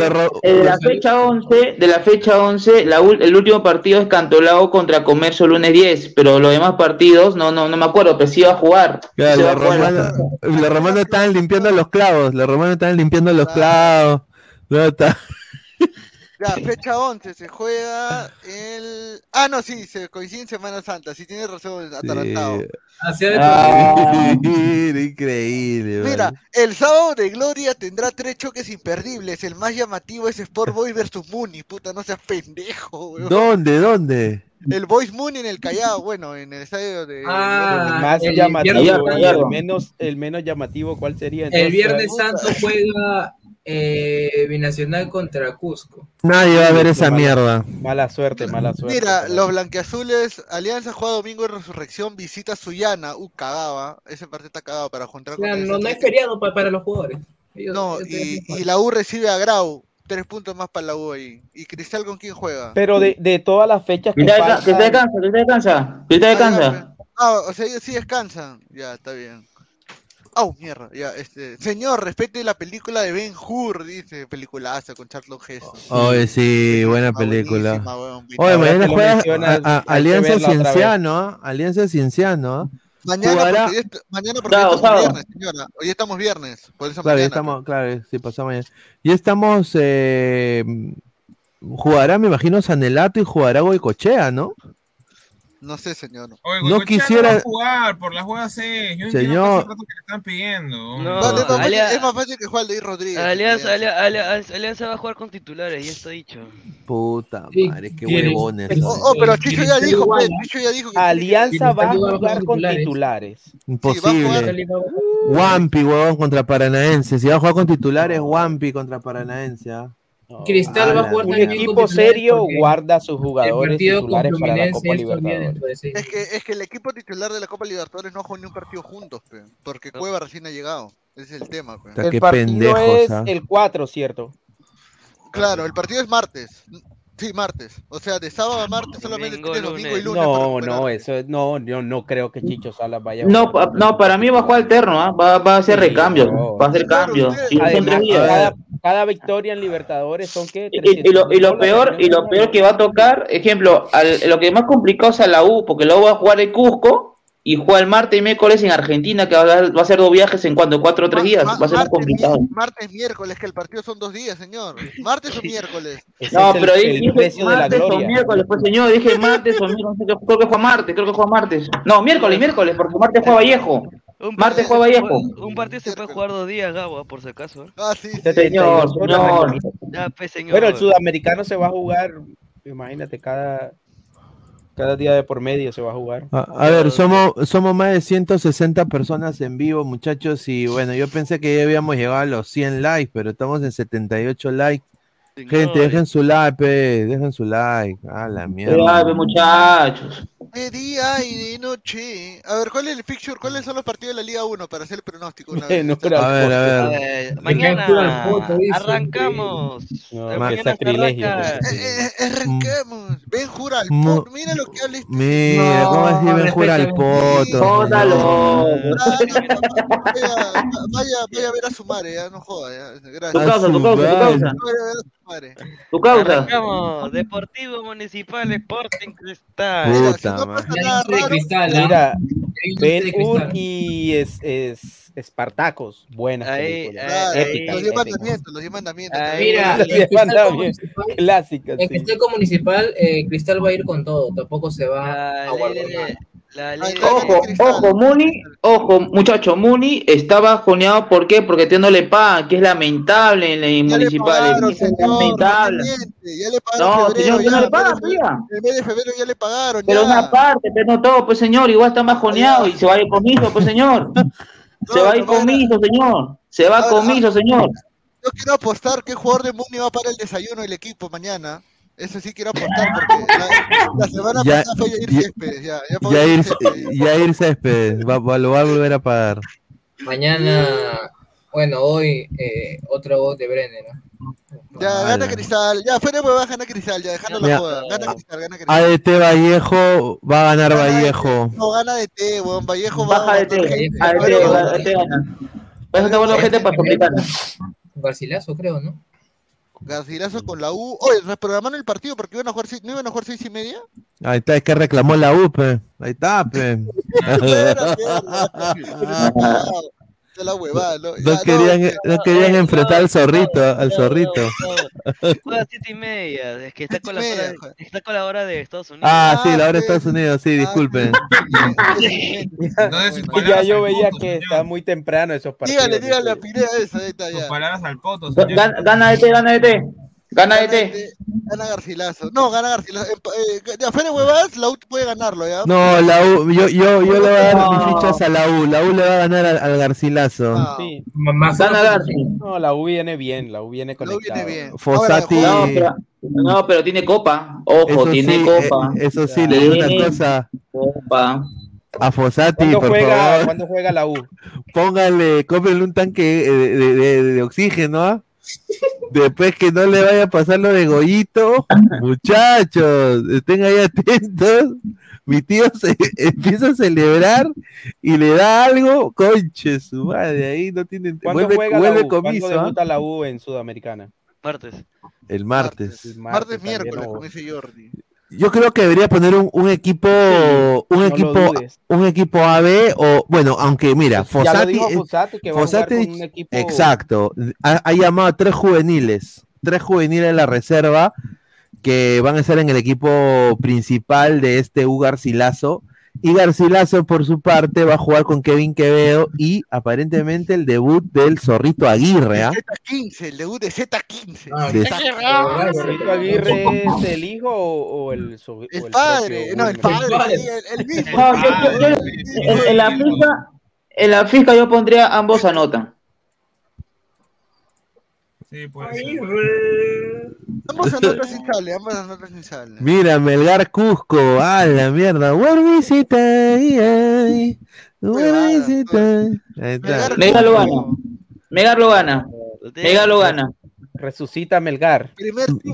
Eh, De la fecha 11, de la fecha 11, la ul- el último partido es Cantolao contra Comercio lunes 10, pero los demás partidos, no, no, no me acuerdo, pero sí va a jugar. Los, romanos, los romanos estaban limpiando los clavos, los romanos estaban limpiando los clavos. No, está- Ya, fecha 11, se juega el... Ah, no, sí, se coincide en Semana Santa, sí tiene razón, atarantado. Ah, [LAUGHS] increíble. Mira, man. el sábado de Gloria tendrá tres choques imperdibles, el más llamativo es Sport Boys versus Muni, puta, no seas pendejo, weón. ¿Dónde? ¿Dónde? El Boys Muni en el Callao, bueno, en el estadio de... Ah, el más el llamativo viernes- y el menos, el menos llamativo, ¿cuál sería? El? Viernes Santo juega eh, Binacional contra Cusco. Nadie va a ver esa Mala- mierda. Mala suerte, mala suerte. Mira, los blanqueazules, Alianza juega domingo de resurrección, visita Suyana, uh, cagaba, ese partido está cagado para juntar O sea, contra no, no Atlético. feriado pa- para los jugadores. Ellos- No, ellos y la U recibe a Grau, tres puntos más para la U ahí. ¿Y Cristal con quién juega? Pero de, de todas las fechas que Cristal desca- Cristal descansa, Cristal descansa, Cristal descansa. Ah, o sea, ellos sí descansan. Ya, está bien. Au, mierda, ya, este. Señor, respete la película de Ben Hur, dice, peliculaza con Charlton Heston. Oye, sí, buena película. buenísima, Oye, mañana juega mencionas, a- a- hay que Alianza. Cienciano, ¿ah? Alianza Cienciano, ¿ah? Mañana Jugará- porque, mañana porque ya estamos viernes, señora. Hoy estamos viernes, por eso Claro, mañana. estamos, claro, sí, pasó mañana. Ya estamos, eh, jugará, me imagino, Sanelato y jugará Goicochea, ¿no? No sé, señor. Oye, No quisiera- a jugar por la juega C. Yo entiendo Señor. que hace rato que le están pidiendo. No, No, es, más fácil, Alia- es más fácil que juegue Aldair Rodríguez. Alianza, Alianza, Alianza, va a jugar con titulares, ya está dicho. Puta madre, qué huevones. Oh, oh, pero Chicho ya dijo, Chicho ya dijo que Alianza va a jugar con titulares. Imposible. Wampi, huevón, contra Paranaense. Si va a jugar con titulares, Wampi contra Paranaense. ¿ah? Cristal va a jugar Un también equipo serio guarda a sus jugadores titulares para la Copa Libertadores. Es que, es que el equipo titular de la Copa Libertadores no ha jugado ni un partido juntos, pe, porque Cueva recién ha llegado. Ese es el tema, pe. El qué partido pendejos, es ¿ah? el 4, ¿cierto? Claro, el partido es martes. Sí, martes. O sea, de sábado a martes solamente Domingo, tienes domingo y lunes. No, no, eso es- no, yo no creo que Chicho Salas vaya a No, pa- no, para mí va a jugar alterno, ¿ah? va, va a hacer recambio, va a hacer cambio. Sí, Además, cada, cada victoria en Libertadores son que Y, y lo, y lo peor y lo peor que va a tocar, ejemplo, al- lo que más complicado es a la U, porque la U va a jugar el Cusco y juega el martes y miércoles en Argentina, que va a, va a ser dos viajes en cuanto, cuatro o tres días. Va a ser muy martes, complicado. mi- martes, miércoles, que el partido son dos días, señor. Martes o miércoles. [LAUGHS] No, pero dije martes o miércoles, pues señor, dije martes o miércoles, no sé qué- creo que fue martes, creo que fue martes. No, miércoles, miércoles, porque martes fue Vallejo. Martes fue Vallejo. Un partido se puede jugar dos días, Gabo, por si acaso. ¿eh? Ah, sí, Señor, señor. Ya, pues, señor. Bueno, el sudamericano se va a jugar, imagínate, cada, cada día de por medio se va a jugar. A, a ver, somos, somos más de 160 personas en vivo, muchachos, y bueno, yo pensé que ya habíamos llegado a los 100 likes, pero estamos en 78 likes. Gente, dejen su like, pe, dejen su like. A la mierda. Ay, muchachos. De día y de noche. A ver, ¿cuál es el fixture? ¿Cuáles son los partidos de la Liga 1 para hacer el pronóstico? Una vez? [LAUGHS] No, A ver, a ver. A ver, mañana arrancamos. No, Eh, mañana sacrilegio, arranca- qué Eh, eh, arranquemos. Ven, jura al Mo- pot. Mira lo que habla este. Mira, ¿cómo así ven jura al poto? Jódalo. Vaya, vaya, a ver a su madre, ya no joda. Ya. Gracias. Tu causa, tu causa, tu causa. Tu causa. Arrancamos. Deportivo Municipal Sporting Cristal. Puta madre. Mira, Ben y es, es Espartacos, buenas Ahí. Claro, épicas, los diez épicas. mandamientos, los diez mandamientos. Mira, Los en diez Cristal mandamientos, Municipal- clásicas, En sí. Cristal Municipal, eh, Cristal va a ir con todo, tampoco se va a guardar. De- la ley de- Ojo, ojo, Muni, ojo, muchacho, Muni está bajoneado, ¿por qué? Porque tiene pan, que es lamentable en el municipal. pagaron, es señor, lamentable. Ya le pagaron No, febrero, señor, que ya, no le pagan, tía. El mes de febrero ya le pagaron. Pero ya. una parte, pero no todo, pues señor, igual está bajoneado y se va a ir comiso, pues señor. [LAUGHS] Se va a ir comiso, señor. Se va a comiso, señor. Yo quiero apostar qué jugador de Muni va para el desayuno del equipo mañana. Eso sí quiero apostar porque la, la semana Ya- pasada fue Yair ya- Céspedes. Ya, ya Yair. Yair Céspedes, va, va- lo va a volver a pagar. Mañana, bueno, hoy eh, otro gol de Brenner. ¿no? Ya, gana Cristal. Ya, fuera de gana Cristal. Ya, dejando la joda. Gana Cristal, gana Cristal. ADT Vallejo va a ganar Vallejo. No, gana de T, weón. Vallejo va Baja a de T, matar gente. ADT, Bueno, ADT gana. Para eso está bueno gente para. Garcilaso, creo, ¿no? Garcilaso con la U. Oye, reprogramaron el partido porque iban a jugar, seis- no iban a jugar seis y media. Ahí está, es que reclamó la UPE. Ahí está, pe. De la huevada, ¿no? No Ya, querían, no, no querían enfrentar al zorrito, al zorrito. Juega [LAUGHS] a siete y media. Es que está con, la hora, está con la hora de Estados Unidos. Ah, sí, la hora de Estados Unidos, sí, disculpen. [LAUGHS] ya yo veía que está muy temprano esos partidos. Dígale, dígale a Pineda esa, ahí está ya. al poto, Gana, gana ADT, gana. Gana ADT. Gana Garcilaso. No, gana Garcilaso. Eh, de afuera de huevadas, la U puede ganarlo, ¿ya? No, la U, yo, yo, yo le voy a dar mis fichas a la U. La U le va a ganar al, al Garcilaso. Sí. Gana Garci. No, la U viene bien, la U viene conectada. Fossati. No, pero, no, pero tiene copa. Ojo, Eso tiene sí, copa. eh, eso sí, le digo una cosa. Copa. A Fossati, ¿Cuándo por juega, favor. ¿Cuándo juega la U? Póngale, cómprenle un tanque eh, de, de- de- de oxígeno, ¿ah? Después que no le vaya a pasar lo de Goyito, muchachos, estén ahí atentos. Mi tío se [LAUGHS] empieza a celebrar y le da algo, conche su madre, ahí no tienen. ¿Cuándo Vuelve, juega vuelve la U? ¿Cuándo comiso, ¿ah? debuta la U en Sudamericana? Martes. El martes. Martes, miércoles, no. como dice Jordi. Yo creo que debería poner un, un equipo, un no equipo, un equipo AB o bueno, aunque mira, Pues ya lo Fossati, va a un equipo- exacto, ha, ha llamado a tres juveniles, tres juveniles de la reserva que van a estar en el equipo principal de este U Garcilaso. Y Garcilaso, por su parte, va a jugar con Kevin Quevedo y aparentemente el debut del Zorrito Aguirre. ¿ah? Z15, el debut de Z15. De- ¿Zorrito Aguirre es el hijo o, o el, so- o El el padre, propio no, el padre, sí, el, el mismo. No, yo, yo- yo- en, en la fija, en la fija yo pondría ambos anotan. Sí, pues. Ambos anotas sin sale, ambos anotas sin sale. Mira, Melgar Cusco, a la mierda. Where is it, ay, ay? Where is it, ay? Ahí está. Melgar lo gana. Melgar lo gana. Melgar lo gana. Resucita Melgar.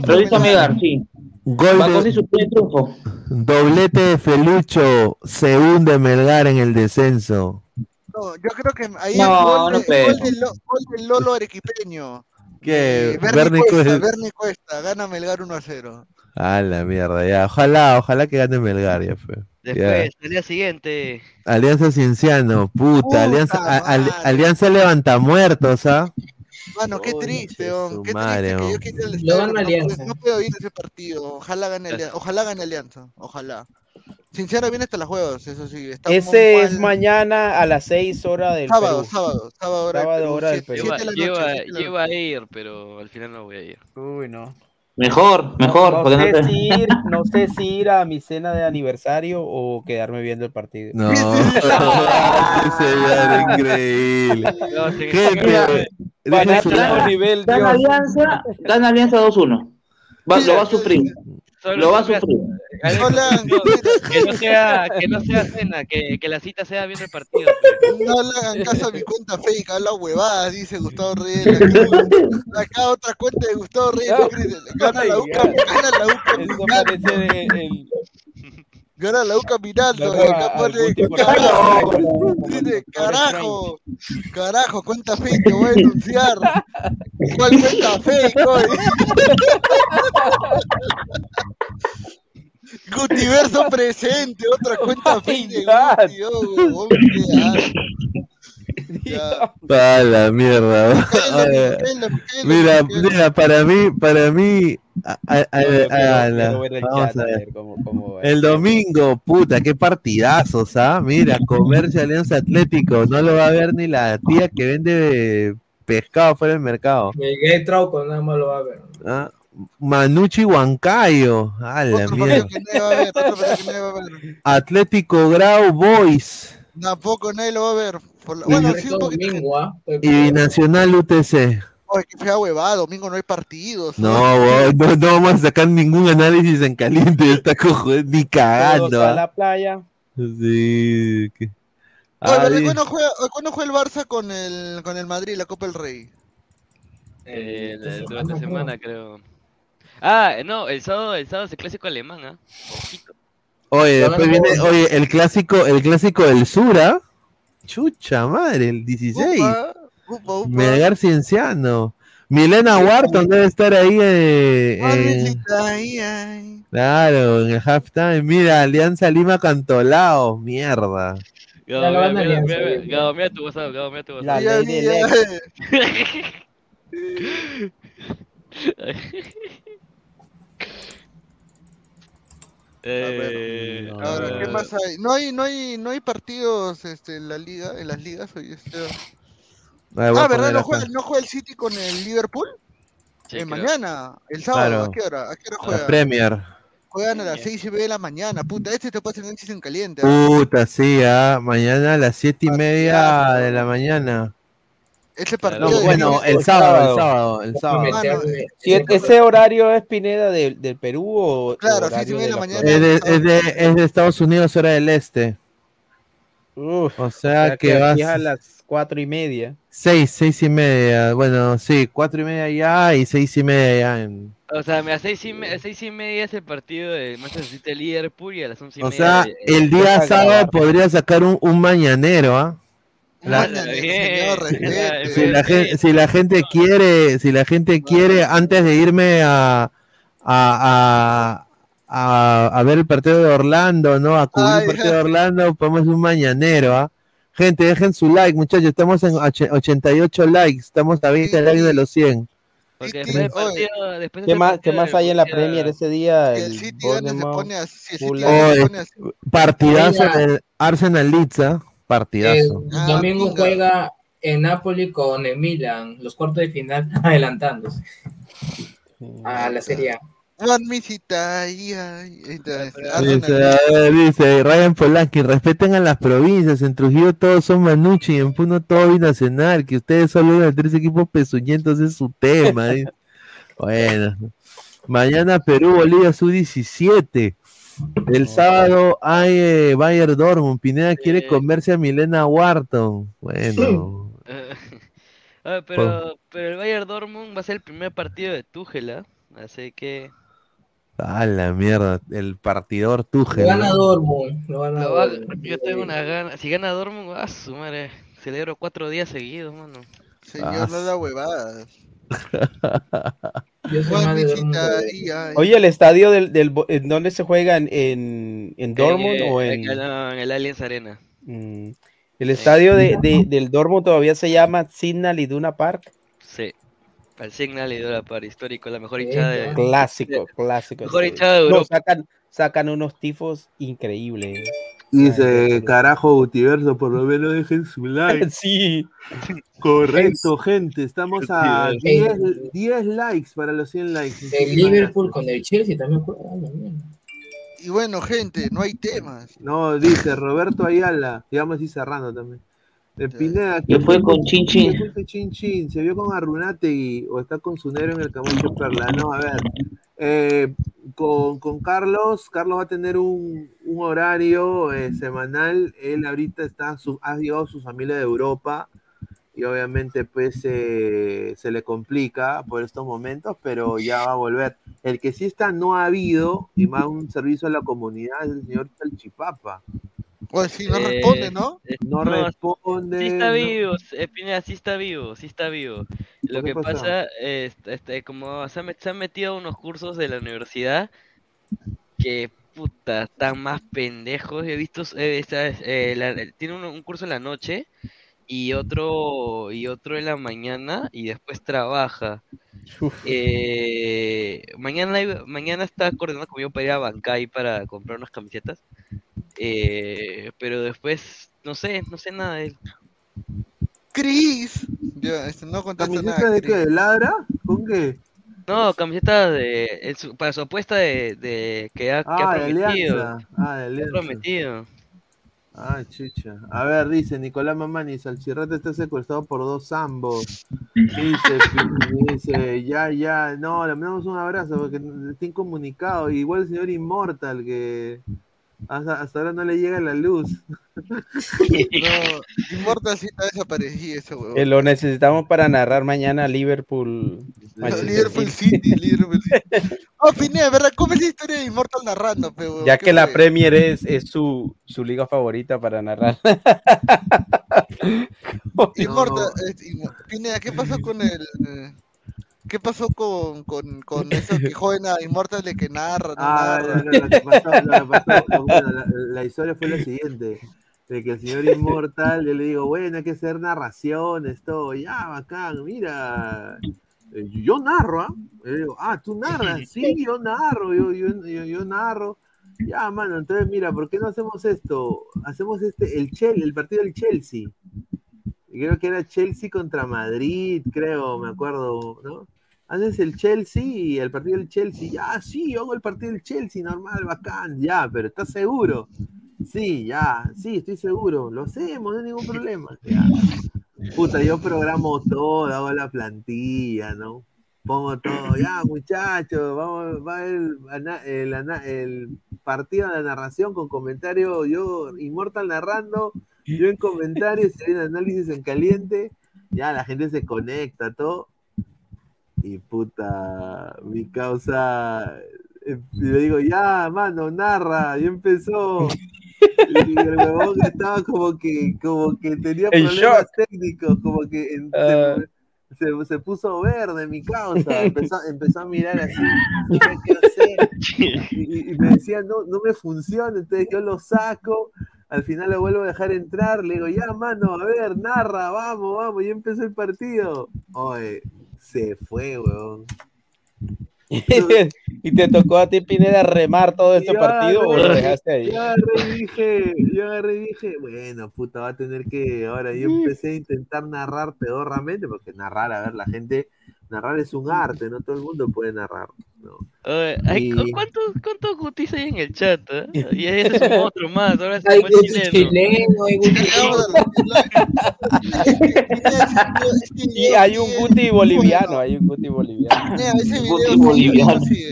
Realiza Melgar, sí. Gol de- su triunfo. Doblete de Felucho, se hunde Melgar en el descenso. No, yo creo que ahí No, el gol, no de- creo. gol del, Lo- gol del Lolo arequipeño. ¿Qué? Eh, Bernie Bernie Cuesta, Cuesta. Bernie Cuesta, gana Melgar 1 a 0. A la mierda, ya. Ojalá, ojalá que gane Melgar, ya fue. Ya. Después, al día siguiente. Alianza Cienciano, puta, Puta Alianza, a- al-. Alianza levanta muertos, ¿ah? Mano, qué triste, oh, qué madre, triste que yo quería el estadio, no, no puedo ir a ese partido. Ojalá gane. Ojalá gane Alianza. Ojalá. Sincero viene hasta las huevos, eso sí. Está muy Ese es mal. mañana a las 6 horas del Sábado, Perú. sábado, sábado hora Sábado, hora del Perú. Iba a ir, pero al final no voy a ir. Uy, no. Mejor, mejor. No, porque sé no te- si ir, no sé si ir a mi cena de aniversario o quedarme viendo el partido. No, [LAUGHS] señor, increíble. No, sí, Gente, Gana. Alianza, gana Alianza 2-1. Va- lo va a sufrir. Lo va a sufrir. Alex, no, que no sea, que no sea cena, que, que la cita sea viendo el partido. No le hagan caso a mi cuenta fake, habla huevadas, dice Gustavo Reyes. Acá, acá [LAUGHS] otra cuenta de Gustavo Reyes. escribe, Gana la UCA, [LAUGHS] gana la UCA Eso mirando. parece el, el- Gana la UCA mirando. No, por carajo, dice, carajo, carajo, cuenta fake, te voy a denunciar. ¿Cuál cuenta fake, hoy? Gutiverso [LAUGHS] presente, otra cuenta fake de Guti, oh, huevón, qué asco. Ya. A la mierda. [LAUGHS] Mira, mira, para mí, para mí, el vamos chat, a a ver. ver cómo- cómo va. El domingo, puta, qué partidazos, ¿ah? Mira, Comercio Alianza Atlético, no lo va a ver ni la tía que vende pescado fuera del mercado. Miguel Trauco nada más lo va a ver. ¿ah? Manucci Huancayo, a la mierda. Atlético Grau Boys Tampoco nadie lo va a ver. Por la- Bueno, sí, un poquito. domingo, ¿ah? y Nacional UTC. Ay, qué fea huevada, domingo no hay partidos. No, no, no vamos a sacar ningún análisis en caliente, está cojo, ni Todos cagando. a ¿ah? la playa. Sí. que- Oye, Ah, ¿Cuándo juega, ¿Cuándo juega el Barça con el, con el Madrid, la Copa del Rey? Eh, la- durante la semana, creo. Ah, no, el sábado, el sábado es el clásico alemán, ¿ah? Ojito. Oye, después viene, oye, el clásico, el clásico del sur, ¿ah? Chucha madre, el 16. Upa, upa, upa. Melgar Cienciano. Milena Wharton debe estar ahí, eh, ay, ay. claro, en el halftime. Mira, Alianza Lima Cantolao, mierda. Lo mira, mira, mira, mira tu WhatsApp, Gabo, mira tu La WhatsApp. Ya ley vi, [LAUGHS] [LAUGHS] [LAUGHS] del ya. Eh, Ahora, ¿qué más hay? No hay, no hay, no hay partidos este, en la liga, en las ligas hoy. Este... Ah, voy a Ah, ¿verdad? ¿No juega, ¿No juega el City con el Liverpool? Sí, Eh, mañana, el sábado, Claro. ¿a qué hora? ¿A qué hora La juega? Premier. Juegan a las seis y media de la mañana, puta, este te puede hacer un en caliente. ¿ah? Puta, sí, ah, mañana a las siete y media de la mañana. Ese No, partido de bueno, el sábado, el sábado, el sábado. Mano, Si e- ese horario es Pineda del, del Perú o Claro, o sí, de la mañana. Es de, es, de, es de Estados Unidos, hora del este. Uf, O sea, o que, vas a las cuatro y media. seis, seis y media. Bueno, sí, cuatro y media ya y seis y media ya. En... O sea, a seis y, me- a seis y media es el partido de Manchester City Liverpool y a las once y O media. sea, de- el día sábado podría sacar un, un mañanero, ¿ah? La- si [LAUGHS] la gente, si la gente quiere, si la gente quiere, antes de irme a, a, a, a, a ver el partido de Orlando, ¿no? A cubrir el partido de [LAUGHS] Orlando, podemos un mañanero, ¿ah? Gente, dejen su like, muchachos, estamos en och- 88 likes, estamos a 20 likes de los 100. Porque City, después del oye, partido, después ¿Qué del más, partido ¿Qué más del hay en la Premier ese día? El City se pone así. Si el City Fulham. gana, se Oye, pone así. partidazo del Arsenal Leeds, ¿ah? El Partidazo. Ah, domingo pinga. juega en Napoli con el Milan, los cuartos de final [LAUGHS] adelantándose a la Serie A. Dice, Ryan Polanski, respeten a las provincias, en Trujillo todos son Manucci y en Puno todo binacional, que ustedes solo de tres equipos pezuñentos es su tema. [LAUGHS] bueno, mañana Perú, Bolivia, su 17. El sábado hay eh, Bayer Dortmund, Pineda quiere comerse a Milena Wharton. Bueno, Ah, [LAUGHS] pero, pero el Bayern Dortmund va a ser el primer partido de Tuchel, ¿ah? Así que a la mierda, el partidor Tuchel. gana ¿no? Dortmund, lo gana lo va- Dortmund. yo tengo una gana. Si gana Dortmund, a su madre, celebro cuatro días seguidos, mano. Señor, Ah, no da huevadas. [LAUGHS] Yo. Oye, el estadio del, del ¿en dónde se juegan? ¿En, en Dortmund Eh, o en en...? el, el Allianz Arena. Mm, El estadio de, de- [LAUGHS] del Dortmund todavía se llama Signal Iduna Park. Sí. Al Signal Iduna Park, histórico, la mejor hinchada de... Clásico, clásico. Mejor hinchada de No, sacan, sacan unos tifos increíbles. Dice, carajo, Gutiverso, por lo menos dejen su like. [LAUGHS] sí. Correcto, gente. Estamos a Sí, 10, 10 likes para los 100 likes. El Liverpool con el Chelsea también ah. Y bueno, gente, no hay temas. No, dice Roberto Ayala. Y vamos a ir cerrando también. De Pineda, ¿Qué fue con ¿qué Chin Chin? fue con Chin Chin? ¿Se vio con Arrunategui o está con su negro en el Camacho Perla? No, a ver. Eh, con, Carlos, Carlos va a tener un, horario eh, semanal. Él ahorita está, su, ha su familia de Europa y obviamente pues eh, se le complica por estos momentos, pero ya va a volver. El que sí está no ha habido y más un servicio a la comunidad es el señor Salchipapa. Pues sí, no Eh, responde, ¿no? eh, No responde. Sí está no- vivo, Pineda, sí está vivo, sí está vivo. Lo que pasa es, este, como se han, met- se han metido a unos cursos de la universidad que, puta, están más pendejos. He visto, eh, esta- eh, la- tiene un, un curso en la noche y otro, y otro en la mañana y después trabaja. Eh, mañana, mañana está coordinando conmigo para ir a Bancay para comprar unas camisetas. Eh, pero después, no sé, no sé nada de él. Cris. Este, no contesta ¿Camiseta nada. de qué? Cris. ¿De ladra? ¿Con qué? No, camiseta de, para su apuesta de, de que ha, que ha Ah, de prometido. Alianza. Ah, de Ha prometido. Ah, chucha. A ver, dice Nicolás Mamani, Salchirrata está secuestrado por dos zambos. [LAUGHS] Dice, dice, ya, ya, no, le mandamos un abrazo porque está incomunicado. Igual el señor Inmortal que hasta, hasta ahora no le llega la luz. [LAUGHS] No, Immortal sí está desaparecido ese huevón. Que lo necesitamos para narrar mañana Liverpool. Manchester Liverpool City. City, Liverpool City. [LAUGHS] Oh, Pineda, ¿verdad? ¿Cómo es la historia de Immortal narrando? Ya ¿Qué que la? Premier es, es su, su liga favorita para narrar. Immortal, Pineda, ¿qué pasó con el. eh, ¿Qué pasó con, con, con eso que joven a Immortal de que narra, no Ah, narra? no, no, lo que pasó, lo que pasó, bueno, la, la historia fue la siguiente, de que el señor Inmortal, yo le digo, bueno, hay que hacer narraciones, todo, ya, bacán, mira, eh, yo narro, ¿ah? Digo, ah, tú narras, [LAUGHS] sí, yo narro, yo, yo, yo, yo narro, ya, mano, entonces mira, ¿por qué no hacemos esto? Hacemos este, el Chelsea, el partido del Chelsea, creo que era Chelsea contra Madrid, creo, me acuerdo, ¿no? Haces el Chelsea y el partido del Chelsea, ya, sí, yo hago el partido del Chelsea, normal, bacán, ya, pero ¿estás seguro? Sí, ya, sí, estoy seguro, lo hacemos, no hay ningún problema. ya. Puta, yo programo todo, hago la plantilla, ¿no? Pongo todo, ya, muchachos, vamos, va el, el, el partido de la narración con comentario, yo, Inmortal narrando, yo en comentarios, y hay un análisis en caliente, ya la gente se conecta, todo. Y puta, mi causa, eh, le digo, ya, mano, narra, y empezó. Y el huevón estaba como que, como que tenía En problemas shock. técnicos, como que en- Ah. se, se- se puso verde mi causa, empezó, empezó a mirar así, qué. Y, y me decía, no, no me funciona, entonces yo lo saco, al final lo vuelvo a dejar entrar, le digo, ya, mano, a ver, narra, vamos, vamos, y empezó el partido. Oye, se fue, weón. [LAUGHS] ¿Y te tocó a ti, Pineda, remar todo este Yo partido o lo dejaste ahí? Yo agarré y dije, yo agarré y dije, bueno, puta, va a tener que, ahora yo empecé a intentar narrar pedorramente, porque narrar, a ver, la gente, narrar es un arte, no todo el mundo puede narrar, ¿no? Oye, ay, ¿cu- Y- ¿Cuántos, ¿Cuántos gutis hay en el chat? eh? [LAUGHS] Y ese es un otro más, ahora se Hay guti chileno. chileno, hay [LAUGHS] guti hay un Guti boliviano, hay un Guti boliviano. Pineda, ese video Guti sí, boliviano. sí.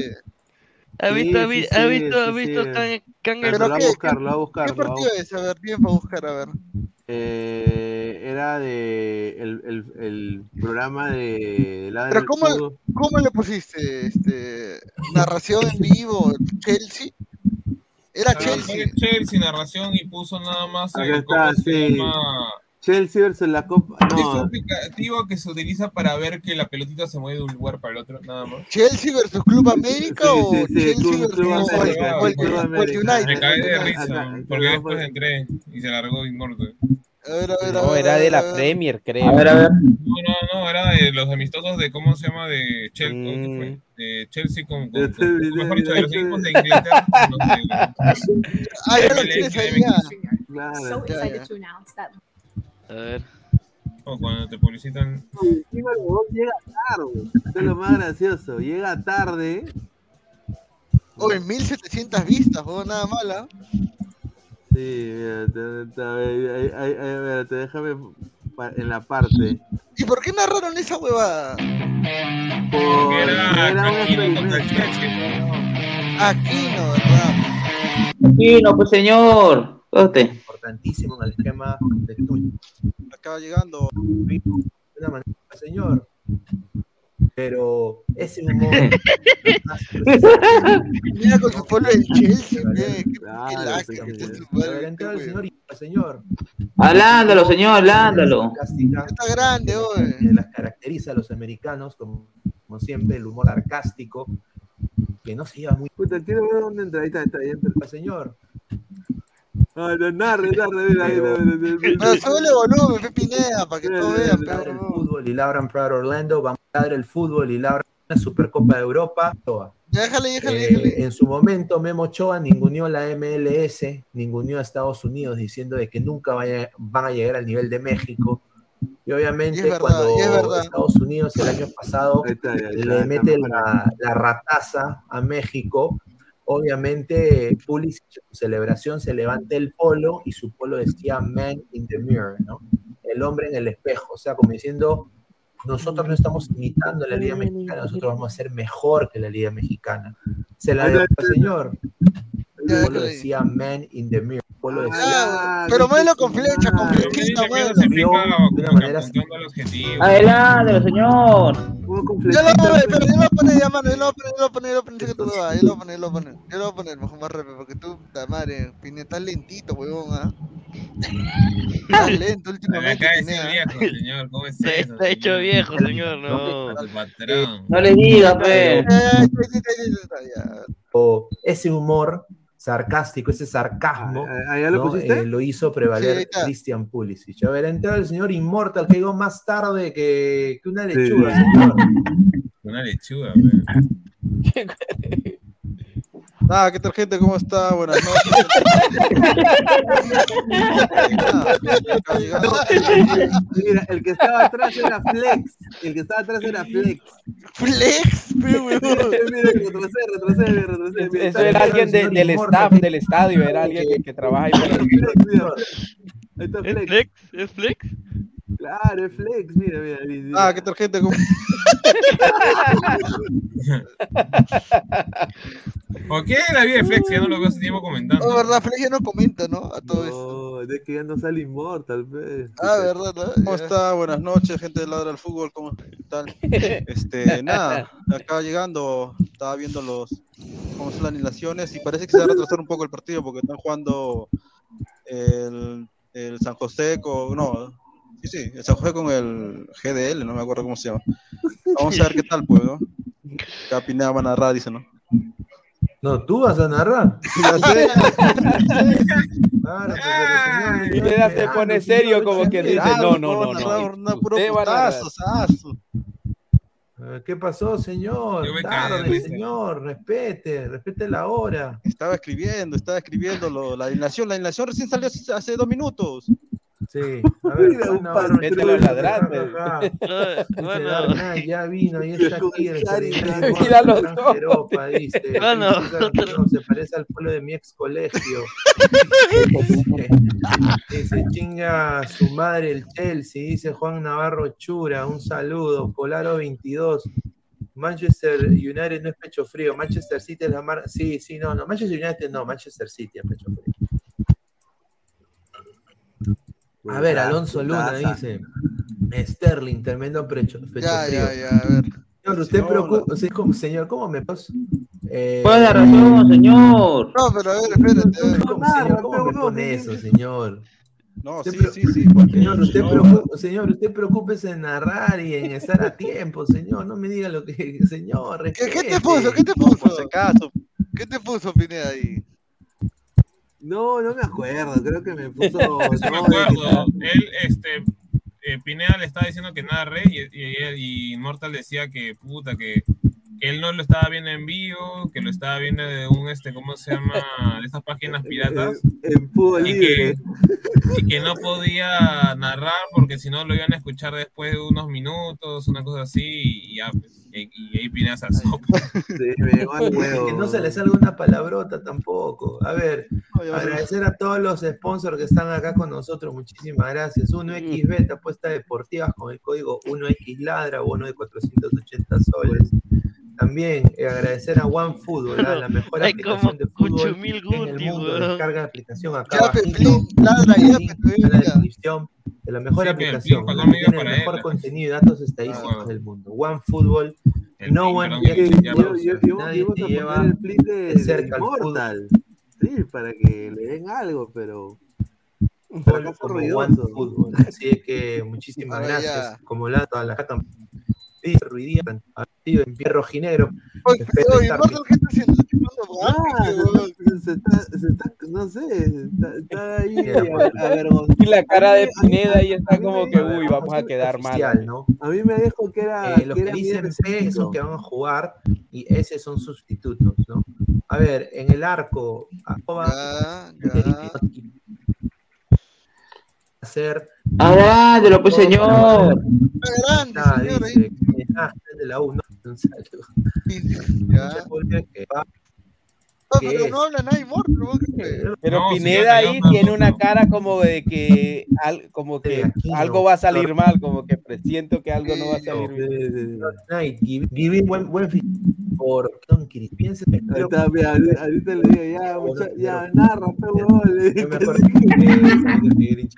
¿Ha visto, ha Sí, vi- sí, ha visto, ha sí, visto sí. can, can Pero ¿Pero lo qué? va a buscar, lo va a buscar. ¿Qué lo va a partido es? A ver, bien para buscar, a ver. Eh, era de el, el, el programa de Ladra Pero ¿cómo. ¿cómo le pusiste? Este, narración en vivo, Chelsea. Era Chelsea. Chelsea narración y puso nada más Acá el, está, ¿cómo se sí. Chelsea versus la Copa. Es un No. aplicativo que se utiliza para ver que la pelotita se mueve de un lugar para el otro, nada más. ¿Chelsea versus Club América o sí, sí, Chelsea Club- versus Club América, o el- Club o el América. United? Me caí de risa, porque después entré y se largó Inmortal. A ver, a ver, a No, ver, era a de la a ver. Premier, creo. A ver, a ver. No, no, no, era de los amistosos de, ¿cómo se llama? De Chelsea, ¿qué Mm. fue? De Chelsea con, con, con- mejor dicho, de los equipos de Inglaterra. [LAUGHS] con los de- Ah, ya lo tienes ahí. So excited to announce that A ver. O cuando te publicitan. Encima el huevón llega tarde. Esto es lo más gracioso. Llega tarde. Oye, 1700 vistas, oh, nada mala. Sí, mira, te, te- a ver, ahí- ahí- ahí, espérate, déjame pa- en la parte. ¿Y por qué narraron esa huevada? Porque Era era un Aquino contra ¿verdad? Sí, no, pues señor. Usted. Importantísimo en el esquema de Tuchel. Acaba llegando. De una manera, señor. Pero ese [LAUGHS] humor. Mira con su [LAUGHS] pueblo del Chelsea, ve, qué, sí, que esté sí. su huevo. señor y señor. Hablándolo, señor, hablándolo. Está grande, que las caracteriza a los americanos, como, como siempre, el humor sarcástico, que no se lleva muy Puta, quiero ver dónde entra. Ahí está, ahí está, ahí entra. señor. Ah, no, narre, narre, mira, ahí, Pero- mira, mira, mira. Pero súbele volumen, Pineda, para que Mira, todos mira, vean, Ladra el fútbol y Lauran Proud Orlando, vamos a ladrar el fútbol y Lauran una Supercopa de Europa. toda. Déjale, déjale, Eh, déjale. en su momento, Memo Ochoa ninguneó la MLS, ninguneó a Estados Unidos diciendo de que nunca vaya- van a llegar al nivel de México. Y obviamente, Y es verdad, cuando y es verdad. Estados Unidos el año pasado está, ya, ya, le mete la, la rataza a México, obviamente Pulisic en su celebración se levanta el polo y su polo decía Man in the Mirror, ¿no? El hombre en el espejo, o sea, como diciendo, nosotros no estamos imitando la Liga Mexicana, nosotros vamos a ser mejor que la Liga Mexicana. Se la dejo al señor. Polo decía Man in the Mirror. Polo decía Ah, pero muévelo con flecha, con mira, muévelo. de una manera objetivo. Adelántalo, señor. Lo voy a pues. pero yo lo voy a poner ya, mano, yo lo voy a poner, yo lo voy a poner, yo lo voy a poner, yo lo voy a poner, yo lo voy a poner, yo lo voy a poner, mejor más rápido, porque tú, puta madre, Pineda, estás lentito, huevón, ¿ah? Estás [LAUGHS] lento últimamente, Acá es viejo, señor. ¿Cómo es Se eso? está hecho viejo, señor. No. No le digas, pe. Ya. o ese humor sarcástico, ese sarcasmo, Ah, ah, ¿ya lo ¿no? pusiste? Eh, lo hizo Sí, prevaler está. Christian Pulisic. A ver, entra el señor Immortal, que llegó más tarde que, que una Sí. lechuga, señor. Una lechuga. [LAUGHS] Ah, ¿qué tal gente? ¿Cómo está? Buenas noches. Mira, el que estaba atrás era Flex. El que estaba atrás era Flex. Flex. [LAUGHS] Mira, retrocede, retrocede, retrocede. Mira, Eso era alguien de- del staff del estadio, era alguien que, que trabaja ahí el- está ¿Es. Flex? ¿Es Flex? Claro, es Flex. Mira, mira. mira. Ah, ¿qué tal gente? ¿Cómo... ¿Por qué la vida de Flex? Ya no lo veo hace tiempo comentando. Oh, verdad, Flex ya no comenta, ¿no? A todo esto. No, es que ya no sale Immortal, pe. Ah, verdad, ¿no? ¿Cómo está? Buenas noches, gente de Ladra al Fútbol, ¿cómo tal? Este, [LAUGHS] nada, acaba llegando, estaba viendo los cómo son las alineaciones y parece que se va a retrasar un poco el partido porque están jugando el, el San José con, no, sí, sí, el San José con el GDL, no me acuerdo cómo se llama. Vamos a ver qué tal, pues, ¿no? Cada Pineda va a narrar, dice, ¿no? No, tú vas a narrar. Ya sé. [LAUGHS] Claro, pero, [LAUGHS] señor, Pineda se pone serio como que dice, no, no, no, narrar no. una puro Usted va a narrar. putazo, sazo. Eh, ¿Qué pasó, señor? Yo me caí de Tarde, señor, respete, respete la hora. Estaba escribiendo, estaba escribiendo lo- la alineación. La alineación recién salió hace, hace dos minutos. Sí, [LAUGHS] a ver, Mira, un ladrantes. acá. [LAUGHS] Eh, Dice, Bueno, ya vino y está aquí. el. Jeropa, dice. [LAUGHS] Bueno, se parece al pueblo de mi ex colegio. dice, chinga su madre el Chelsea, dice Juan Navarro Chura, un saludo, Polaro 22. Manchester United no es pecho frío, Manchester City es la marca. Sí, sí, no, no, Manchester United no, Manchester City es pecho frío. A ver, Alonso Luna dice, Sterling, tremendo pecho, pecho Ya, frío. ya, ya, a ver. Señor, usted preocupa, sí, ¿cómo, señor, ¿cómo me pasa? Eh, Pues la razón, señor. No, pero a ver, espérate, a ver. ¿cómo, señor, ¿cómo me pone eso, señor? No, Usted sí, pre- sí, sí, porque Señor, usted, no- señor, usted preocúpese en narrar y en estar a tiempo, señor. No me diga lo que, [LAUGHS] señor. ¿Qué, qué te puso? ¿Qué te puso? ¿Qué te puso, Pineda, ahí? No, no me acuerdo, creo que me [LAUGHS] puso. Sí me no, acuerdo. Él, este, eh, Pineda le estaba diciendo que nada rey y, y, y Mortal decía que puta, que, que él no lo estaba viendo en vivo, que lo estaba viendo de un, este, ¿cómo se llama? De esas páginas [LAUGHS] piratas. En y que, y que no podía narrar porque si no lo iban a escuchar después de unos minutos, una cosa así, y ya, pues, y, ahí Pineda se asó. [LAUGHS] Sí, me llegó al [LAUGHS] Que no se le salga una palabrota tampoco. A ver, agradecer a todos los sponsors que están acá con nosotros. Muchísimas gracias. 1xBet, apuestas deportivas con el código 1xladra, bono de 480 soles. También eh, agradecer a OneFootball, ¿ah? la mejor aplicación de fútbol 8000 en el mundo. Descarga la aplicación acá Ya. Peplín, ladra, ya, en la descripción de la mejor Sí, aplicación, que tiene el mejor él. contenido y datos estadísticos bueno. del mundo. OneFootball, no one gets Nadie te a lleva poner el de, cerca al fútbol. Sí, para que le den algo, pero. Fracaso como ruidoso. OneFootball. [LAUGHS] Así es que muchísimas Ahora gracias. ya. Como la toda la. Sí, ruidía, en pie rojinegro. Ah, se, [LAUGHS] se está, se está, no sé, está, está ahí avergonzado. Y la cara de A a Pineda ahí a está como que, A uy, vamos a quedar mal. ¿no? A mí me dijo que era. Eh, los que que era dicen P son que van a jugar y ese son sustitutos, ¿no? A ver, en el arco, Hacer Agrándelo, pues señor. Ah, señor, dice, ah, es de la U, no, un [LAUGHS] saludo. Ya. Que va- No, ¿Qué pero es? no habla nadie. Pero No, Pineda ahí tiene no, una no. cara como de que, al- como que algo va a salir mal, como que presiento que algo no va a salir bien. Knight, give, buen, buen por Don Chris. Piensa que ahorita le digo, ya, mucha, ya, narra, [LAUGHS]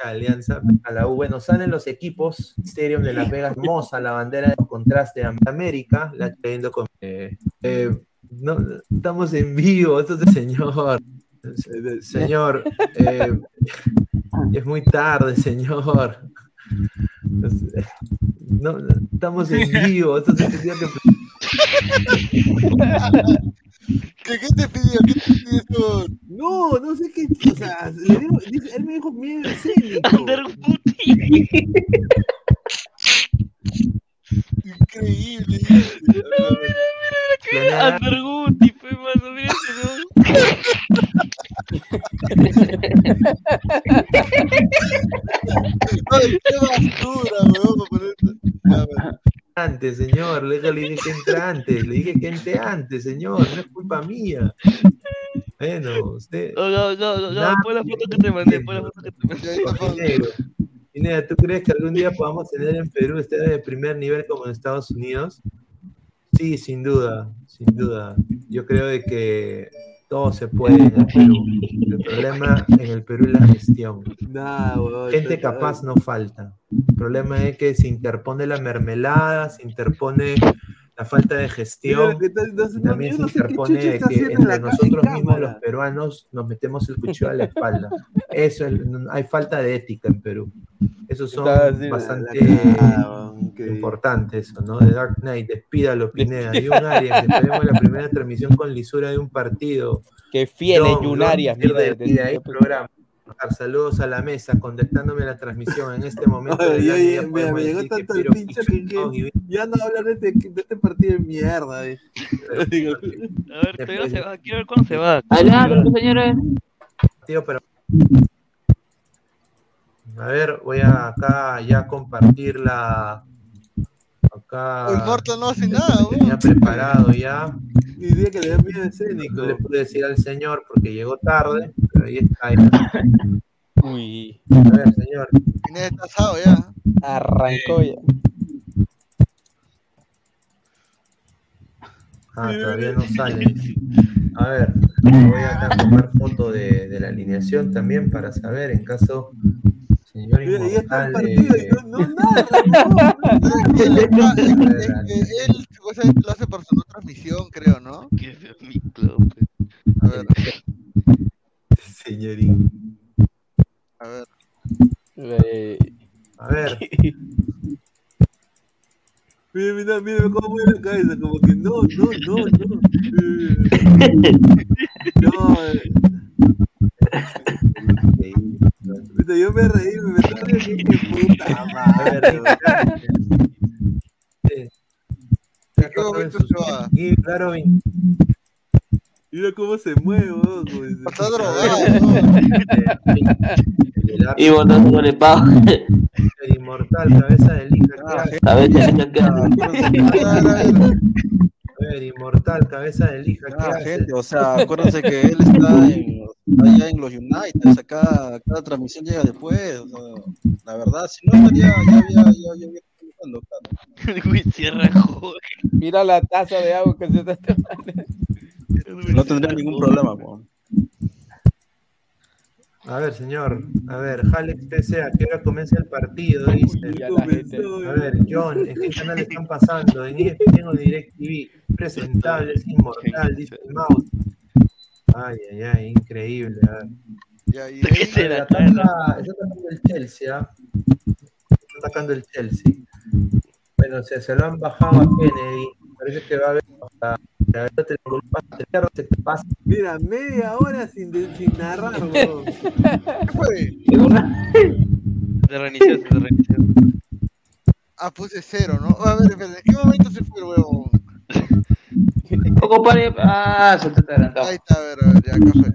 Alianza a la U. Bueno, salen los equipos. Stadium de Las Vegas, hermosa la bandera de contraste de América. La estoy viendo con. eh, eh, no, estamos en vivo, esto es el señor. Señor, eh, es muy tarde, señor. No, no, estamos en vivo, esto se tendría que. ¿Qué, ¿Qué te pidió? ¿Qué te pidió? No, no sé qué, o sea, le digo, dice, él me dijo miedo escénico. Ander Guti. Increíble. Planea- Ander Guti, fue mano, mira ese, Ay, qué basura, weón, para poner antes, señor. Le, dije que entre antes. Le dije que entre antes, señor. No es culpa mía. Bueno, usted. No, no, no, no, no, pon la foto que te mandé, pon la foto que te mandé. Pineda, ¿tú crees que algún día podamos tener en Perú estadios de primer nivel como en Estados Unidos? Sí, sin duda, sin duda. Yo creo de que todo se puede en el Perú. El problema en el Perú es la gestión. Nah, Gente capaz no falta. El problema es que se interpone la mermelada, se interpone la falta de gestión. y también se interpone está que entre nosotros mismos, los peruanos, nos metemos el cuchillo a la [LAUGHS] espalda. Eso es, hay falta de ética en Perú. Eso son bastante la cagada, weón, increíble. importante eso, ¿no? De Dark Knight, despídalo, Pineda. Y un área, que esperemos la primera transmisión con lisura de un partido. Que fiel de- desde- de ahí programa. Saludos a la mesa, conectándome la transmisión en este momento. Oye, de oye, mira, me llegó tanto el pinche que- que- Ya no hablar de este, de este partido de mierda, eh. A ver, todavía se va, quiero ver cuándo se va. Adelante, pues, señores. Tío, pero. A ver, voy a acá ya compartir la. Acá. El Mortal no hace [LAUGHS] nada, weón. Tenía preparado ya. Diría que le miedo escénico. No le pude decir al señor porque llegó tarde, pero ahí está. ya. [LAUGHS] Uy, A ver, señor. Pineda está asado ya. arrancó ya. Ah, todavía no sale. A ver, voy a tomar foto de, de la alineación también para saber en caso. Señor Mira, ya está el partido y eh, no, no narra, Él, es que- es que lo hace por su otra transmisión, creo, ¿no? Qué feo mi club. A ver, Señorín. a ver. Eh, A ver. Mira, mira, mira cómo mueve la cabeza, como que no, no, no, no. [LAUGHS] No, eh. Yo me reí, puta. Y claro, Mira cómo se mueve. Está drogado, [LAUGHS] Y botando le pago. el inmortal, cabeza de lija. ¿qué A ver, inmortal, cabeza de lija. ¿qué Ah, gente, o sea, acuérdense que él está en, allá en los United, cada, cada transmisión llega después, o sea, la verdad, si no estaría, ya había, ya, ya joder. Mira la taza de agua que se está tomando. No tendría ningún problema, po. A ver, señor. A ver, Alex TC, ¿a qué hora comienza el partido? Dice. A ver, John, ¿en qué canal están pasando? ¿En ESPN o DirecTV? Presentable, es inmortal, dice el mouse. Ay, ay, ay, increíble. A ver. Ya, y está, atacando el Chelsea. ¿ah? Está atacando el Chelsea. Bueno, se, se lo han bajado a Kennedy. Parece que va a haber. A ver, te pasa, se te pasa. Mira, media hora sin, de- sin narrar, [LAUGHS] weón. ¿Qué fue? Se reinició, se reinició. Ah, puse cero, ¿no? A ver, espera, ¿en qué momento se fue el huevo? Poco pare. Ah, se te adelantó. Ahí está, a ver, a ver, ya, acá fue.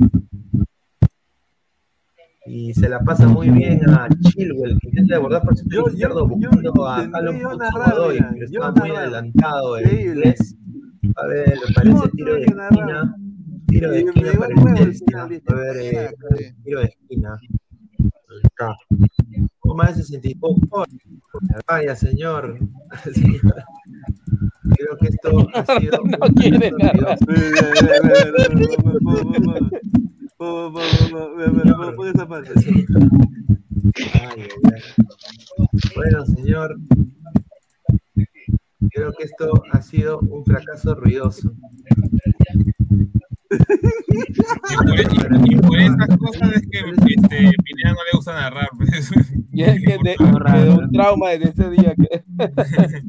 y se la pasa muy bien a Chilwell, que intenta abordar por su izquierdo buscando a Callum yo narrar, mira, pero yo estaba muy narrar. adelantado el Increíble. inglés. A ver, me parece tiro de esquina. Tiro de esquina para el A ver, eh, tiro de esquina. Acá. ¿Cómo más de 64? Vaya, señor. Creo que esto ha sido. No quiere. Pon esa parte. Ay. Bueno, señor. Creo que esto ha sido un fracaso ruidoso. Y por, y- y por esas cosas es que este, Pineda no le gusta narrar. pues. [LAUGHS] Y es que de, quedó un trauma desde ese día. Que... [LAUGHS]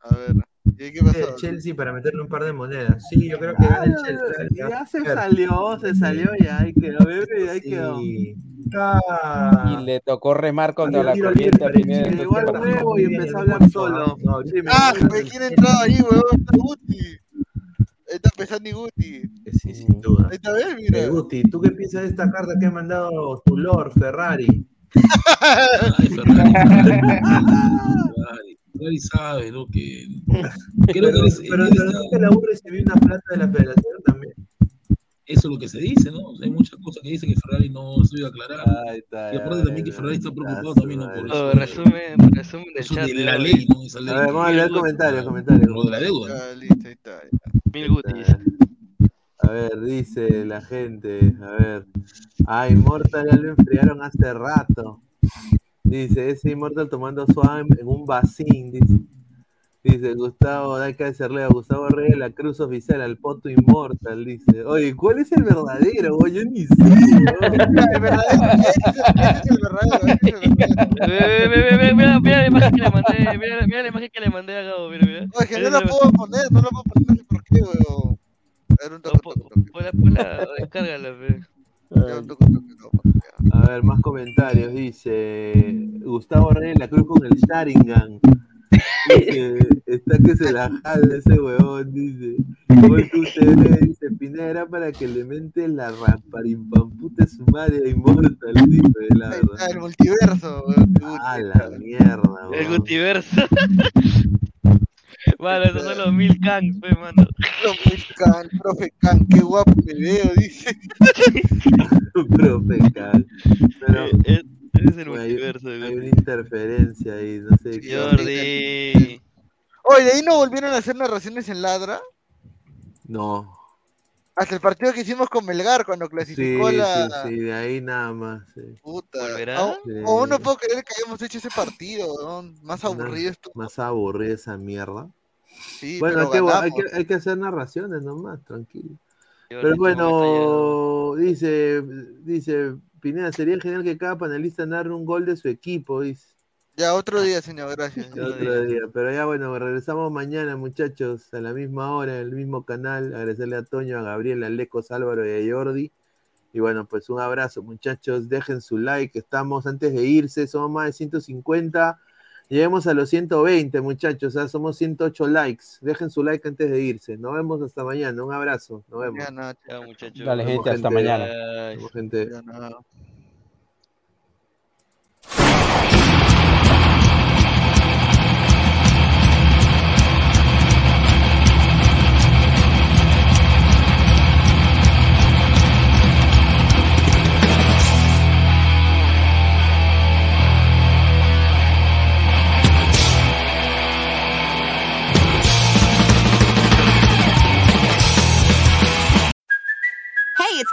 A ver, ¿y ahí qué pasó? El Chelsea para meterle un par de monedas. Sí, yo creo que gana el Chelsea. Ya se salió, se salió y ahí quedó, bebé, y ahí quedó. Ah, Y le tocó remar contra la corriente Pineda. tiro Llegó al nuevo y empezó a hablar solo. Me Ah, güey, ¿quién entraba ahí, huevón? Está Guti. Está empezando y Guti. Sí, sin duda. Ahí está, ¿ves? Eh, Mira. Guti, ¿tú qué piensas de esta carta que ha mandado tu Lord Ferrari? [LAUGHS] Ferrari, Ferrari sabe, ¿no? Que creo Pero, que él es- pero, él pero está- no te eso es lo que se dice, ¿no? O sea, hay muchas cosas que dicen que Ferrari no se iba a aclarar. Está, y aparte también que Ferrari está preocupado también, ¿no? Por eso, Oh, resumen, resumen del chat. de la ley, ¿no? Esa ley A ver, vamos a leer comentarios, comentarios. Lo de la deuda. ¿no? Ya, listo, ahí está. ahí está. Mil gutis. A ver, dice la gente, a ver. Ah, Immortal ya lo enfriaron hace rato. Dice, ese Immortal tomando suave en un vasín, dice. Dice Gustavo, hay que hacerle a Gustavo Reyes la cruz oficial al poto Immortal, dice. Oye, ¿cuál es el verdadero? güey? Yo ni sé. [LAUGHS] güey. El verdadero, es el- ese es el verdadero, Mira, la imagen que le mandé, mira, mira la imagen que le mandé a Gabo, mira, mira. Oye, no la puedo poner, no la puedo poner, no sé por qué, weón. Era un toque, toque, toque. Ponla, ponla, descárgala. A ver, más comentarios. Dice Gustavo Reyes la cruz con el Sharingan. Dice, está que se la jala ese huevón, dice. Usted ve, dice Pinera para que le mente la ramparimpampute su madre a Immortal, dice la verdad. el multiverso, [LAUGHS] weón. de Guti. A la mierda, El huevón. Gutiverso. Mano, esos son los mil kangs, pe, mano. Profe Khan, profe Khan, qué guapo me veo, dice. [LAUGHS] Profe. Pero Eh, eh, es el güey, multiverso, hay güey. una interferencia ahí, no sé qué. Jordi. Oye, de ahí no volvieron a hacer narraciones en Ladra. No. Hasta el partido que hicimos con Melgar cuando Sí, clasificó la. sí, sí, de ahí nada más. sí. Puta. ¿Volverá? Aún, Sí. aún no puedo creer que hayamos hecho ese partido. Más aburrido esto. Más aburrida esa mierda. Sí, bueno, hay pero que, hay, que, hay que hacer narraciones nomás, tranquilo. Pero bueno, dice, dice Pineda, sería genial que cada panelista narre un gol de su equipo, dice. Ya, otro día, señor, gracias. Otro día. Pero ya bueno, regresamos mañana, muchachos, a la misma hora, en el mismo canal. Agradecerle a Toño, a Gabriel, a Lecos, Álvaro y a Jordi. Y bueno, pues un abrazo, muchachos. Dejen su like. Estamos antes de irse, somos más de 150. Lleguemos a los 120, muchachos. ¿ah? Somos 108 likes. Dejen su like antes de irse. Nos vemos hasta mañana. Un abrazo. Nos vemos. Chao, muchachos. Dale, gente, hasta mañana. Nos vemos, gente.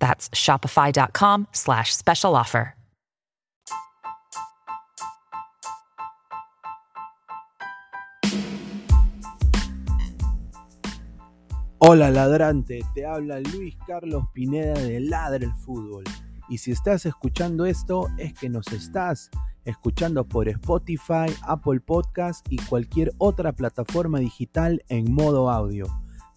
That's shopify.com slash special offer. Hola ladrante, te habla Luis Carlos Pineda de Ladra el Fútbol. Y si estás escuchando esto es que nos estás escuchando por Spotify, Apple Podcast y cualquier otra plataforma digital en modo audio.